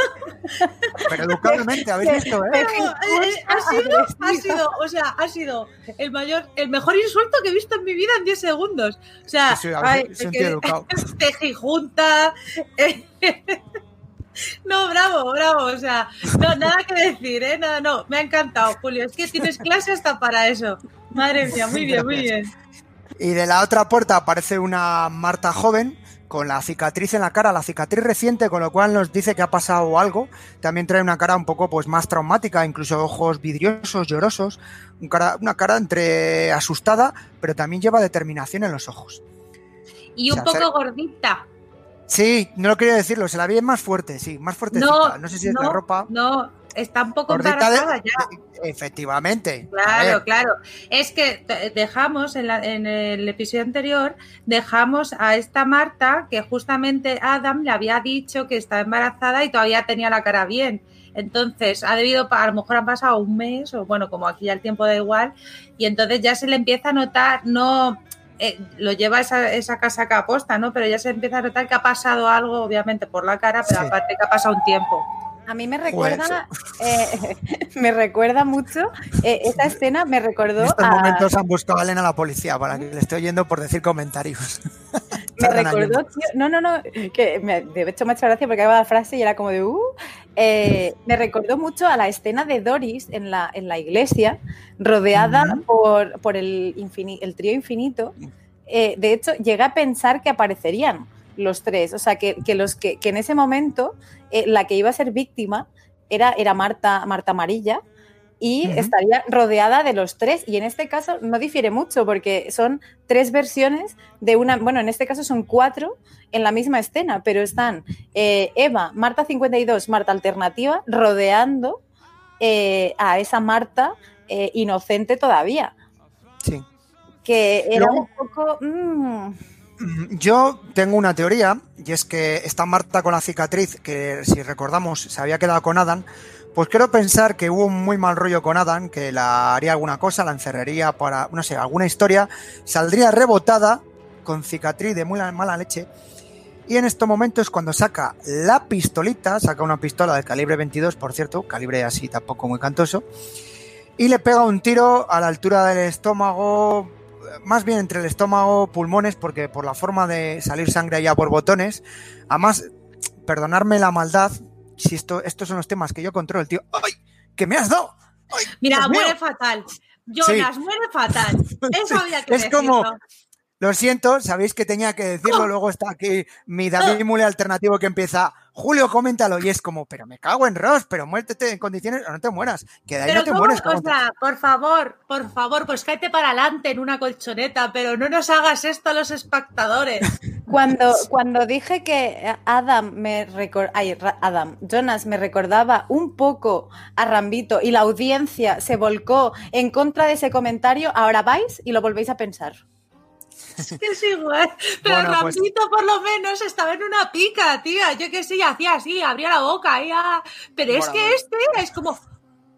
A: Pero educadamente, habéis visto, ¿eh?
B: eh ha sido, ha sido, o sea, ha sido el mayor, el mejor insulto que he visto en mi vida en 10 segundos. O sea,
A: sí, sí, ay, educado.
B: tejijunta. No, bravo, bravo. O sea, no, nada que decir, ¿eh? Nada, no, me ha encantado, Julio. Es que tienes clase hasta para eso. Madre mía, muy bien, muy bien.
A: Y de la otra puerta aparece una Marta joven con la cicatriz en la cara, la cicatriz reciente, con lo cual nos dice que ha pasado algo. También trae una cara un poco pues más traumática, incluso ojos vidriosos, llorosos, una cara entre asustada, pero también lleva determinación en los ojos.
B: Y un poco gordita.
A: Sí, no lo quería decirlo, se la vi más fuerte, sí, más fuertecita. No, no sé si es la ropa.
B: No, está un poco embarazada ya.
A: Efectivamente.
B: Claro, claro. Es que dejamos en, en, el episodio anterior, dejamos a esta Marta que justamente Adam le había dicho que estaba embarazada y todavía tenía la cara bien. Entonces, ha debido, a lo mejor han pasado un mes, o bueno, como aquí ya el tiempo da igual, y entonces ya se le empieza a notar, no, eh, lo lleva esa, esa casaca aposta, ¿no? Pero ya se empieza a notar que ha pasado algo, obviamente, por la cara, pero aparte que ha pasado un tiempo.
C: A mí me recuerda, eh, me recuerda mucho, eh, esta escena me recordó. En
A: estos momentos han buscado a Elena la policía para que le esté oyendo por decir comentarios.
C: me recordó, tío, no, no, no, que me, de hecho me ha hecho gracia porque acaba la frase y era como de, uh, eh, me recordó mucho a la escena de Doris en la, en la iglesia, rodeada por, por el, el trío infinito. de hecho, llegué a pensar que aparecerían los tres. O sea, que, los que, en ese momento eh, la que iba a ser víctima era, era Marta, Marta Amarilla y estaría rodeada de los tres. Y en este caso no difiere mucho porque son tres versiones de una, bueno, en este caso son cuatro en la misma escena, pero están eh, Eva, Marta 52, Marta Alternativa, rodeando eh, a esa Marta inocente todavía.
A: Sí.
C: Que era un poco... Mm,
A: yo tengo una teoría, y es que esta Marta con la cicatriz, que si recordamos se había quedado con Adam, pues quiero pensar que hubo un muy mal rollo con Adam, que la haría alguna cosa, la encerraría para, no sé, alguna historia, saldría rebotada con cicatriz de muy mala leche. Y en estos momentos cuando saca la pistolita, saca una pistola del calibre 22, por cierto, calibre así tampoco muy cantoso, y le pega un tiro a la altura del estómago, más bien entre el estómago, pulmones, porque por la forma de salir sangre allá por botones, además, perdonarme la maldad, si esto, estos son los temas que yo controlo, tío, ¡ay! ¡Que me has dado!
B: Mira, muere fatal. Jonas, muere fatal. Eso había que
A: Es como, lo siento, sabéis que tenía que decirlo, luego está aquí mi David Mule alternativo que empieza, Julio, coméntalo, y es como, pero me cago en Ross, pero muértete en condiciones o no te mueras, que de ahí no te mueres.
B: O sea, por favor, por favor, pues cáete para adelante en una colchoneta, pero no nos hagas esto a los espectadores.
C: Cuando, cuando dije que Adam me ay, Adam, Jonas me recordaba un poco a Rambito y la audiencia se volcó en contra de ese comentario, ahora vais y lo volvéis a pensar.
B: Es que es igual. Pero bueno, pues por lo menos estaba en una pica, tía. Yo que sí, hacía así, abría la boca. Ya. Pero es que este es como.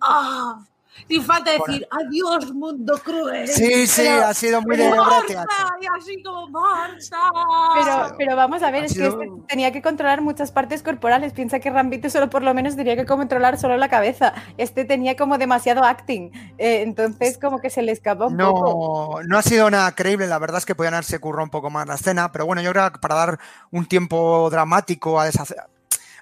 B: ¡Ah! Sin falta decir, adiós, mundo cruel.
A: Sí, sí,
B: Pero-
A: ha sido muy de
B: Marta, y así como Marta.
C: Pero, pero vamos a ver,
A: Ha
C: es que este tenía que controlar muchas partes corporales. Piensa que Rambito solo por lo menos tenía que controlar solo la cabeza. Este tenía como demasiado acting. eh, entonces como que se le escapa un poco.
A: No, no ha sido nada creíble, la verdad es que podían haberse currado un poco más la escena, pero bueno, yo creo que para dar un tiempo dramático a deshacer...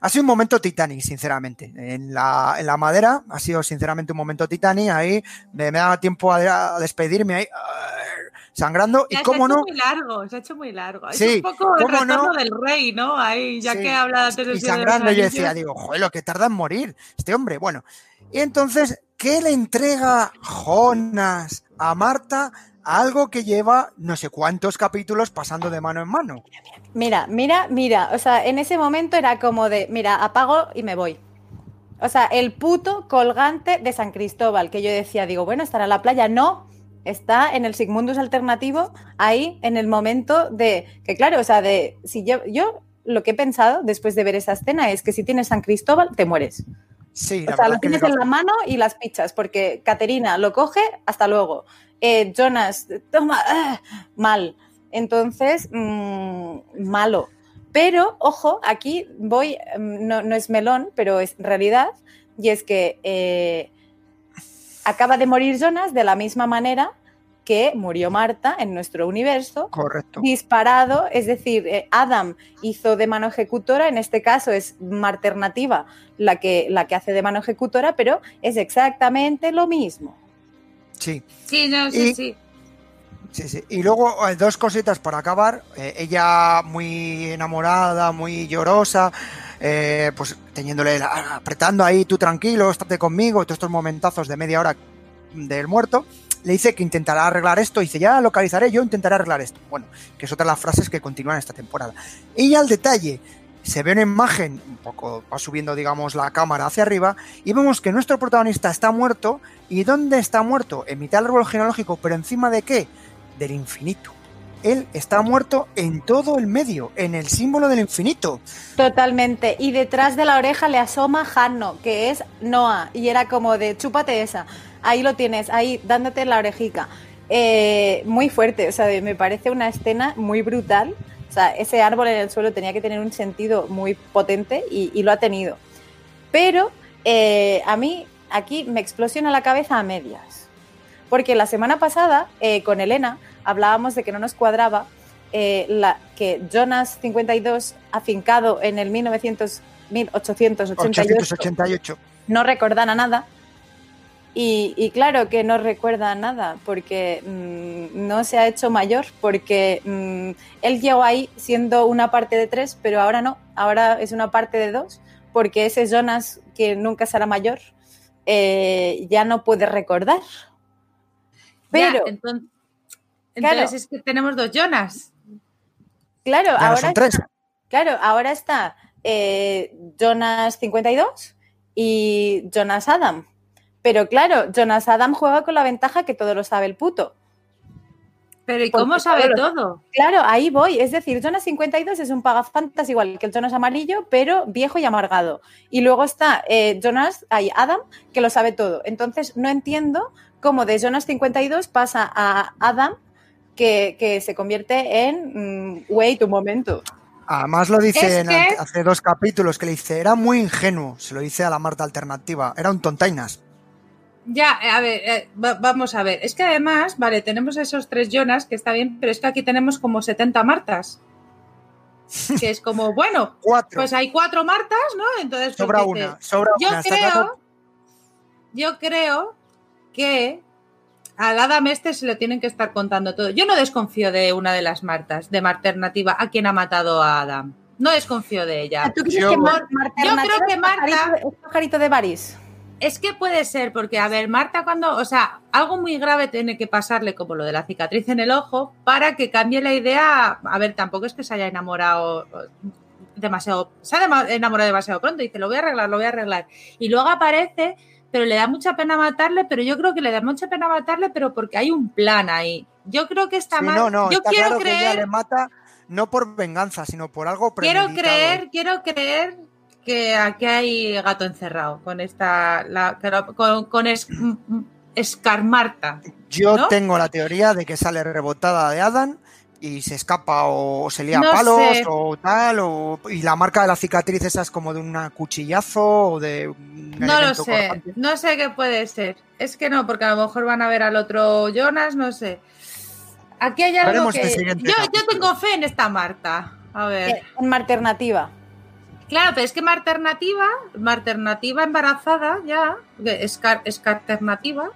A: Ha sido un momento Titanic, sinceramente. En la, en la madera ha sido sinceramente un momento Titanic, ahí me, me daba tiempo a, a despedirme ahí ah, sangrando
B: Ya
A: y
B: se
A: cómo
B: ha hecho
A: no...
B: muy largo, se ha hecho muy largo. Es
A: Sí,
B: un poco el
A: ¿cómo
B: retorno
A: no?
B: del rey, ¿no? Ahí, ya
A: Sí,
B: que habla
A: y
B: de los
A: sangrando yo decía, digo, joder, lo que tarda en morir este hombre. Bueno, y entonces, ¿qué le entrega Jonas a Marta? Algo que lleva no sé cuántos capítulos pasando de mano en mano.
C: Mira, mira, mira. O sea, en ese momento era como de, mira, apago y me voy. O sea, el puto colgante de San Cristóbal, que yo decía, digo, bueno, estará en la playa. No, está en el Sigmundus alternativo, ahí en el momento de, que claro, o sea, de, si yo, yo lo que he pensado después de ver esa escena es que si tienes San Cristóbal, te mueres.
A: Sí,
C: O sea, lo tienes en la mano y las pichas, porque Caterina lo coge, hasta luego. Eh, Jonas, toma, ah, mal. Entonces, mm, malo. Pero, ojo, aquí voy, mm, no, no es melón, pero es realidad, y es que eh, acaba de morir Jonas de la misma manera que murió Marta en nuestro universo,
A: Correcto.
C: disparado, es decir, eh, Adam hizo de mano ejecutora, en este caso es alternativa la que, la que hace de mano ejecutora, pero es exactamente lo mismo.
A: Sí,
B: Sí, no, sí,
A: Y-
B: sí.
A: sí, sí. Y luego eh, dos cositas para acabar. Eh, ella muy enamorada, muy llorosa, eh, pues teniéndole, la- apretando ahí, tú tranquilo, estate conmigo, todos estos momentazos de media hora del muerto. Le dice que intentará arreglar esto, dice, ya localizaré, yo intentaré arreglar esto. Bueno, que es otra de las frases que continúan esta temporada. Y ya al detalle, se ve una imagen, un poco, va subiendo, digamos, la cámara hacia arriba, y vemos que nuestro protagonista está muerto. ¿Y dónde está muerto? En mitad del árbol genealógico, pero encima de qué? Del infinito. Él está muerto en todo el medio, en el símbolo del infinito.
C: Totalmente. Y detrás de la oreja le asoma Hanno, que es Noah. Y era como de chúpate esa. Ahí lo tienes, ahí dándote la orejica. Eh, muy fuerte, o sea, me parece una escena muy brutal. O sea, ese árbol en el suelo tenía que tener un sentido muy potente y, y lo ha tenido. Pero eh, a mí aquí me explosiona la cabeza a medias. Porque la semana pasada, eh, con Elena, hablábamos de que no nos cuadraba eh, la, que Jonas 52, afincado en el 1900, 1888,
A: 888.
C: no recordara nada. Y, y claro que no recuerda nada porque mm, no se ha hecho mayor, porque mm, él llegó ahí siendo una parte de tres, pero ahora no, ahora es una parte de dos, porque ese Jonas que nunca será mayor eh, ya no puede recordar. Pero,
B: Ya, entonces, entonces
C: Claro.
B: es que tenemos dos Jonas.
C: claro,
A: Ya no
C: ahora
A: son tres.
C: Claro, ahora está eh, Jonas 52 y Jonas Adam. Pero claro, Jonas Adam juega con la ventaja que todo lo sabe el puto.
B: Pero ¿y
C: Porque
B: cómo sabe
C: todo? Claro, ahí voy. Es decir, Jonas 52 es un pagafantas igual que el Jonas amarillo, pero viejo y amargado. Y luego está eh, Jonas, hay Adam, que lo sabe todo. Entonces no entiendo cómo de Jonas 52 pasa a Adam, que, que se convierte en... mm, wait un momento.
A: Además lo dice
B: Es que-
A: hace dos capítulos que le dice, era muy ingenuo, se lo dice a la Marta alternativa, era un tontainas.
B: Ya, eh, a ver, eh, va- vamos a ver. Es que además, vale, tenemos esos tres Jonas, que está bien, pero es que aquí tenemos como 70 Martas. Que es como, bueno,
A: Cuatro.
B: pues hay cuatro Martas, ¿no? Entonces, pues
A: sobra
B: dice,
A: una, sobra
B: Yo
A: una.
B: creo, yo creo que al Adam este se le tienen que estar contando todo. Yo no desconfío de una de las Martas, de Marternativa, a quien ha matado a Adam. No desconfío de ella.
C: ¿Tú crees
A: Yo-
C: que Mar- Marta
B: yo creo que
C: es
B: Marta-
C: pajarito de- es pajarito de Baris?
B: Es que puede ser, porque, a ver, Marta, cuando, o sea, algo muy grave tiene que pasarle, como lo de la cicatriz en el ojo, para que cambie la idea. A ver, tampoco es que se haya enamorado demasiado, se ha enamorado demasiado pronto. Dice, lo voy a arreglar, lo voy a arreglar. Y luego aparece, pero le da mucha pena matarle, pero yo creo que le da mucha pena matarle, pero porque hay un plan ahí. Yo creo que está
A: Sí,
B: mal.
A: no, no,
B: yo
A: está
B: quiero
A: claro que ella
B: creer
A: le mata no por venganza, sino por algo
B: Quiero
A: premeditado.
B: creer, quiero creer que aquí hay gato encerrado con esta. La, con, con es, Escarmarta.
A: Yo tengo la teoría de que sale rebotada de Adam y se escapa o se lía a
B: No
A: palos
B: sé.
A: o tal, o, y la marca de la cicatriz esa es como de un cuchillazo o de un
B: No lo sé,
A: cortante.
B: no sé qué puede ser. Es que no, porque a lo mejor van a ver al otro Jonas, no sé. Aquí hay algo
A: Veremos
B: que. Yo, yo tengo fe en esta Marta. A ver.
C: Eh, Una alternativa.
B: Claro, pero es que Marta alternativa embarazada ya, es, es alternativa.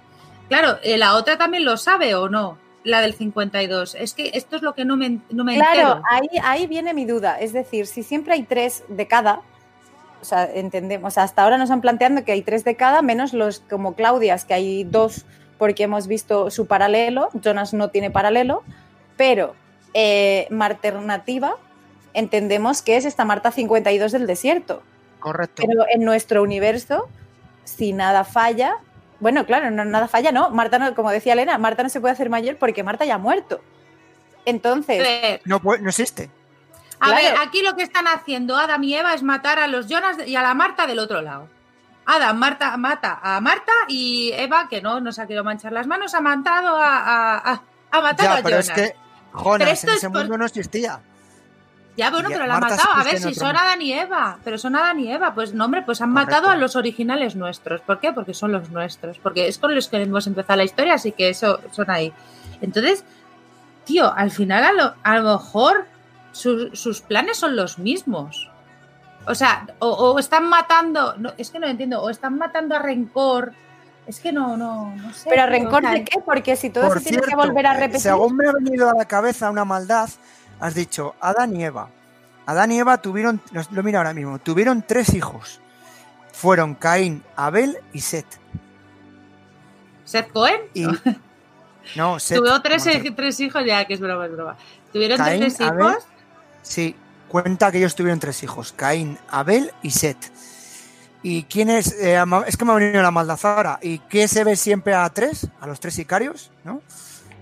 B: Claro, eh, la otra también lo sabe o no, la del 52. Es que esto es lo que no me, no me
C: Claro,
B: entero.
C: ahí, ahí viene mi duda. Es decir, si siempre hay tres de cada, o sea, entendemos, hasta ahora nos han planteado que hay tres de cada, menos los como Claudias, que hay dos porque hemos visto su paralelo. Jonas no tiene paralelo, pero eh, Marternativa entendemos que es esta Marta 52 del desierto.
A: Correcto.
C: Pero en nuestro universo, si nada falla, bueno, claro, no, nada falla, no. Marta, no, como decía Elena, Marta no se puede hacer mayor porque Marta ya ha muerto. Entonces,
B: ver,
A: No, no existe.
B: a
C: Claro.
B: ver, aquí lo que están haciendo Adam y Eva es matar a los Jonas y a la Marta del otro lado. Adam Marta, mata a Marta y Eva, que no nos ha querido manchar las manos, ha matado a, a, a- ha matado
A: Ya,
B: a
A: pero
B: Jonas.
A: es que Jonas
B: Pero esto
A: en
B: es
A: ese
B: por-
A: mundo no existía.
B: Ya, bueno, pero la ha
A: Marta
B: matado. A ver, si son. Adán y Eva. Pero son Adán y Eva. Pues no, hombre, pues han
A: Correcto.
B: matado a los originales nuestros. ¿Por qué? Porque son los nuestros. Porque es con los que hemos empezado la historia, así que eso son ahí. Entonces, tío, al final a lo, a lo mejor su- sus planes son los mismos. O sea, o, o están matando. No, es que no entiendo. O están matando a Rencor. Es que no, no, no sé.
C: pero
B: tío,
C: rencor
B: o sea,
C: de qué? Porque si todo
A: Por
C: se tiene que volver a
A: eh,
C: repetir.
A: Según me ha venido a la cabeza una maldad, has dicho Adán y Eva. Adán y Eva tuvieron, lo miro ahora mismo, tuvieron tres hijos. Fueron Caín, Abel y Set.
B: Seth Cohen.
A: Y no, Set.
B: Tuvo tres, tres hijos, ya que es broma, es broma. Tuvieron
A: Caín,
B: tres
A: Abel,
B: hijos.
A: Sí, cuenta que ellos tuvieron tres hijos, Caín, Abel y Set. ¿Y quién es? eh, es que me ha venido la maldad ahora. ¿Y qué se ve siempre a tres? A los tres sicarios, ¿no?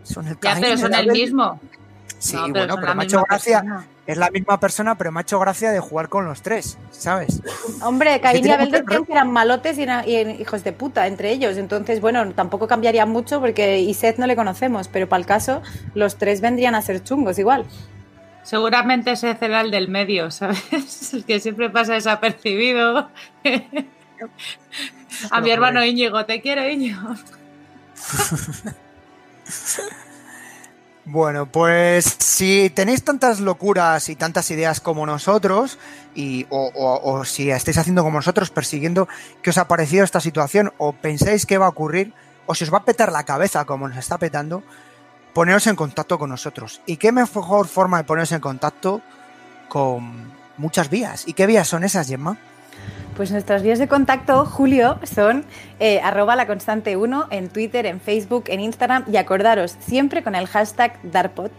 A: Son el
B: Ya,
A: Caín,
B: pero son el
A: Abel-
B: mismo.
A: Sí,
B: No,
A: bueno, pero me ha hecho gracia.
B: persona.
A: Es la misma persona, pero me ha hecho gracia de jugar con los tres, ¿sabes?
C: Hombre, Caín y Abel decían que eran malotes y, eran- y hijos de puta entre ellos. Entonces, bueno, tampoco cambiaría mucho porque y Seth no le conocemos, pero para el caso, los tres vendrían a ser chungos igual.
B: Seguramente ese será el del medio, ¿sabes? El que siempre pasa desapercibido. A mi hermano Íñigo, te quiero, Íñigo.
A: Bueno, pues si tenéis tantas locuras y tantas ideas como nosotros, y, o, si estáis haciendo como nosotros, persiguiendo qué os ha parecido esta situación, o pensáis que va a ocurrir, o si os va a petar la cabeza como nos está petando, poneros en contacto con nosotros. ¿Y qué mejor forma de poneros en contacto con muchas vías? ¿Y qué vías son esas, Gemma?
C: Pues nuestras vías de contacto, Julio, son eh, arroba la constante 1 en Twitter, en Facebook, en Instagram y acordaros siempre con el hashtag Darpot.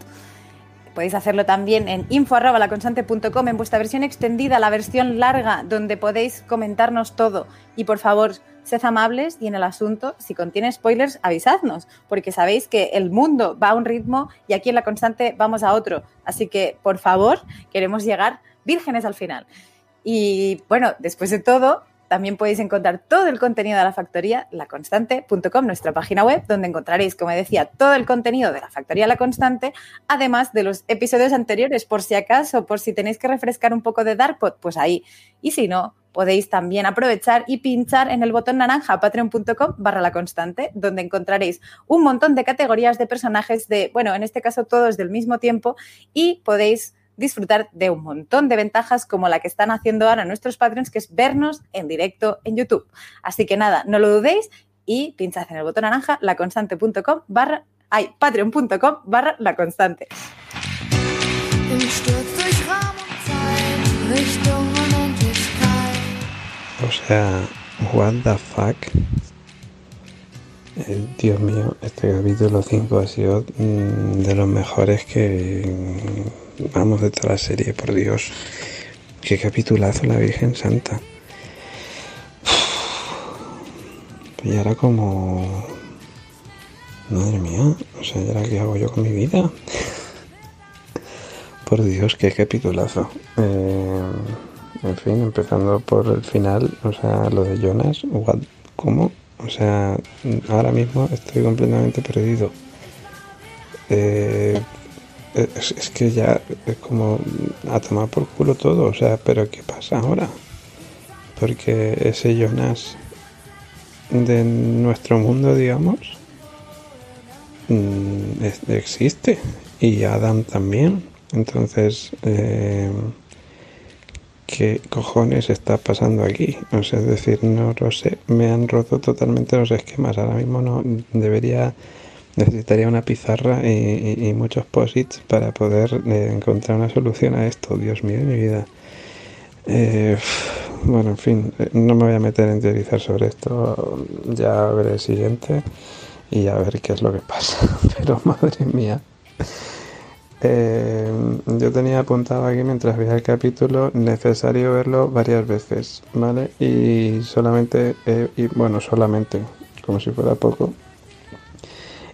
C: Podéis hacerlo también en info arroba laconstante.com en vuestra versión extendida, la versión larga, donde podéis comentarnos todo. Y por favor, sed amables y en el asunto, si contiene spoilers, avisadnos, porque sabéis que el mundo va a un ritmo y aquí en la constante vamos a otro. Así que, por favor, queremos llegar vírgenes al final. Y bueno, después de todo, también podéis encontrar todo el contenido de la factoría, laconstante.com, nuestra página web, donde encontraréis, como decía, todo el contenido de la factoría La Constante, además de los episodios anteriores, por si acaso, por si tenéis que refrescar un poco de Darkpod, pues ahí. Y si no, podéis también aprovechar y pinchar en el botón naranja patreon.com barra la constante, donde encontraréis un montón de categorías de personajes de, bueno, en este caso todos del mismo tiempo, y podéis disfrutar de un montón de ventajas como la que están haciendo ahora nuestros Patreons, que es vernos en directo en YouTube. Así que nada, no lo dudéis y pinchad en el botón naranja laconstante.com barra, ay, patreon.com barra la constante.
D: Im Sturz durch Raum und Zeit, Richtung Unendlichkeit.
E: O sea, what the fuck. Eh, Dios mío, este capítulo 5 ha sido mm, de los mejores que vamos de toda la serie, por Dios. Qué capitulazo la Virgen Santa. Y ahora como... Madre mía, o sea, ¿y ahora qué hago yo con mi vida? Por Dios, qué capitulazo. Eh, en fin, empezando por el final, o sea, lo de Jonas, ¿cómo? O sea, ahora mismo estoy completamente perdido. Eh, es, es que ya es como a tomar por culo todo, o sea, pero ¿qué pasa ahora? Porque ese Jonas de nuestro mundo, digamos, mm, existe y Adam también. Entonces, eh, ¿qué cojones está pasando aquí? O sea, es decir, no lo sé, me han roto totalmente los esquemas. Ahora mismo no debería, necesitaría una pizarra y, y- muchos posits para poder eh, encontrar una solución a esto. Dios mío mi vida. Eh, bueno, en fin, eh, no me voy a meter en teorizar sobre esto. Ya veré el siguiente y a ver qué es lo que pasa. Pero madre mía. Yo tenía apuntado aquí mientras veía el capítulo necesario verlo varias veces, ¿vale? Y solamente, bueno, solamente, como si fuera poco,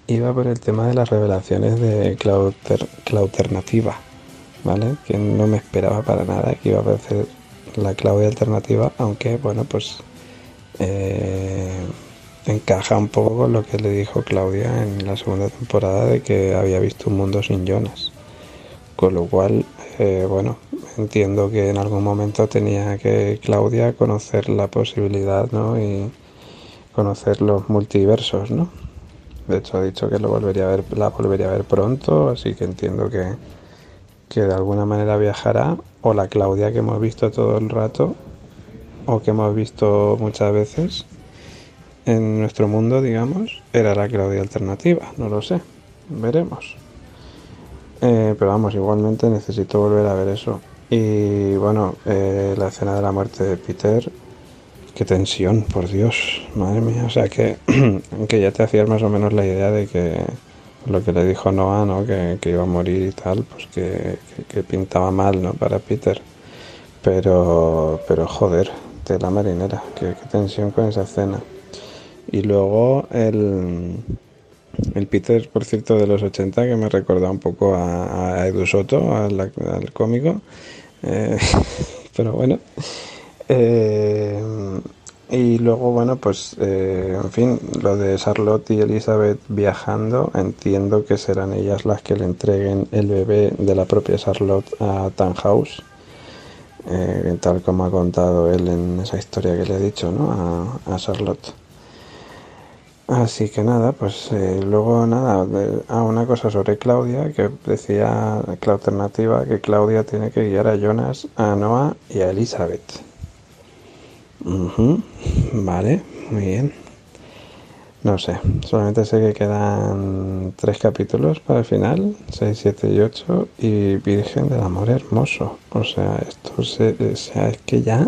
E: iba por el tema de las revelaciones de Clauter, Clauternativa, ¿vale? Que no me esperaba para nada que iba a aparecer la Claudia alternativa, aunque bueno, pues eh, encaja un poco con lo que le dijo Claudia en la segunda temporada de que había visto un mundo sin Jonas. Con lo cual, eh, bueno, entiendo que en algún momento tenía que Claudia conocer la posibilidad, ¿no? Y conocer los multiversos, ¿no? De hecho, ha dicho que lo volvería a ver, la volvería a ver pronto, así que entiendo que, que de alguna manera viajará, o la Claudia que hemos visto todo el rato, o que hemos visto muchas veces en nuestro mundo, digamos, era la Claudia alternativa, no lo sé, veremos. Eh, pero vamos, igualmente necesito volver a ver eso. Y bueno, eh, la escena de la muerte de Peter, qué tensión, por Dios, madre mía. O sea que, que ya te hacías más o menos la idea de que lo que le dijo Noah, ¿no? Que, iba a morir y tal, pues que, pintaba mal, ¿no? Para Peter. Pero, pero joder, de la marinera, qué tensión con esa escena. Y luego el, el Peter, por cierto, de los 80, que me recordaba un poco a, a Edu Soto, al, al cómico. Eh, pero bueno. Eh, y luego, bueno, pues, eh, en fin, lo de Charlotte y Elizabeth viajando, entiendo que serán ellas las que le entreguen el bebé de la propia Charlotte a Tannhaus, eh, tal como ha contado él en esa historia que le he dicho, ¿no? A, a Charlotte. Así que nada, pues eh, luego nada, de- ah, una cosa sobre Claudia, que decía la alternativa que Claudia tiene que guiar a Jonas, a Noah y a Elizabeth. Vale, muy bien. No sé, solamente sé que quedan tres capítulos para el final, 6, 7 y 8, y Virgen del Amor Hermoso. O sea, esto se, es que ya,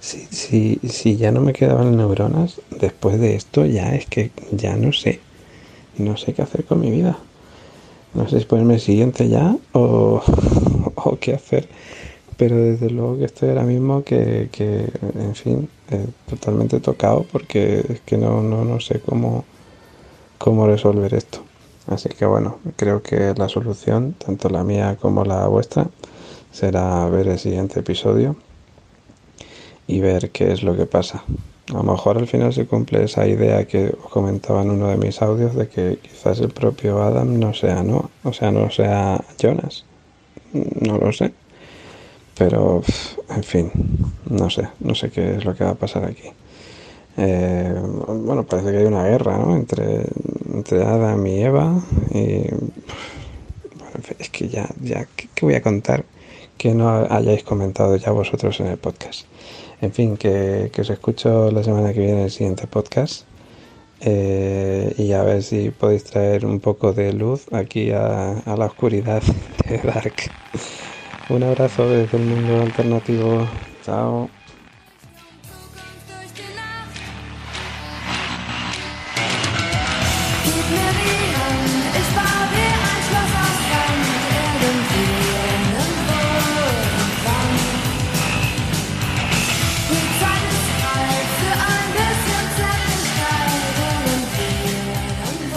E: si, si, si ya no me quedaban neuronas, después de esto ya es que ya no sé, no sé qué hacer con mi vida. No sé si ponerme el siguiente ya o, o qué hacer. Pero desde luego que estoy ahora mismo que, que en fin, eh, totalmente tocado porque es que no, no, no sé cómo, cómo resolver esto. Así que bueno, creo que la solución, tanto la mía como la vuestra, será ver el siguiente episodio y ver qué es lo que pasa. A lo mejor al final se cumple esa idea que os comentaba en uno de mis audios de que quizás el propio Adam no sea no, o sea, no sea Jonas. No lo sé. Pero, en fin, no sé, no sé qué es lo que va a pasar aquí. Eh, bueno, parece que hay una guerra, ¿no? Entre, entre Adam y Eva. Y, bueno, es que ya, ya, ¿qué, qué voy a contar que no hayáis comentado ya vosotros en el podcast? En fin, que, que os escucho la semana que viene en el siguiente podcast. Eh, y a ver si podéis traer un poco de luz aquí a, a la oscuridad de Dark. Un abrazo desde el mundo alternativo. Chao.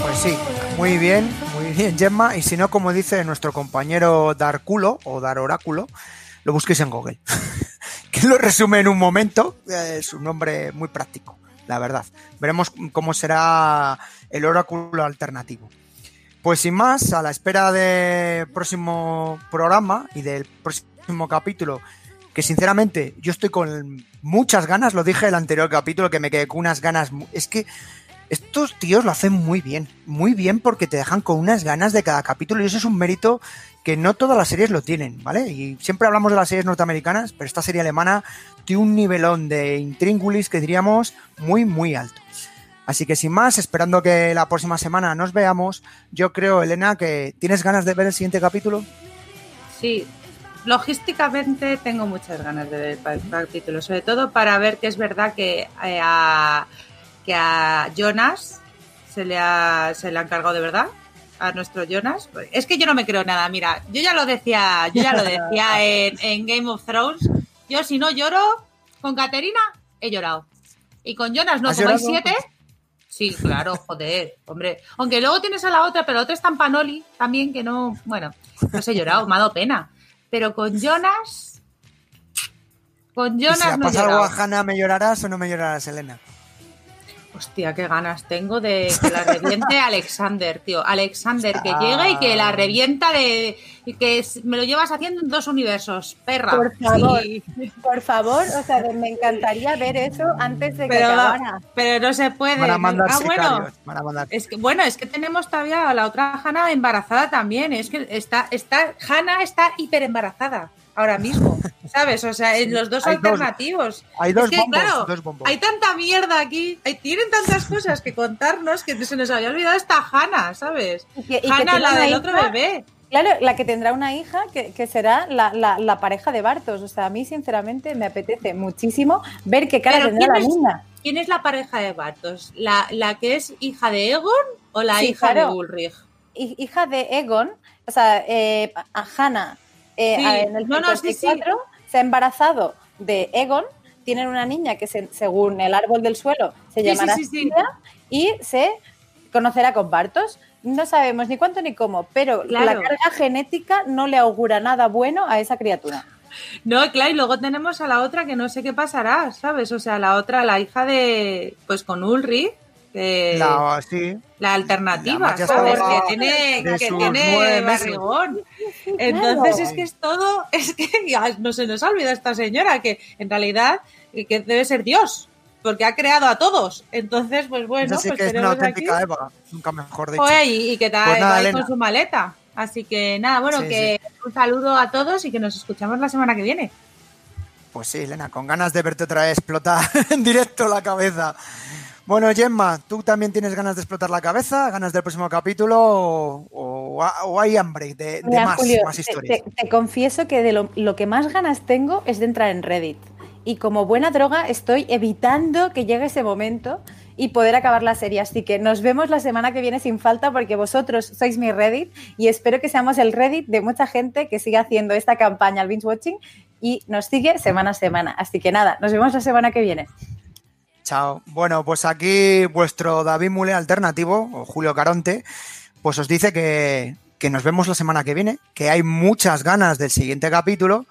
A: Pues muy bien, bien, Gemma. Y si no, como dice nuestro compañero Darkulo o Dar Oráculo, lo busquéis en Google. que lo resume en un momento. Eh, Es un nombre muy práctico, la verdad. Veremos cómo será el oráculo alternativo. Pues sin más, a la espera del próximo programa y del próximo capítulo, que sinceramente yo estoy con muchas ganas, lo dije el anterior capítulo, que me quedé con unas ganas. Es que estos tíos lo hacen muy bien, muy bien porque te dejan con unas ganas de cada capítulo y eso es un mérito que no todas las series lo tienen, ¿vale? Y siempre hablamos de las series norteamericanas, pero esta serie alemana tiene un nivelón de intríngulis que diríamos muy, muy alto. Así que sin más, esperando que la próxima semana nos veamos, yo creo, Elena, que tienes ganas de ver el siguiente capítulo.
B: Sí, logísticamente tengo muchas ganas de ver el capítulo, sobre todo para ver que es verdad que, eh, a, que a Jonas se le, ha, se le ha encargado de verdad. A nuestro Jonas. Es que yo no me creo nada, mira, yo ya lo decía, yo ya lo decía en, en Game of Thrones. Yo si no lloro con Caterina, he llorado. Y con Jonas no,
A: ¿Has
B: como hay siete. Sí, claro, joder, hombre. Aunque luego tienes a la otra, pero la otra es tan panoli también que no. Bueno, no sé, he llorado, me ha dado pena. Pero con Jonas. Con
A: Y
B: Jonas
A: si le
B: no he
A: algo a Hannah, ¿me llorarás o no me llorarás, Elena?
B: Hostia, qué ganas tengo de que la reviente Alexander, tío. Alexander, que
A: Ah.
B: llegue y que la revienta de. y que me lo llevas haciendo en dos universos, perra.
C: Por favor.
B: Sí.
C: Por favor, o sea, me encantaría ver eso antes de que
B: Pero,
C: acabara.
B: pero no se puede.
A: Van a mandar
B: ah, bueno.
A: van a mandar-
B: Es que, bueno, es que tenemos todavía a la otra Hanna embarazada también. Es que está, está, Hanna está hiper embarazada ahora mismo, ¿sabes? O sea, en los dos
A: Hay dos-
B: alternativos.
A: Hay dos
B: es que,
A: bombos,
B: claro,
A: dos bombos.
B: hay tanta mierda aquí, hay, tienen tantas cosas que contarnos que se nos había olvidado esta Hanna, ¿sabes?
C: Y que- y que
B: Hanna, la del
C: hija-
B: otro bebé.
C: Claro, la que tendrá una hija que, que será la, la- la pareja de Bartos. O sea, a mí sinceramente me apetece muchísimo ver qué cara
B: Pero
C: tendrá la
B: ¿quién es-
C: niña.
B: ¿Quién es la pareja de Bartos? ¿La, la que es hija de Egon o la
C: Sí,
B: hija
C: claro.
B: de Ulrich?
C: Hi- Hija de Egon, o sea, eh, a Hannah eh,
B: Sí,
C: a- en el
B: no, no, sí, sí.
C: 54 se ha embarazado de Egon. Tienen una niña que se- según el árbol del suelo se llamará y se conocerá con Bartos. No sabemos ni cuánto ni cómo, pero
B: Claro.
C: la carga genética no le augura nada bueno a esa criatura.
B: No, claro, y luego tenemos a la otra que no sé qué pasará, ¿sabes? O sea, la otra, la hija de, pues con Ulrich, que la,
A: La, sí,
B: alternativa,
A: La más ya
B: ¿sabes? Que tiene, que tiene barrigón. Entonces es que es todo, es que ya no se nos ha olvidado esta señora, que en realidad eh, que debe ser Dios, porque ha creado a todos. Entonces, pues bueno,
A: sí
B: pues
A: que es una
B: tenemos aquí.
A: auténtica Eva, nunca mejor dicho.
B: Joder, y, y que tal
A: Pues nada,
B: con su maleta. Así que nada, bueno,
A: Sí,
B: que un saludo a todos y que nos escuchamos la semana que viene.
A: Pues sí, Elena, con ganas de verte otra vez explotar en directo la cabeza. Bueno, Gemma, ¿tú también tienes ganas de explotar la cabeza? ¿Ganas del próximo capítulo? ¿O, o- o hay hambre de, de
C: Mira,
A: más,
C: Julio,
A: más historias?
C: Te, te confieso que de lo, lo que más ganas tengo es de entrar en Reddit. Y como buena droga estoy evitando que llegue ese momento y poder acabar la serie. Así que nos vemos la semana que viene sin falta porque vosotros sois mi Reddit y espero que seamos el Reddit de mucha gente que siga haciendo esta campaña al binge watching y nos sigue semana a semana. Así que nada, nos vemos la semana que viene.
A: Chao. Bueno, pues aquí vuestro David Mule alternativo, o Julio Caronte, pues os dice que, que nos vemos la semana que viene, que hay muchas ganas del siguiente capítulo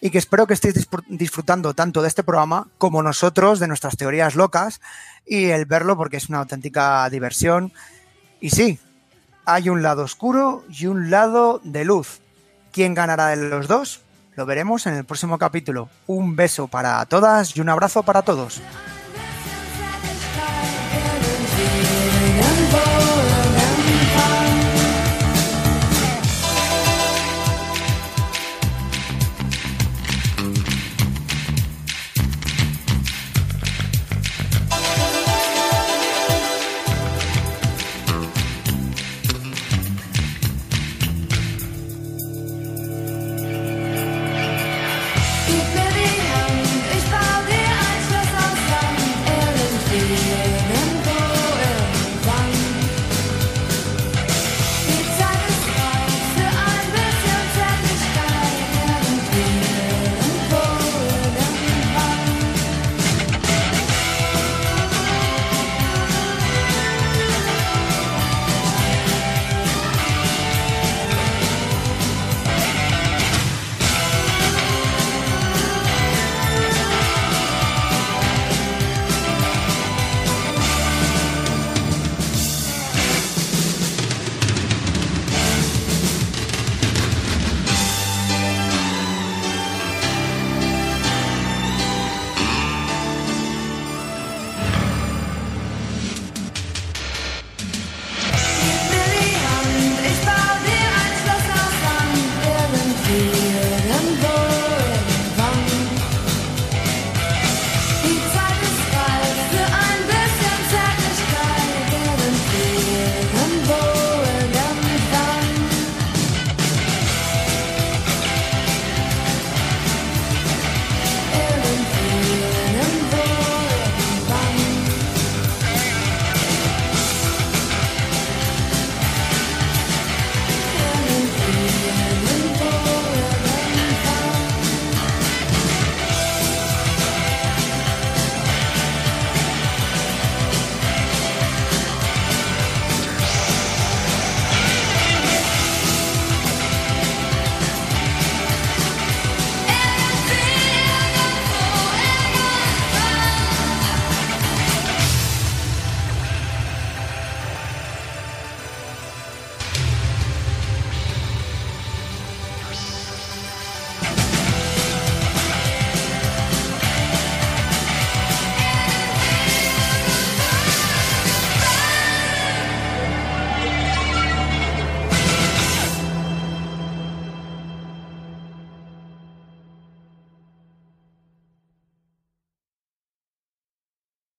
A: y que espero que estéis disfr- disfrutando tanto de este programa como nosotros de nuestras teorías locas y el verlo porque es una auténtica diversión. Y sí, hay un lado oscuro y un lado de luz. ¿Quién ganará de los dos? Lo veremos en el próximo capítulo. Un beso para todas y un abrazo para todos.